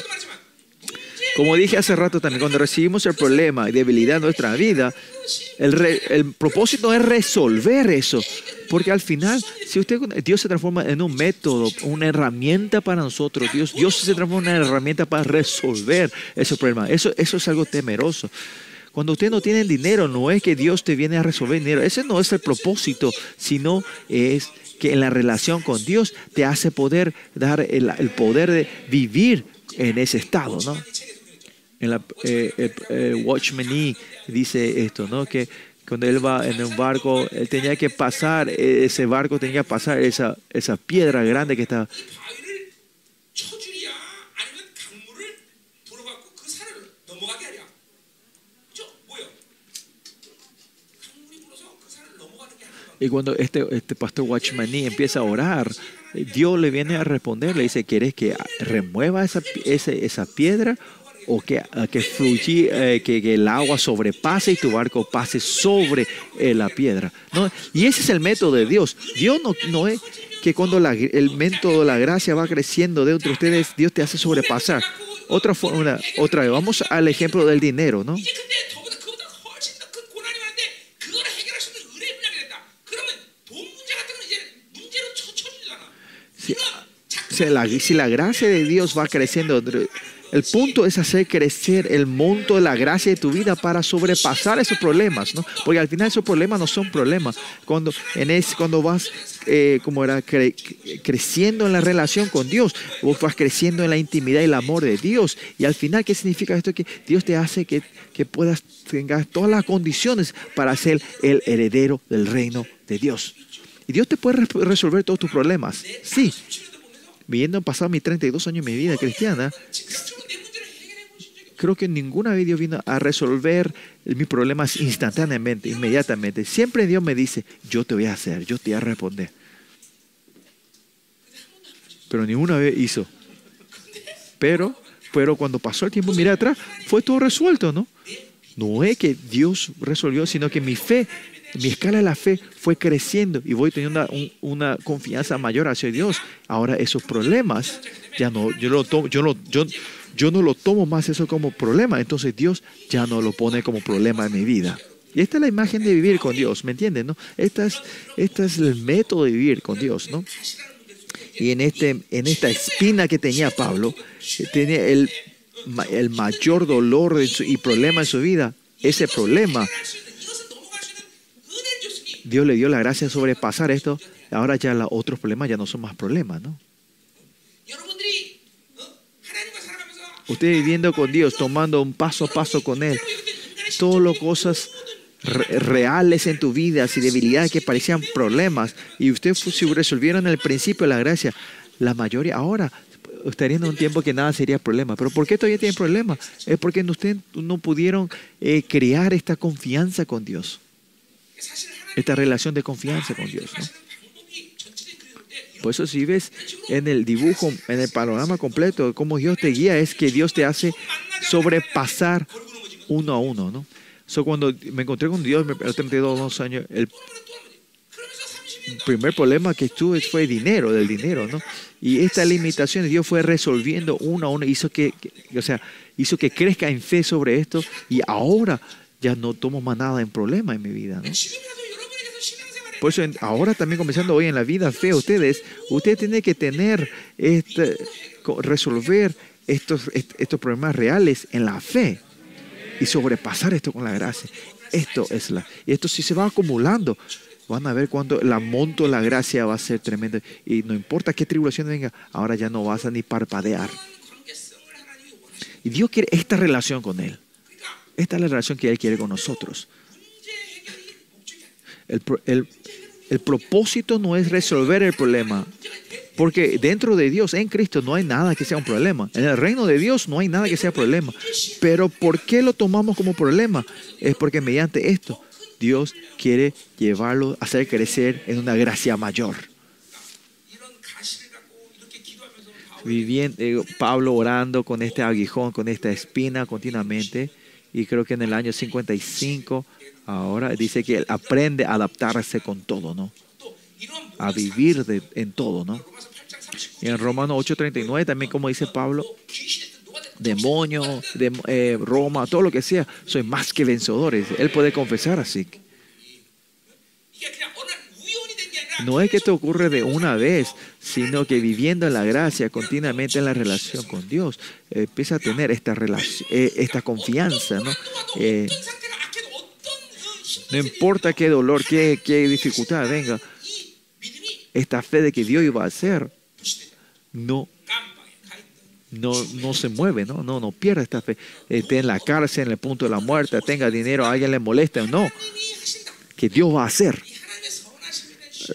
S1: Como dije hace rato también, cuando recibimos el problema y debilidad en nuestra vida, el, el, propósito es resolver eso. Porque al final, si usted, Dios se transforma en un método, una herramienta para nosotros, Dios, Dios se transforma en una herramienta para resolver ese problema. Eso, eso es algo temeroso. Cuando usted no tiene dinero, no es que Dios te viene a resolver dinero. Ese no es el propósito, sino es que en la relación con Dios te hace poder dar el, poder de vivir en ese estado, ¿no? En la, eh, Watchman E dice esto, ¿no? Que cuando él va en un barco, él tenía que pasar, ese barco tenía que pasar esa, esa piedra grande que está Y cuando este, este pastor Watchmaní empieza a orar, Dios le viene a responder, le dice, ¿quieres que remueva esa, esa piedra o que, que eh, que, el agua sobrepase y tu barco pase sobre eh, la piedra? ¿no? Y ese es el método de Dios. Dios no, no es que cuando el método de la gracia va creciendo dentro de ustedes, Dios te hace sobrepasar. Otra forma, otra vez, vamos al ejemplo del dinero, ¿no? si la, gracia de Dios va creciendo, el punto es hacer crecer el monto de la gracia de tu vida para sobrepasar esos problemas, ¿no? Porque al final esos problemas no son problemas. Cuando, en ese, cuando vas eh, como era, creciendo en la relación con Dios, vos vas creciendo en la intimidad y el amor de Dios. Y al final, ¿qué significa esto? Que Dios te hace que, que puedas tener todas las condiciones para ser el heredero del reino de Dios. Y Dios te puede resolver todos tus problemas. Sí, viendo pasado mis 32 años de mi vida cristiana, creo que ninguna vez Dios vino a resolver mis problemas instantáneamente, inmediatamente. Siempre Dios me dice, yo te voy a hacer, yo te voy a responder. Pero ninguna vez hizo. Pero, pero cuando pasó el tiempo, mira atrás, fue todo resuelto, ¿no? No es que Dios resolvió, sino que mi fe mi escala de la fe fue creciendo y voy teniendo una, un- una confianza mayor hacia Dios. Ahora esos problemas ya no, yo lo tomo, yo no lo tomo más eso como problema. Entonces Dios ya no lo pone como problema en mi vida. Y esta es la imagen de vivir con Dios, ¿me entienden? No? Esta es, esta es el método de vivir con Dios, ¿no? Y en, este, en esta espina que tenía Pablo, tenía el, ma- el mayor dolor y problema en su vida. Ese problema, Dios le dio la gracia de sobrepasar esto. Ahora ya los otros problemas ya no son más problemas, ¿no? Usted viviendo con Dios, tomando un paso a paso con Él, todas las cosas reales en tu vida, y debilidades que parecían problemas, y usted si resolvieron al principio la gracia, la mayoría ahora estarían en un tiempo que nada sería problema. Pero ¿por qué todavía tienen problemas? Es porque ustedes no pudieron eh, crear esta confianza con Dios esta relación de confianza con Dios. ¿no? Por eso si ves en el dibujo, en el panorama completo, cómo Dios te guía, es que Dios te hace sobrepasar uno a uno. ¿no? So, cuando me encontré con Dios, me tenía años, el primer problema que tuve fue dinero, del dinero, ¿no? Y estas limitaciones Dios fue resolviendo uno a una, hizo que, que, o sea, hizo que crezca en fe sobre esto y ahora ya no tomo más nada en problema en mi vida, ¿no? Por eso ahora también comenzando hoy en la vida fe, ustedes, ustedes tienen que tener, este, resolver estos, estos problemas reales en la fe y sobrepasar esto con la gracia. Esto es la... Y esto si se va acumulando, van a ver cuánto el amonto de la gracia va a ser tremendo. Y no importa qué tribulación venga, ahora ya no vas a ni parpadear. Y Dios quiere esta relación con Él. Esta es la relación que Él quiere con nosotros. El, el, el propósito no es resolver el problema, porque dentro de Dios, en Cristo, no hay nada que sea un problema. En el reino de Dios no hay nada que sea problema. Pero ¿por qué lo tomamos como problema? Es porque mediante esto Dios quiere llevarlo, a hacer crecer en una gracia mayor. Viviendo, eh, Pablo orando con este aguijón, con esta espina continuamente. Y creo que en el año 55 Ahora dice que él aprende a adaptarse con todo, ¿no? A vivir en todo, ¿no? Y en Romanos 8:39 también, como dice Pablo, demonio, de, eh, Roma, todo lo que sea, soy más que vencedores. Él puede confesar así. No es que te ocurre de una vez, sino que viviendo en la gracia, continuamente en la relación con Dios, empieza a tener esta, eh, esta confianza, ¿no? Eh, no importa qué dolor, qué, qué dificultad venga, esta fe de que Dios iba a hacer, no no, no, se mueve, no, no, no pierda esta fe. Esté en la cárcel, en el punto de la muerte, tenga dinero, a alguien le molesta
S2: o no.
S1: Que Dios va a hacer.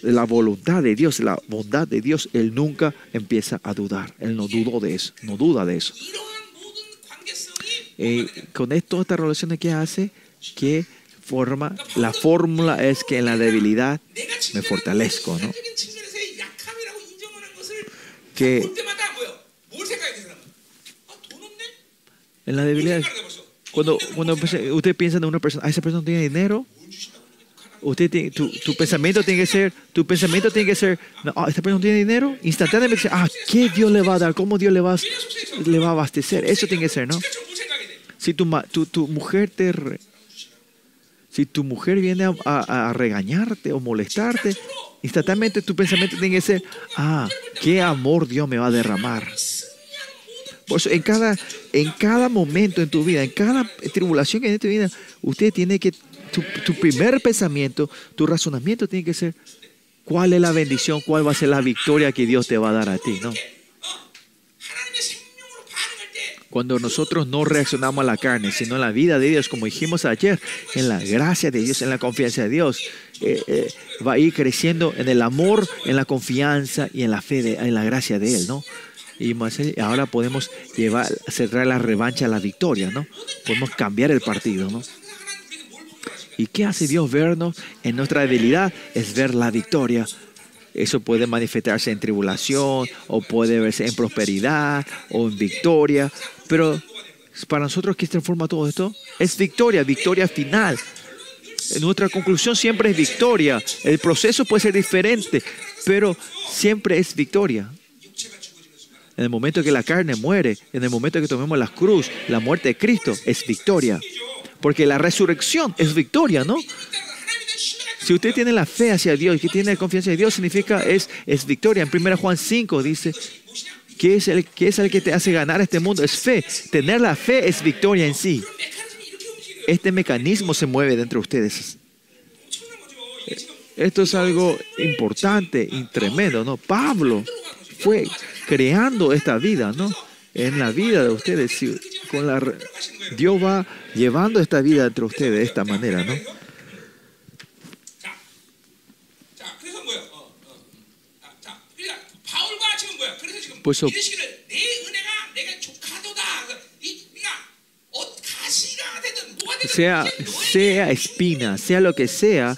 S1: La voluntad de Dios, la bondad de Dios, Él nunca empieza a dudar. Él no dudó de eso, no duda de eso. Eh, con esto, estas relaciones que hace, que forma, la fórmula es que en la debilidad me fortalezco, ¿no? Que en la debilidad, cuando, cuando usted piensa en una persona, ah, esa persona no tiene dinero, usted tiene, tu, tu, pensamiento tiene que ser, tu pensamiento tiene que ser, no, ah, esta persona no tiene dinero, instantáneamente, ah, ¿qué Dios le va a dar? ¿Cómo Dios le va a, le va a abastecer? Eso tiene que ser, ¿no? Si tu, tu, tu mujer te si tu mujer viene a, regañarte o molestarte, instantáneamente tu pensamiento tiene que ser, ah, qué amor Dios me va a derramar. Por eso, en cada, en cada momento en tu vida, en cada tribulación que hay en tu vida, usted tiene que, tu, tu primer pensamiento, tu razonamiento tiene que ser, ¿cuál es la bendición? ¿Cuál va a ser la victoria que Dios te va a dar a ti? ¿no? Cuando nosotros no reaccionamos a la carne, sino a la vida de Dios, como dijimos ayer, en la gracia de Dios, en la confianza de Dios, eh, eh, va a ir creciendo en el amor, en la confianza y en la fe, de, en la gracia de Él, ¿no? Y más, eh, ahora podemos llevar, cerrar la revancha a la victoria, ¿no? Podemos cambiar el partido, ¿no? ¿Y qué hace Dios vernos en nuestra debilidad? Es ver la victoria. Eso puede manifestarse en tribulación, o puede verse en prosperidad, o en victoria, pero para nosotros que transforma todo esto es victoria, victoria final. Nuestra conclusión siempre es victoria. El proceso puede ser diferente, pero siempre es victoria. En el momento que la carne muere, en el momento que tomemos la cruz, la muerte de Cristo es victoria. Porque la resurrección es victoria, ¿no? Si usted tiene la fe hacia Dios y tiene la confianza en Dios, significa es, es victoria. En 1 Juan 5 dice, ¿Qué es, el, ¿Qué es el que te hace ganar este mundo? Es fe. Tener la fe es victoria en sí. Este mecanismo se mueve dentro de ustedes. Esto es algo importante y tremendo, ¿no? Pablo fue creando esta vida, ¿no? En la vida de ustedes, Dios va llevando esta vida entre ustedes de esta manera, ¿no? 벌써 sea, sea espina, sea lo que sea,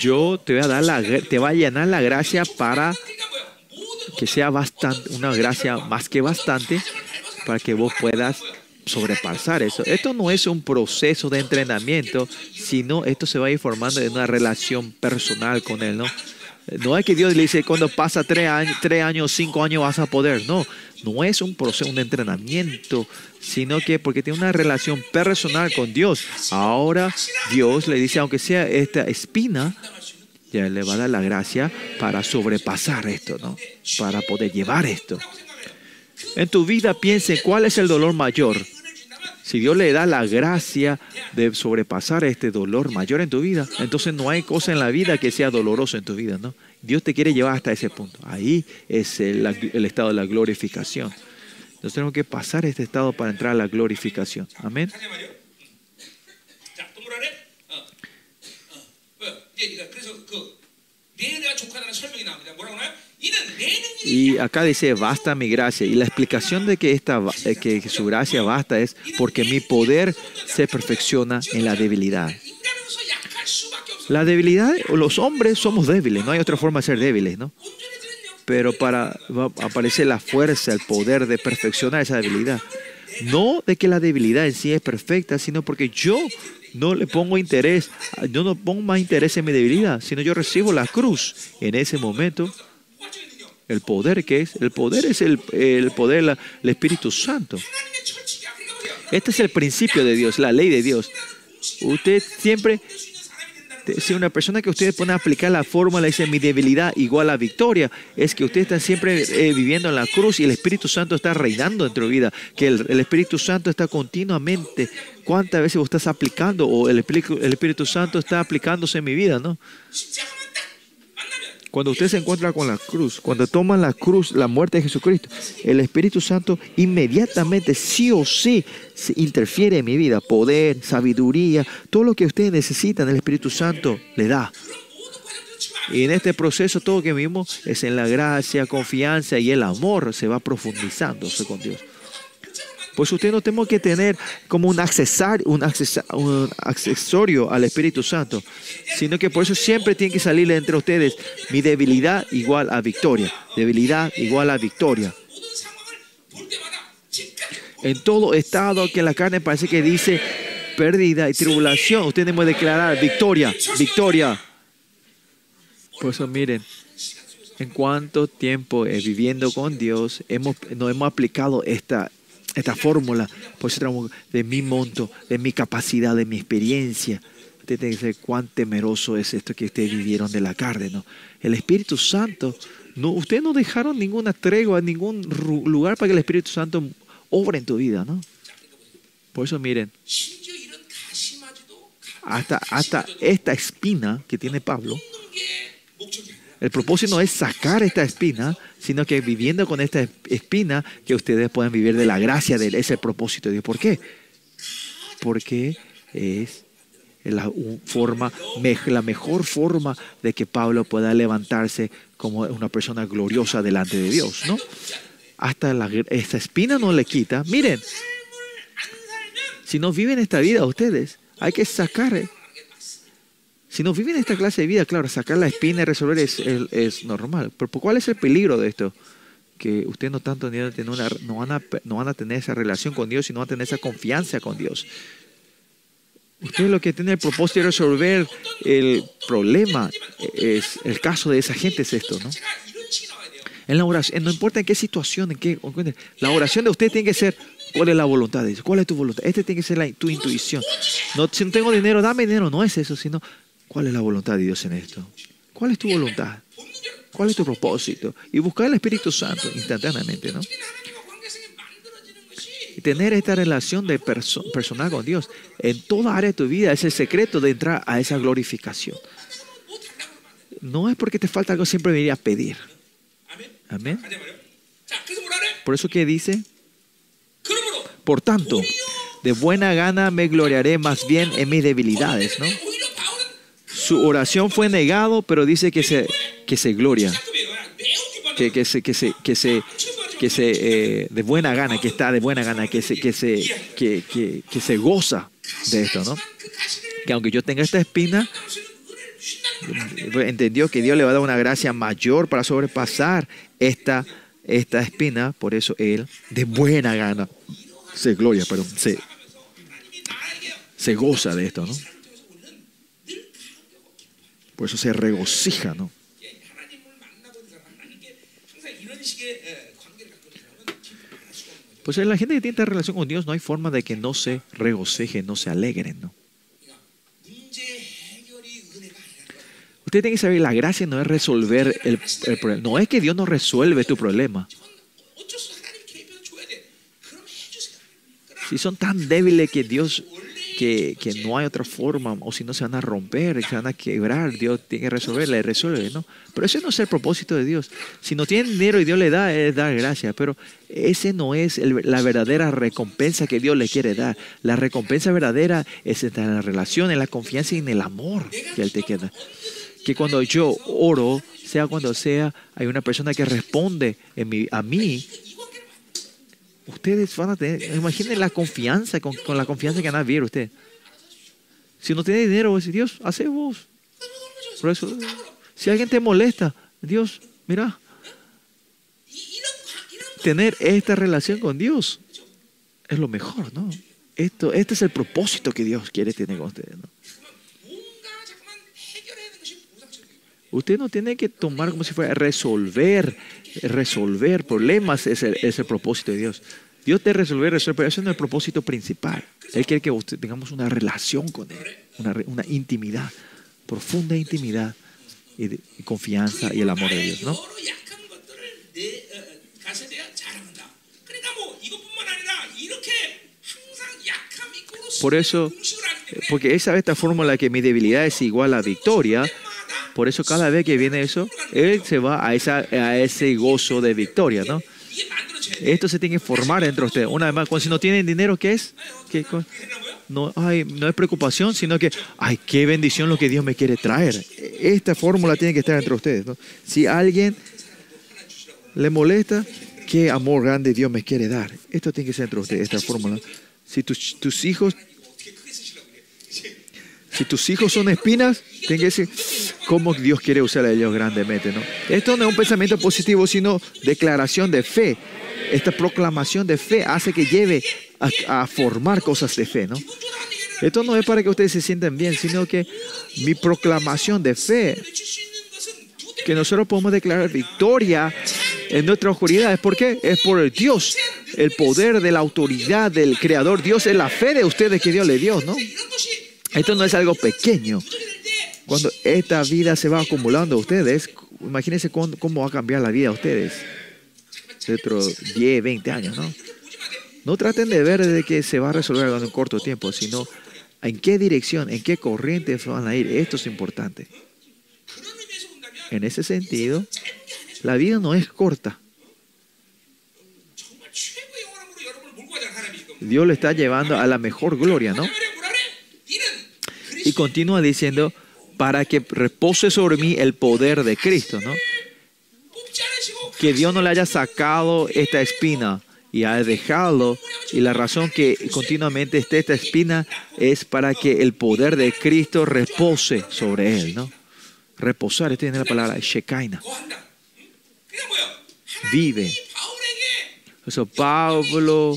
S1: yo te voy a dar la, te va a llenar la gracia para que sea bastante, una gracia más que bastante para que vos puedas sobrepasar eso. Esto no es un proceso de entrenamiento, sino esto se va a ir formando en una relación personal con él, ¿no? No es que Dios le dice cuando pasa tres años, tres años, cinco años vas a poder. No, no es un proceso, un entrenamiento, sino que porque tiene una relación personal con Dios. Ahora Dios le dice, aunque sea esta espina, ya le va a dar la gracia para sobrepasar esto, ¿no? Para poder llevar esto. En tu vida piense cuál es el dolor mayor. Si Dios le da la gracia de sobrepasar este dolor mayor en tu vida, entonces no hay cosa en la vida que sea doloroso en tu vida, ¿no? Dios te quiere llevar hasta ese punto. Ahí es el, estado de la glorificación. Entonces tenemos que pasar este estado para entrar a la glorificación. Amén. Y acá dice, basta mi gracia. Y la explicación de que, esta, eh, que su gracia basta es porque mi poder se perfecciona en la debilidad. La debilidad, los hombres somos débiles, no hay otra forma de ser débiles, ¿no? Pero para aparece la fuerza, el poder de perfeccionar esa debilidad. No de que la debilidad en sí es perfecta, sino porque yo no le pongo interés, yo no pongo más interés en mi debilidad, sino yo recibo la cruz en ese momento el poder que es, el poder es el, el poder, el Espíritu Santo. Este es el principio de Dios, la ley de Dios. Usted siempre, si una persona que ustedes ponen a aplicar la fórmula dice mi debilidad igual a victoria, es que usted está siempre eh, viviendo en la cruz y el Espíritu Santo está reinando en tu vida, que el, el Espíritu Santo está continuamente. ¿Cuántas veces vos estás aplicando o el, el Espíritu Santo está aplicándose en mi vida, no? Cuando usted se encuentra con la cruz, cuando toma la cruz, la muerte de Jesucristo, el Espíritu Santo inmediatamente, sí o sí, interfiere en mi vida. Poder, sabiduría, todo lo que ustedes necesitan, el Espíritu Santo le da. Y en este proceso todo lo que vivimos es en la gracia, confianza y el amor se va profundizando con Dios. Pues usted no tenemos que tener como un accesorio, un, al Espíritu Santo, sino que por eso siempre tiene que salir entre ustedes mi debilidad igual a victoria, debilidad igual a victoria. En todo estado que la carne parece que dice pérdida y tribulación, usted debe declarar victoria, victoria. Por eso miren, en cuánto tiempo eh, viviendo con Dios hemos, nos hemos aplicado esta, esta fórmula, por eso tenemos de mi monto, de mi capacidad, de mi experiencia. Usted tiene que saber cuán temeroso es esto que ustedes vivieron de la carne. ¿no? El Espíritu Santo, no, ustedes no dejaron ninguna tregua, ningún lugar para que el Espíritu Santo obre en tu vida. ¿no? Por eso miren, hasta, hasta esta espina que tiene Pablo, el propósito no es sacar esta espina, sino que viviendo con esta espina, que ustedes puedan vivir de la gracia de Él. Es el propósito de Dios. ¿Por qué? Porque es la, forma, la mejor forma de que Pablo pueda levantarse como una persona gloriosa delante de Dios, ¿no? Hasta la, esta espina no le quita. Miren, si no viven esta vida ustedes, hay que sacar eh, si nos viven esta clase de vida, claro, sacar la espina y resolver es, normal. Pero ¿cuál es el peligro de esto? Que ustedes no tanto van a no, no van a tener esa relación con Dios y no van a tener esa confianza con Dios. Ustedes lo que tienen el propósito de resolver el problema es el caso de esa gente es esto, ¿no? En la oración, no importa en qué situación, en qué, la oración de ustedes tiene que ser ¿Cuál es la voluntad de Dios? ¿Cuál es tu voluntad? Este tiene que ser tu intuición. No, si no tengo dinero, dame dinero. No es eso, sino ¿Cuál es la voluntad de Dios en esto? ¿Cuál es tu voluntad? ¿Cuál es tu propósito? Y buscar el Espíritu Santo instantáneamente, ¿no? Y tener esta relación de perso personal con Dios en toda área de tu vida es el secreto de entrar a esa glorificación. No es porque te falta algo, siempre venir a pedir. Amén. Por eso que dice, por tanto, de buena gana me gloriaré más bien en mis debilidades, ¿no? Su oración fue negado, pero dice que se, que se gloria, que, que se, que se, que se, que se eh, de buena gana, que está de buena gana, que se, que se, que, que, que se goza de esto, ¿no? Que aunque yo tenga esta espina, entendió que Dios le va a dar una gracia mayor para sobrepasar esta, esta espina, por eso él de buena gana se gloria, perdón, se, se goza de esto, ¿no? Por eso se regocija, ¿no? Pues la gente que tiene esta relación con Dios no hay forma de que no se regocije, no se alegren, ¿no? Usted tiene que saber, la gracia no es resolver el, problema. No es que Dios no resuelve tu problema. Si son tan débiles que Dios que, no hay otra forma, o si no se van a romper, se van a quebrar, Dios tiene que resolverla y resuelve, ¿no? Pero ese no es el propósito de Dios. Si no tiene dinero y Dios le da, es dar gracias, pero ese no es la verdadera recompensa que Dios le quiere dar. La recompensa verdadera es en la relación, en la confianza y en el amor que Él te queda. Que cuando yo oro, sea cuando sea, hay una persona que responde a mí Ustedes van a tener, imaginen la confianza, con, con la confianza que van a vivir ustedes. Si no tiene dinero, Dios, hace vos. Por eso, si alguien te molesta, Dios, mira, tener esta relación con Dios es lo mejor, ¿no? Esto, este es el propósito que Dios quiere tener con ustedes, ¿no? Usted no tiene que tomar como si fuera resolver, resolver problemas es el, es el propósito de Dios. Dios te resolver, resolver, pero ese no es el propósito principal. Él quiere que usted, tengamos una relación con Él, una, una intimidad, profunda intimidad y, de, y, confianza y el amor de Dios, ¿no? Por eso,
S2: eh,
S1: porque esa es esta fórmula que mi debilidad es igual a victoria, por eso cada vez que viene eso, él se va a, esa, a ese gozo de victoria, ¿no? Esto se tiene que formar dentro de. Una vez más, cuando si no tienen dinero, ¿qué es? ¿Qué, no, no es preocupación, sino que, ay, qué bendición lo que Dios me quiere traer. Esta fórmula tiene que estar entre ustedes. ¿no? Si a alguien le molesta, qué amor grande Dios me quiere dar. Esto tiene que ser entre ustedes, esta fórmula. Si tus, tus hijos si tus hijos son espinas, tienen que decir cómo Dios quiere usar a ellos grandemente. ¿no? Esto no es un pensamiento positivo, sino declaración de fe. Esta proclamación de fe hace que lleve a, formar cosas de fe. ¿no? Esto no es para que ustedes se sientan bien, sino que mi proclamación de fe, que nosotros podemos declarar victoria en nuestra oscuridad, ¿es por qué? Es por el Dios, el poder de la autoridad del Creador. Dios es la fe de ustedes que Dios le dio, ¿no? Esto no es algo pequeño. Cuando esta vida se va acumulando ustedes, imagínense cómo, va a cambiar la vida a ustedes dentro de 10, 20 años, ¿no? No traten de ver de que se va a resolver en un corto tiempo, sino en qué dirección, en qué corriente van a ir. Esto es importante. En ese sentido, la vida no es corta. Dios le está llevando a la mejor gloria, ¿no? Y continúa diciendo, para que repose sobre mí el poder de Cristo, ¿no? Que Dios no le haya sacado esta espina y ha dejado. Y la razón que continuamente esté esta espina es para que el poder de Cristo repose sobre él, ¿no? Reposar, esto viene la palabra
S2: Shekaina.
S1: Vive. Eso, Pablo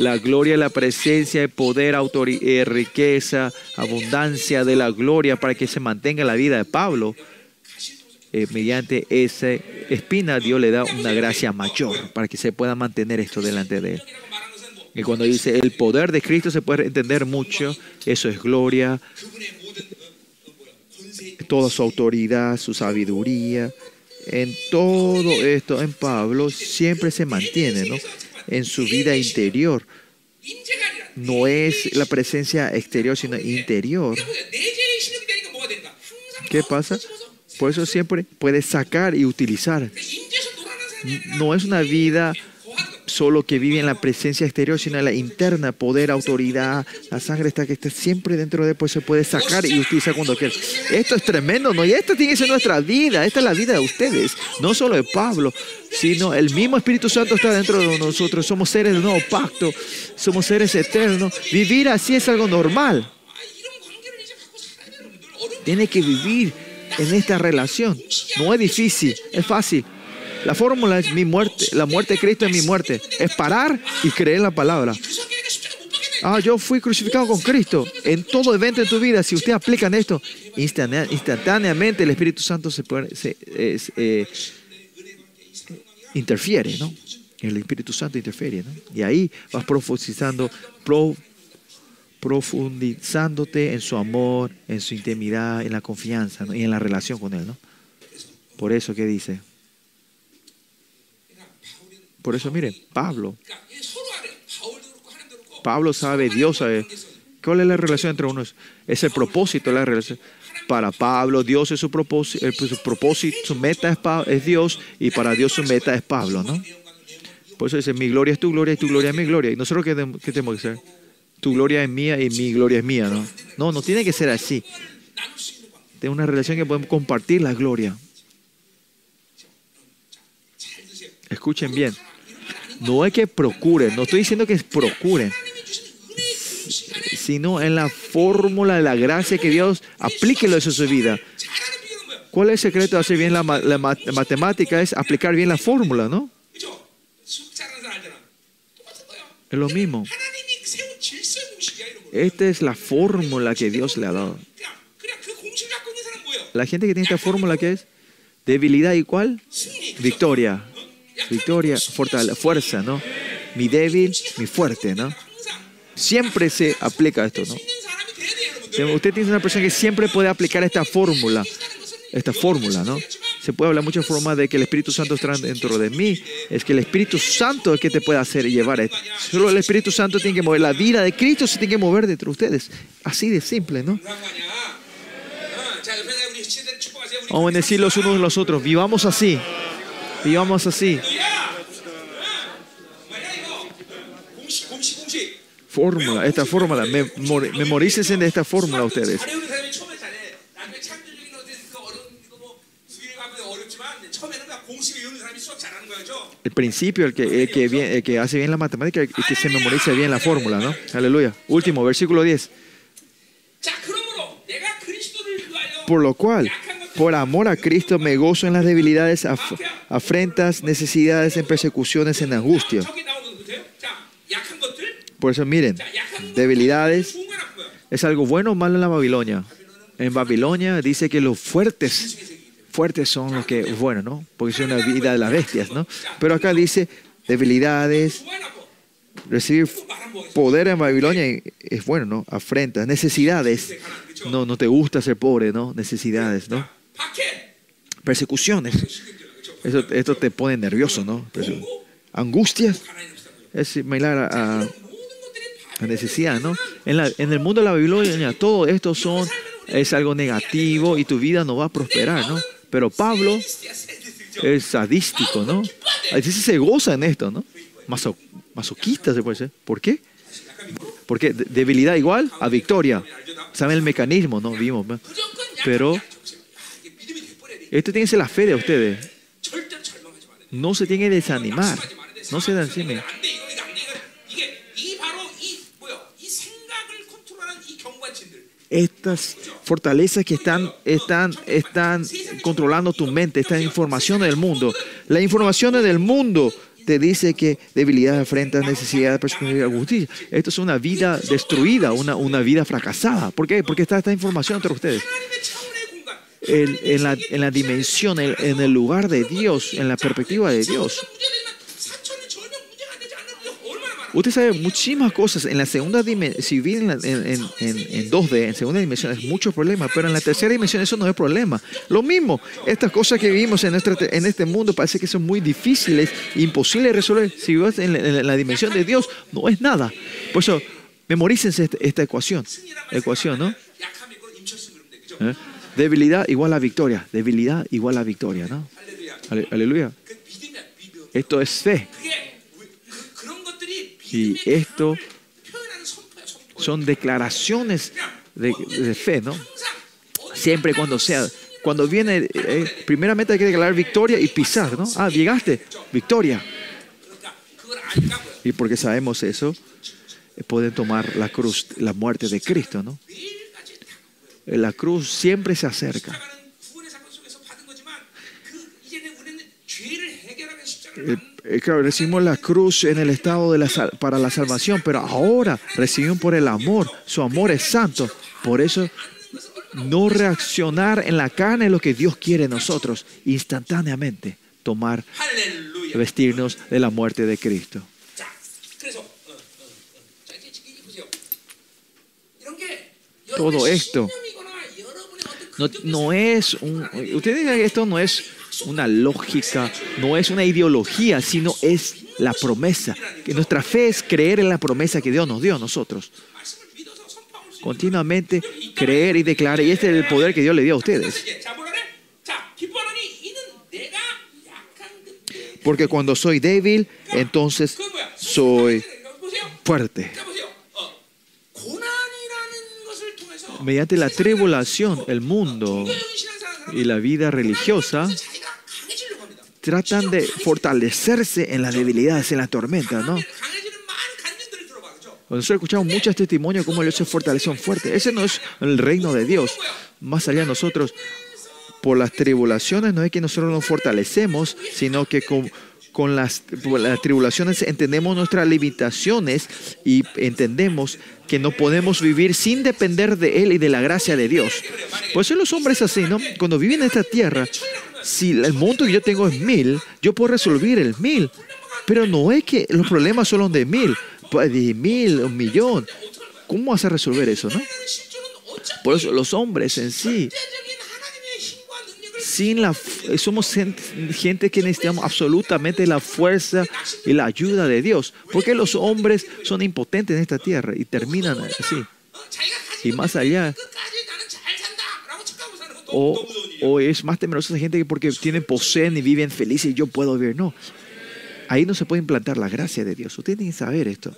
S1: la gloria, la presencia, el poder, autoridad, eh, riqueza, abundancia de la gloria para que se mantenga la vida de Pablo. Eh, mediante esa espina Dios le da una gracia mayor para que se pueda mantener esto delante de él. Y cuando dice el poder de Cristo se puede entender mucho, eso es gloria, toda su autoridad, su sabiduría, en todo esto, en Pablo siempre se mantiene, ¿no? en su vida interior. No es la presencia exterior, sino interior. ¿Qué pasa? Por eso siempre puedes sacar y utilizar. No es una vida solo que vive en la presencia exterior, sino en la interna, poder, autoridad, la sangre está que está siempre dentro de pues se puede sacar y utilizar cuando quiera. Esto es tremendo, ¿no? Y esta tiene que ser nuestra vida, esta es la vida de ustedes, no solo de Pablo, sino el mismo Espíritu Santo está dentro de nosotros, somos seres de nuevo pacto, somos seres eternos, vivir así es algo normal. Tiene que vivir en esta relación, no es difícil, es fácil. La fórmula es mi muerte, la muerte de Cristo es mi muerte. Es parar y creer la palabra. Ah, yo fui crucificado con Cristo. En todo evento de tu vida, si ustedes aplican esto, instantáneamente el Espíritu Santo se, puede, eh, interfiere, ¿no? El Espíritu Santo interfiere, ¿no? Y ahí vas profundizando, profundizándote en su amor, en su intimidad, en la confianza y en la relación con Él, ¿no? Por eso que dice. Por eso, miren, Pablo. Pablo sabe, Dios sabe. ¿Cuál es la relación entre unos? Es el propósito la relación. Para Pablo, Dios es su propósito, eh, pues, su, propósito, su meta es, es, Dios y para Dios su meta es Pablo, ¿no? Por eso dice, mi gloria es tu gloria y tu gloria es mi gloria. ¿Y nosotros qué, qué tenemos que hacer? Tu gloria es mía y mi gloria es mía, ¿no? No, no tiene que ser así. De una relación que podemos compartir la gloria. Escuchen bien. No es que procuren, no estoy diciendo que procuren, sino en la fórmula de la gracia que Dios aplíquelo eso a su vida. ¿Cuál es el secreto de hacer bien la matemática? Es aplicar bien la fórmula, ¿no? Es lo mismo. Esta es la fórmula que Dios le ha dado. La gente que tiene esta fórmula, ¿qué es? Debilidad
S2: y cuál?
S1: Victoria victoria, fortal, fuerza, ¿no? Mi débil, mi fuerte, ¿no? Siempre se aplica esto, ¿no? Usted tiene una persona que siempre puede aplicar esta fórmula, esta fórmula, ¿no? Se puede hablar muchas formas de que el Espíritu Santo está dentro de mí. Es que el Espíritu Santo es que te puede hacer llevar. Solo el Espíritu Santo tiene que mover. La vida de Cristo se tiene que mover dentro de ustedes. Así de simple, ¿no? Vamos a decir los unos a los otros. Vivamos así. Vivamos así. Fórmula, esta fórmula, memoricen de esta fórmula ustedes. El principio, el que, el que, hace bien la matemática, el que se memoriza bien la fórmula, ¿no? Aleluya. Último, versículo 10. Por lo cual, por amor a Cristo me gozo en las debilidades, afrentas, necesidades, en persecuciones, en angustia. Por eso miren, debilidades es algo bueno o malo en la Babilonia. En Babilonia dice que los fuertes, fuertes son los que, bueno, ¿no? Porque son la vida de las bestias, ¿no? Pero acá dice debilidades, recibir poder en Babilonia es bueno, ¿no? Afrentas, necesidades. No, no te gusta ser pobre, ¿no? Necesidades, ¿no? Persecuciones. Eso, esto te pone nervioso, ¿no? Pues, angustias. Es similar a, a, necesidad, ¿no? En, la, en el mundo de la Babilonia, todo esto es algo negativo y tu vida no va a prosperar, ¿no? Pero Pablo es sadístico, ¿no? A se goza en esto, ¿no? Masoquista se puede ser. ¿Por qué? Porque debilidad igual a victoria. ¿Saben el mecanismo? No vimos. Pero esto tiene que ser la fe de ustedes. No se tiene que desanimar. No se desanimen. Estas fortalezas que están, están, están controlando tu mente, estas informaciones del mundo. Las informaciones del mundo te dice que debilidad enfrenta necesidad de perspectiva justicia. Esto es una vida destruida, una, una vida fracasada. ¿Por qué? Porque está esta información entre ustedes en, en, la, en la, dimensión, en, en el lugar de Dios, en la perspectiva de Dios. Usted sabe muchísimas cosas. En la segunda dimensión, si bien en, en, en, en, 2D, en segunda dimensión, es muchos problemas, pero en la tercera dimensión eso no es problema. Lo mismo, estas cosas que vivimos en, nuestra, en este mundo parece que son muy difíciles, imposibles de resolver. Si vivas en, la, la dimensión de Dios, no es nada. Por eso, memorícense esta, esta ecuación. Ecuación, ¿no? ¿Eh? Debilidad igual a victoria. Debilidad igual a victoria, ¿no? Aleluya. Esto es fe. Y esto son declaraciones de, fe, ¿no? Siempre cuando sea cuando viene, eh, primeramente hay que declarar victoria y pisar, ¿no? Ah, llegaste, victoria. Y porque sabemos eso, eh, pueden tomar la cruz, la muerte de Cristo, ¿no? la cruz siempre se acerca. Claro, recibimos la cruz en el estado para la salvación, pero ahora recibimos por el amor. Su amor es santo. Por eso no reaccionar en la carne es lo que Dios quiere en nosotros. Instantáneamente tomar, vestirnos de la muerte de Cristo. Todo esto no, no es un, ustedes digan que esto no es una lógica, no es una ideología, sino es la promesa. Que nuestra fe es creer en la promesa que Dios nos dio a nosotros. Continuamente creer y declarar. Y este es el poder que Dios le dio a ustedes. Porque cuando soy débil, entonces soy fuerte mediante la tribulación, el mundo y la vida religiosa tratan de fortalecerse en las debilidades, en la tormenta, ¿no? Nosotros escuchamos muchos testimonios de cómo ellos se fortalecieron fuerte. Ese no es el reino de Dios. Más allá de nosotros, por las tribulaciones no es que nosotros nos fortalecemos, sino que con con las, tribulaciones entendemos nuestras limitaciones y entendemos que no podemos vivir sin depender de Él y de la gracia de Dios. Por eso los hombres así, ¿no? Cuando viven en esta tierra, si el monto que yo tengo es mil, yo puedo resolver el mil. Pero no es que los problemas solo son de mil, pues, de mil, un millón. ¿Cómo vas a resolver eso, no? Por eso los hombres en sí sin la, somos gente que necesitamos absolutamente la fuerza y la ayuda de Dios, porque los hombres son impotentes en esta tierra y terminan así. Y más allá, o, o es más temerosa esa gente que porque tienen, poseen y viven felices y yo puedo vivir. No, ahí no se puede implantar la gracia de Dios. Ustedes tienen que saber esto.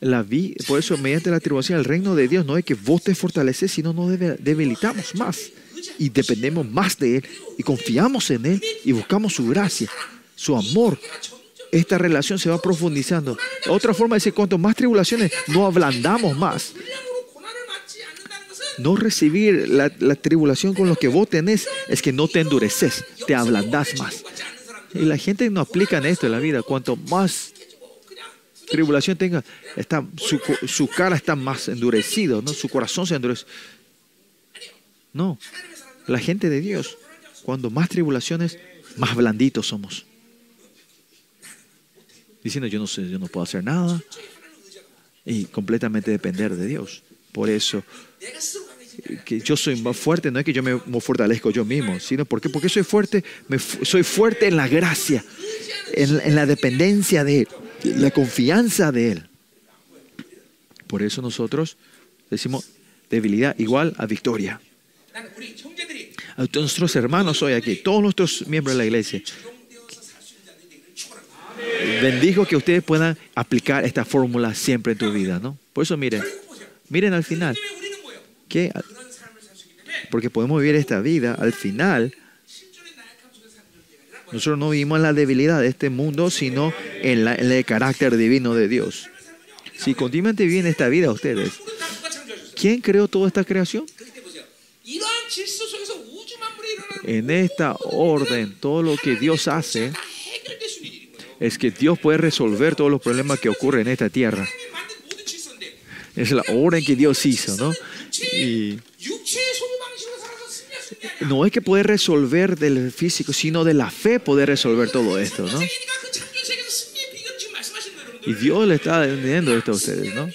S1: la vi, por eso mediante la tribulación el reino de Dios no es que vos te fortaleces, sino nos debilitamos más y dependemos más de Él y confiamos en Él y buscamos su gracia, su amor. Esta relación se va profundizando. Otra forma de decir, cuanto más tribulaciones, no ablandamos más. No recibir la, tribulación con lo que vos tenés es que no te endureces, te ablandás más. Y la gente no aplica en esto en la vida. Cuanto más tribulación tenga, está, su, su, cara está más endurecida, ¿no? su corazón se endurece. No, la gente de Dios, cuando más tribulaciones, más blanditos somos. Diciendo, yo no sé, yo no puedo hacer nada. Y completamente depender de Dios. Por eso, que yo soy más fuerte, no es que yo me, fortalezco yo mismo, sino porque, porque soy fuerte, me, soy fuerte en la gracia, en, en la dependencia de Él la confianza de Él. Por eso nosotros decimos debilidad igual a victoria. A nuestros hermanos hoy aquí, todos nuestros miembros de la iglesia, bendijo que ustedes puedan aplicar esta fórmula siempre en tu vida, ¿no? Por eso miren, miren al final, que porque podemos vivir esta vida, al final nosotros no vivimos en la debilidad de este mundo, sino en, en el carácter divino de Dios. Si continuamente viven esta vida ustedes, ¿quién creó toda esta creación? En esta orden, todo lo que Dios hace es que Dios puede resolver todos los problemas que ocurren en esta tierra. Es la orden que Dios hizo, ¿no? Y no es que poder resolver del físico, sino de la fe poder resolver todo esto, ¿no? Y Dios le está vendiendo esto a ustedes, ¿no?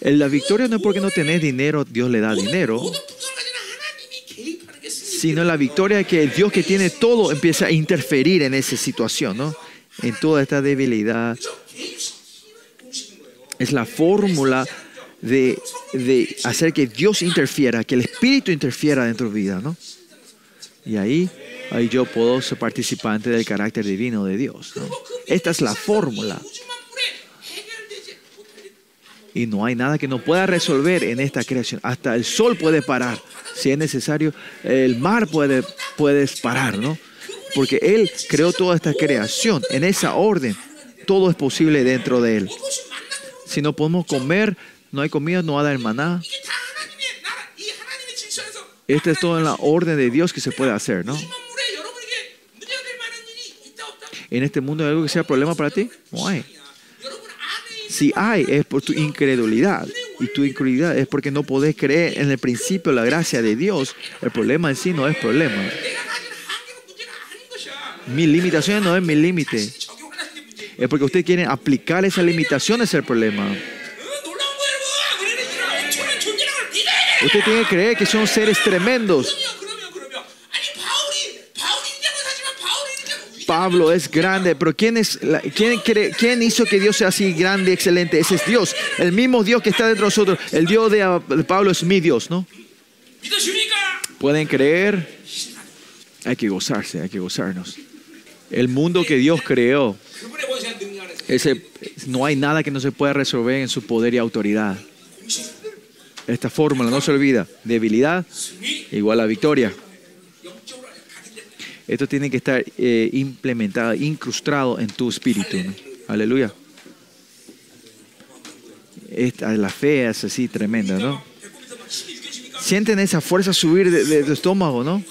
S1: En la victoria no es porque no tenés dinero, Dios le da dinero, sino la victoria es que el Dios que tiene todo empieza a interferir en esa situación, ¿no? En toda esta debilidad. Es la fórmula de, de, hacer que Dios interfiera, que el Espíritu interfiera dentro de vida, ¿no? Y ahí, ahí yo puedo ser participante del carácter divino de Dios. ¿no? Esta es la fórmula. Y no hay nada que no pueda resolver en esta creación. Hasta el sol puede parar. Si es necesario, el mar puede, puedes parar, ¿no? Porque Él creó toda esta creación. En esa orden, todo es posible dentro de Él. Si no podemos comer no hay comida, no va a dar maná. Este es todo en la orden de Dios que se puede hacer, ¿no? En este mundo hay algo que sea problema para ti? No hay. Si hay, es por tu incredulidad. Y tu incredulidad es porque no podés creer en el principio la gracia de Dios. El problema en sí no es problema. Mi limitación no es mi límite. Es porque usted quiere aplicar esa limitación, es el problema. Usted tiene que creer que son seres tremendos. Pablo es grande, pero ¿quién, es quién, hizo que Dios sea así grande y excelente? Ese es Dios, el mismo Dios que está dentro de nosotros. El Dios de, Pablo es mi Dios, ¿no? ¿Pueden creer? Hay que gozarse, hay que gozarnos. El mundo que Dios creó, no hay nada que no se pueda resolver en su poder y autoridad. Esta fórmula no se olvida. Debilidad igual a victoria. Esto tiene que estar eh, implementado, incrustado en tu espíritu. Aleluya. Esta, la fe es así tremenda, ¿no? Sienten esa fuerza subir de, tu estómago, ¿no?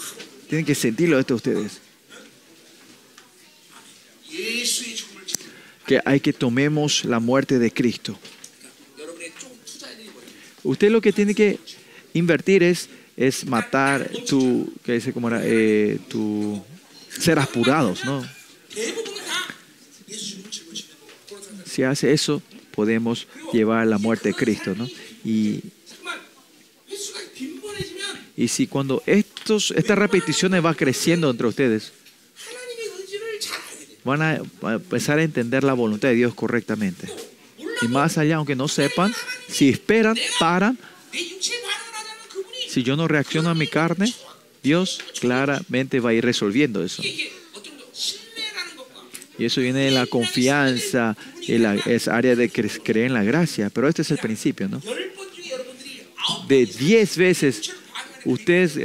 S1: Tienen que sentirlo esto ustedes. Que hay que tomemos la muerte de Cristo. Usted lo que tiene que invertir es, es matar tu, que dice como era, eh, tu, ser apurados, ¿no? Si hace eso, podemos llevar la muerte de Cristo, ¿no? Y, y si cuando estos, estas repeticiones va creciendo entre ustedes, van a empezar a entender la voluntad de Dios correctamente y más allá, aunque no sepan, si esperan, paran, si yo no reacciono a mi carne, Dios claramente va a ir resolviendo eso. Y eso viene de la confianza, en la, esa área de creer en la gracia. Pero este es el principio, ¿no? De 10 veces, ustedes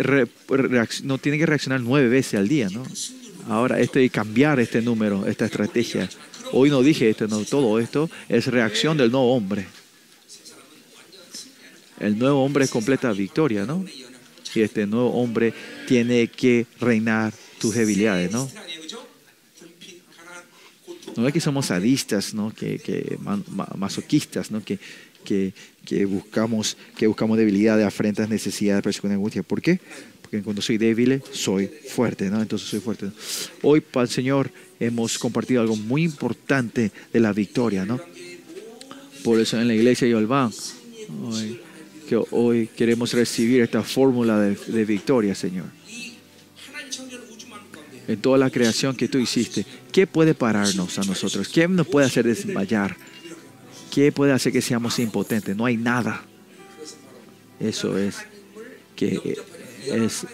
S1: no tienen que reaccionar 9 veces al día, ¿no? Ahora, esto y cambiar este número, esta estrategia. Hoy no dije esto, no, todo esto es reacción del nuevo hombre. El nuevo hombre es completa victoria, ¿no? Y este nuevo hombre tiene que reinar tus debilidades, ¿no? No es que somos sadistas, ¿no? Que, que masoquistas, ¿no? Que, que, que, buscamos, que buscamos debilidades, afrentas, necesidades, persecución, angustia. ¿Por qué? porque cuando soy débil, soy fuerte, ¿no? Entonces soy fuerte. Hoy, para el Señor, hemos compartido algo muy importante de la victoria, ¿no? Por eso en la iglesia de Yolván, hoy, que hoy queremos recibir esta fórmula de, de victoria, Señor. En toda la creación que tú hiciste, ¿qué puede pararnos a nosotros? ¿Quién nos puede hacer desmayar? ¿Qué puede hacer que seamos impotentes? No hay nada. Eso es que es,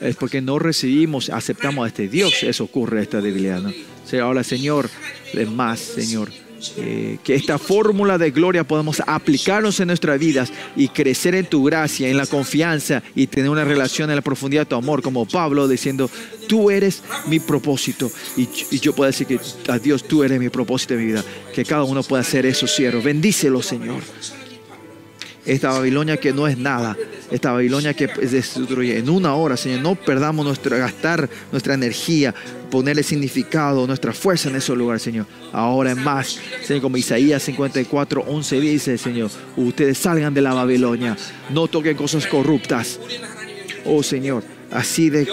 S1: es porque no recibimos, aceptamos a este Dios, eso ocurre, esta debilidad. ¿no? Ahora, Señor, es más, Señor, eh, que esta fórmula de gloria podamos aplicarnos en nuestras vidas y crecer en tu gracia, en la confianza y tener una relación en la profundidad de tu amor, como Pablo diciendo, tú eres mi propósito. Y, yo puedo decir que a Dios, tú eres mi propósito de mi vida. Que cada uno pueda hacer eso, siervo. Bendícelo, Señor esta Babilonia que no es nada, esta Babilonia que destruye en una hora, Señor. No perdamos nuestro gastar nuestra energía, ponerle significado, nuestra fuerza en ese lugar, Señor. Ahora es más, Señor, como Isaías 54, 11 dice, Señor, ustedes salgan de la Babilonia, no toquen cosas corruptas. Oh Señor, así de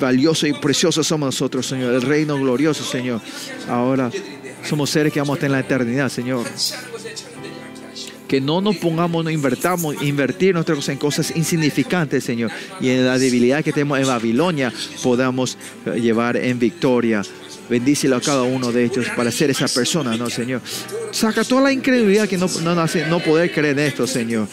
S1: valioso y precioso somos nosotros, Señor, el reino glorioso, Señor. Ahora somos seres que vamos a tener la eternidad, Señor que no nos pongamos, no invertamos, invertir en cosas insignificantes, Señor. Y en la debilidad que tenemos en Babilonia podamos eh, llevar en victoria. Bendícelo a cada uno de ellos para ser esa persona, ¿no, Señor? Saca toda la incredulidad que no, no, no poder creer en esto, Señor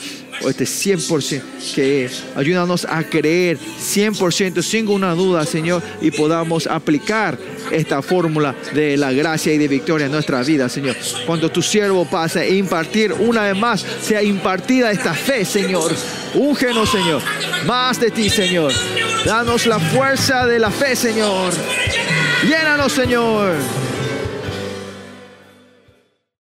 S1: este 100%, que ayúdanos a creer 100% sin una duda, Señor, y podamos aplicar esta fórmula de la gracia y de victoria en nuestra vida, Señor. Cuando tu siervo pase a impartir una vez más, sea impartida esta fe, Señor. Úngenos, Señor, más de ti, Señor. Danos la fuerza de la fe, Señor. Llénanos, Señor.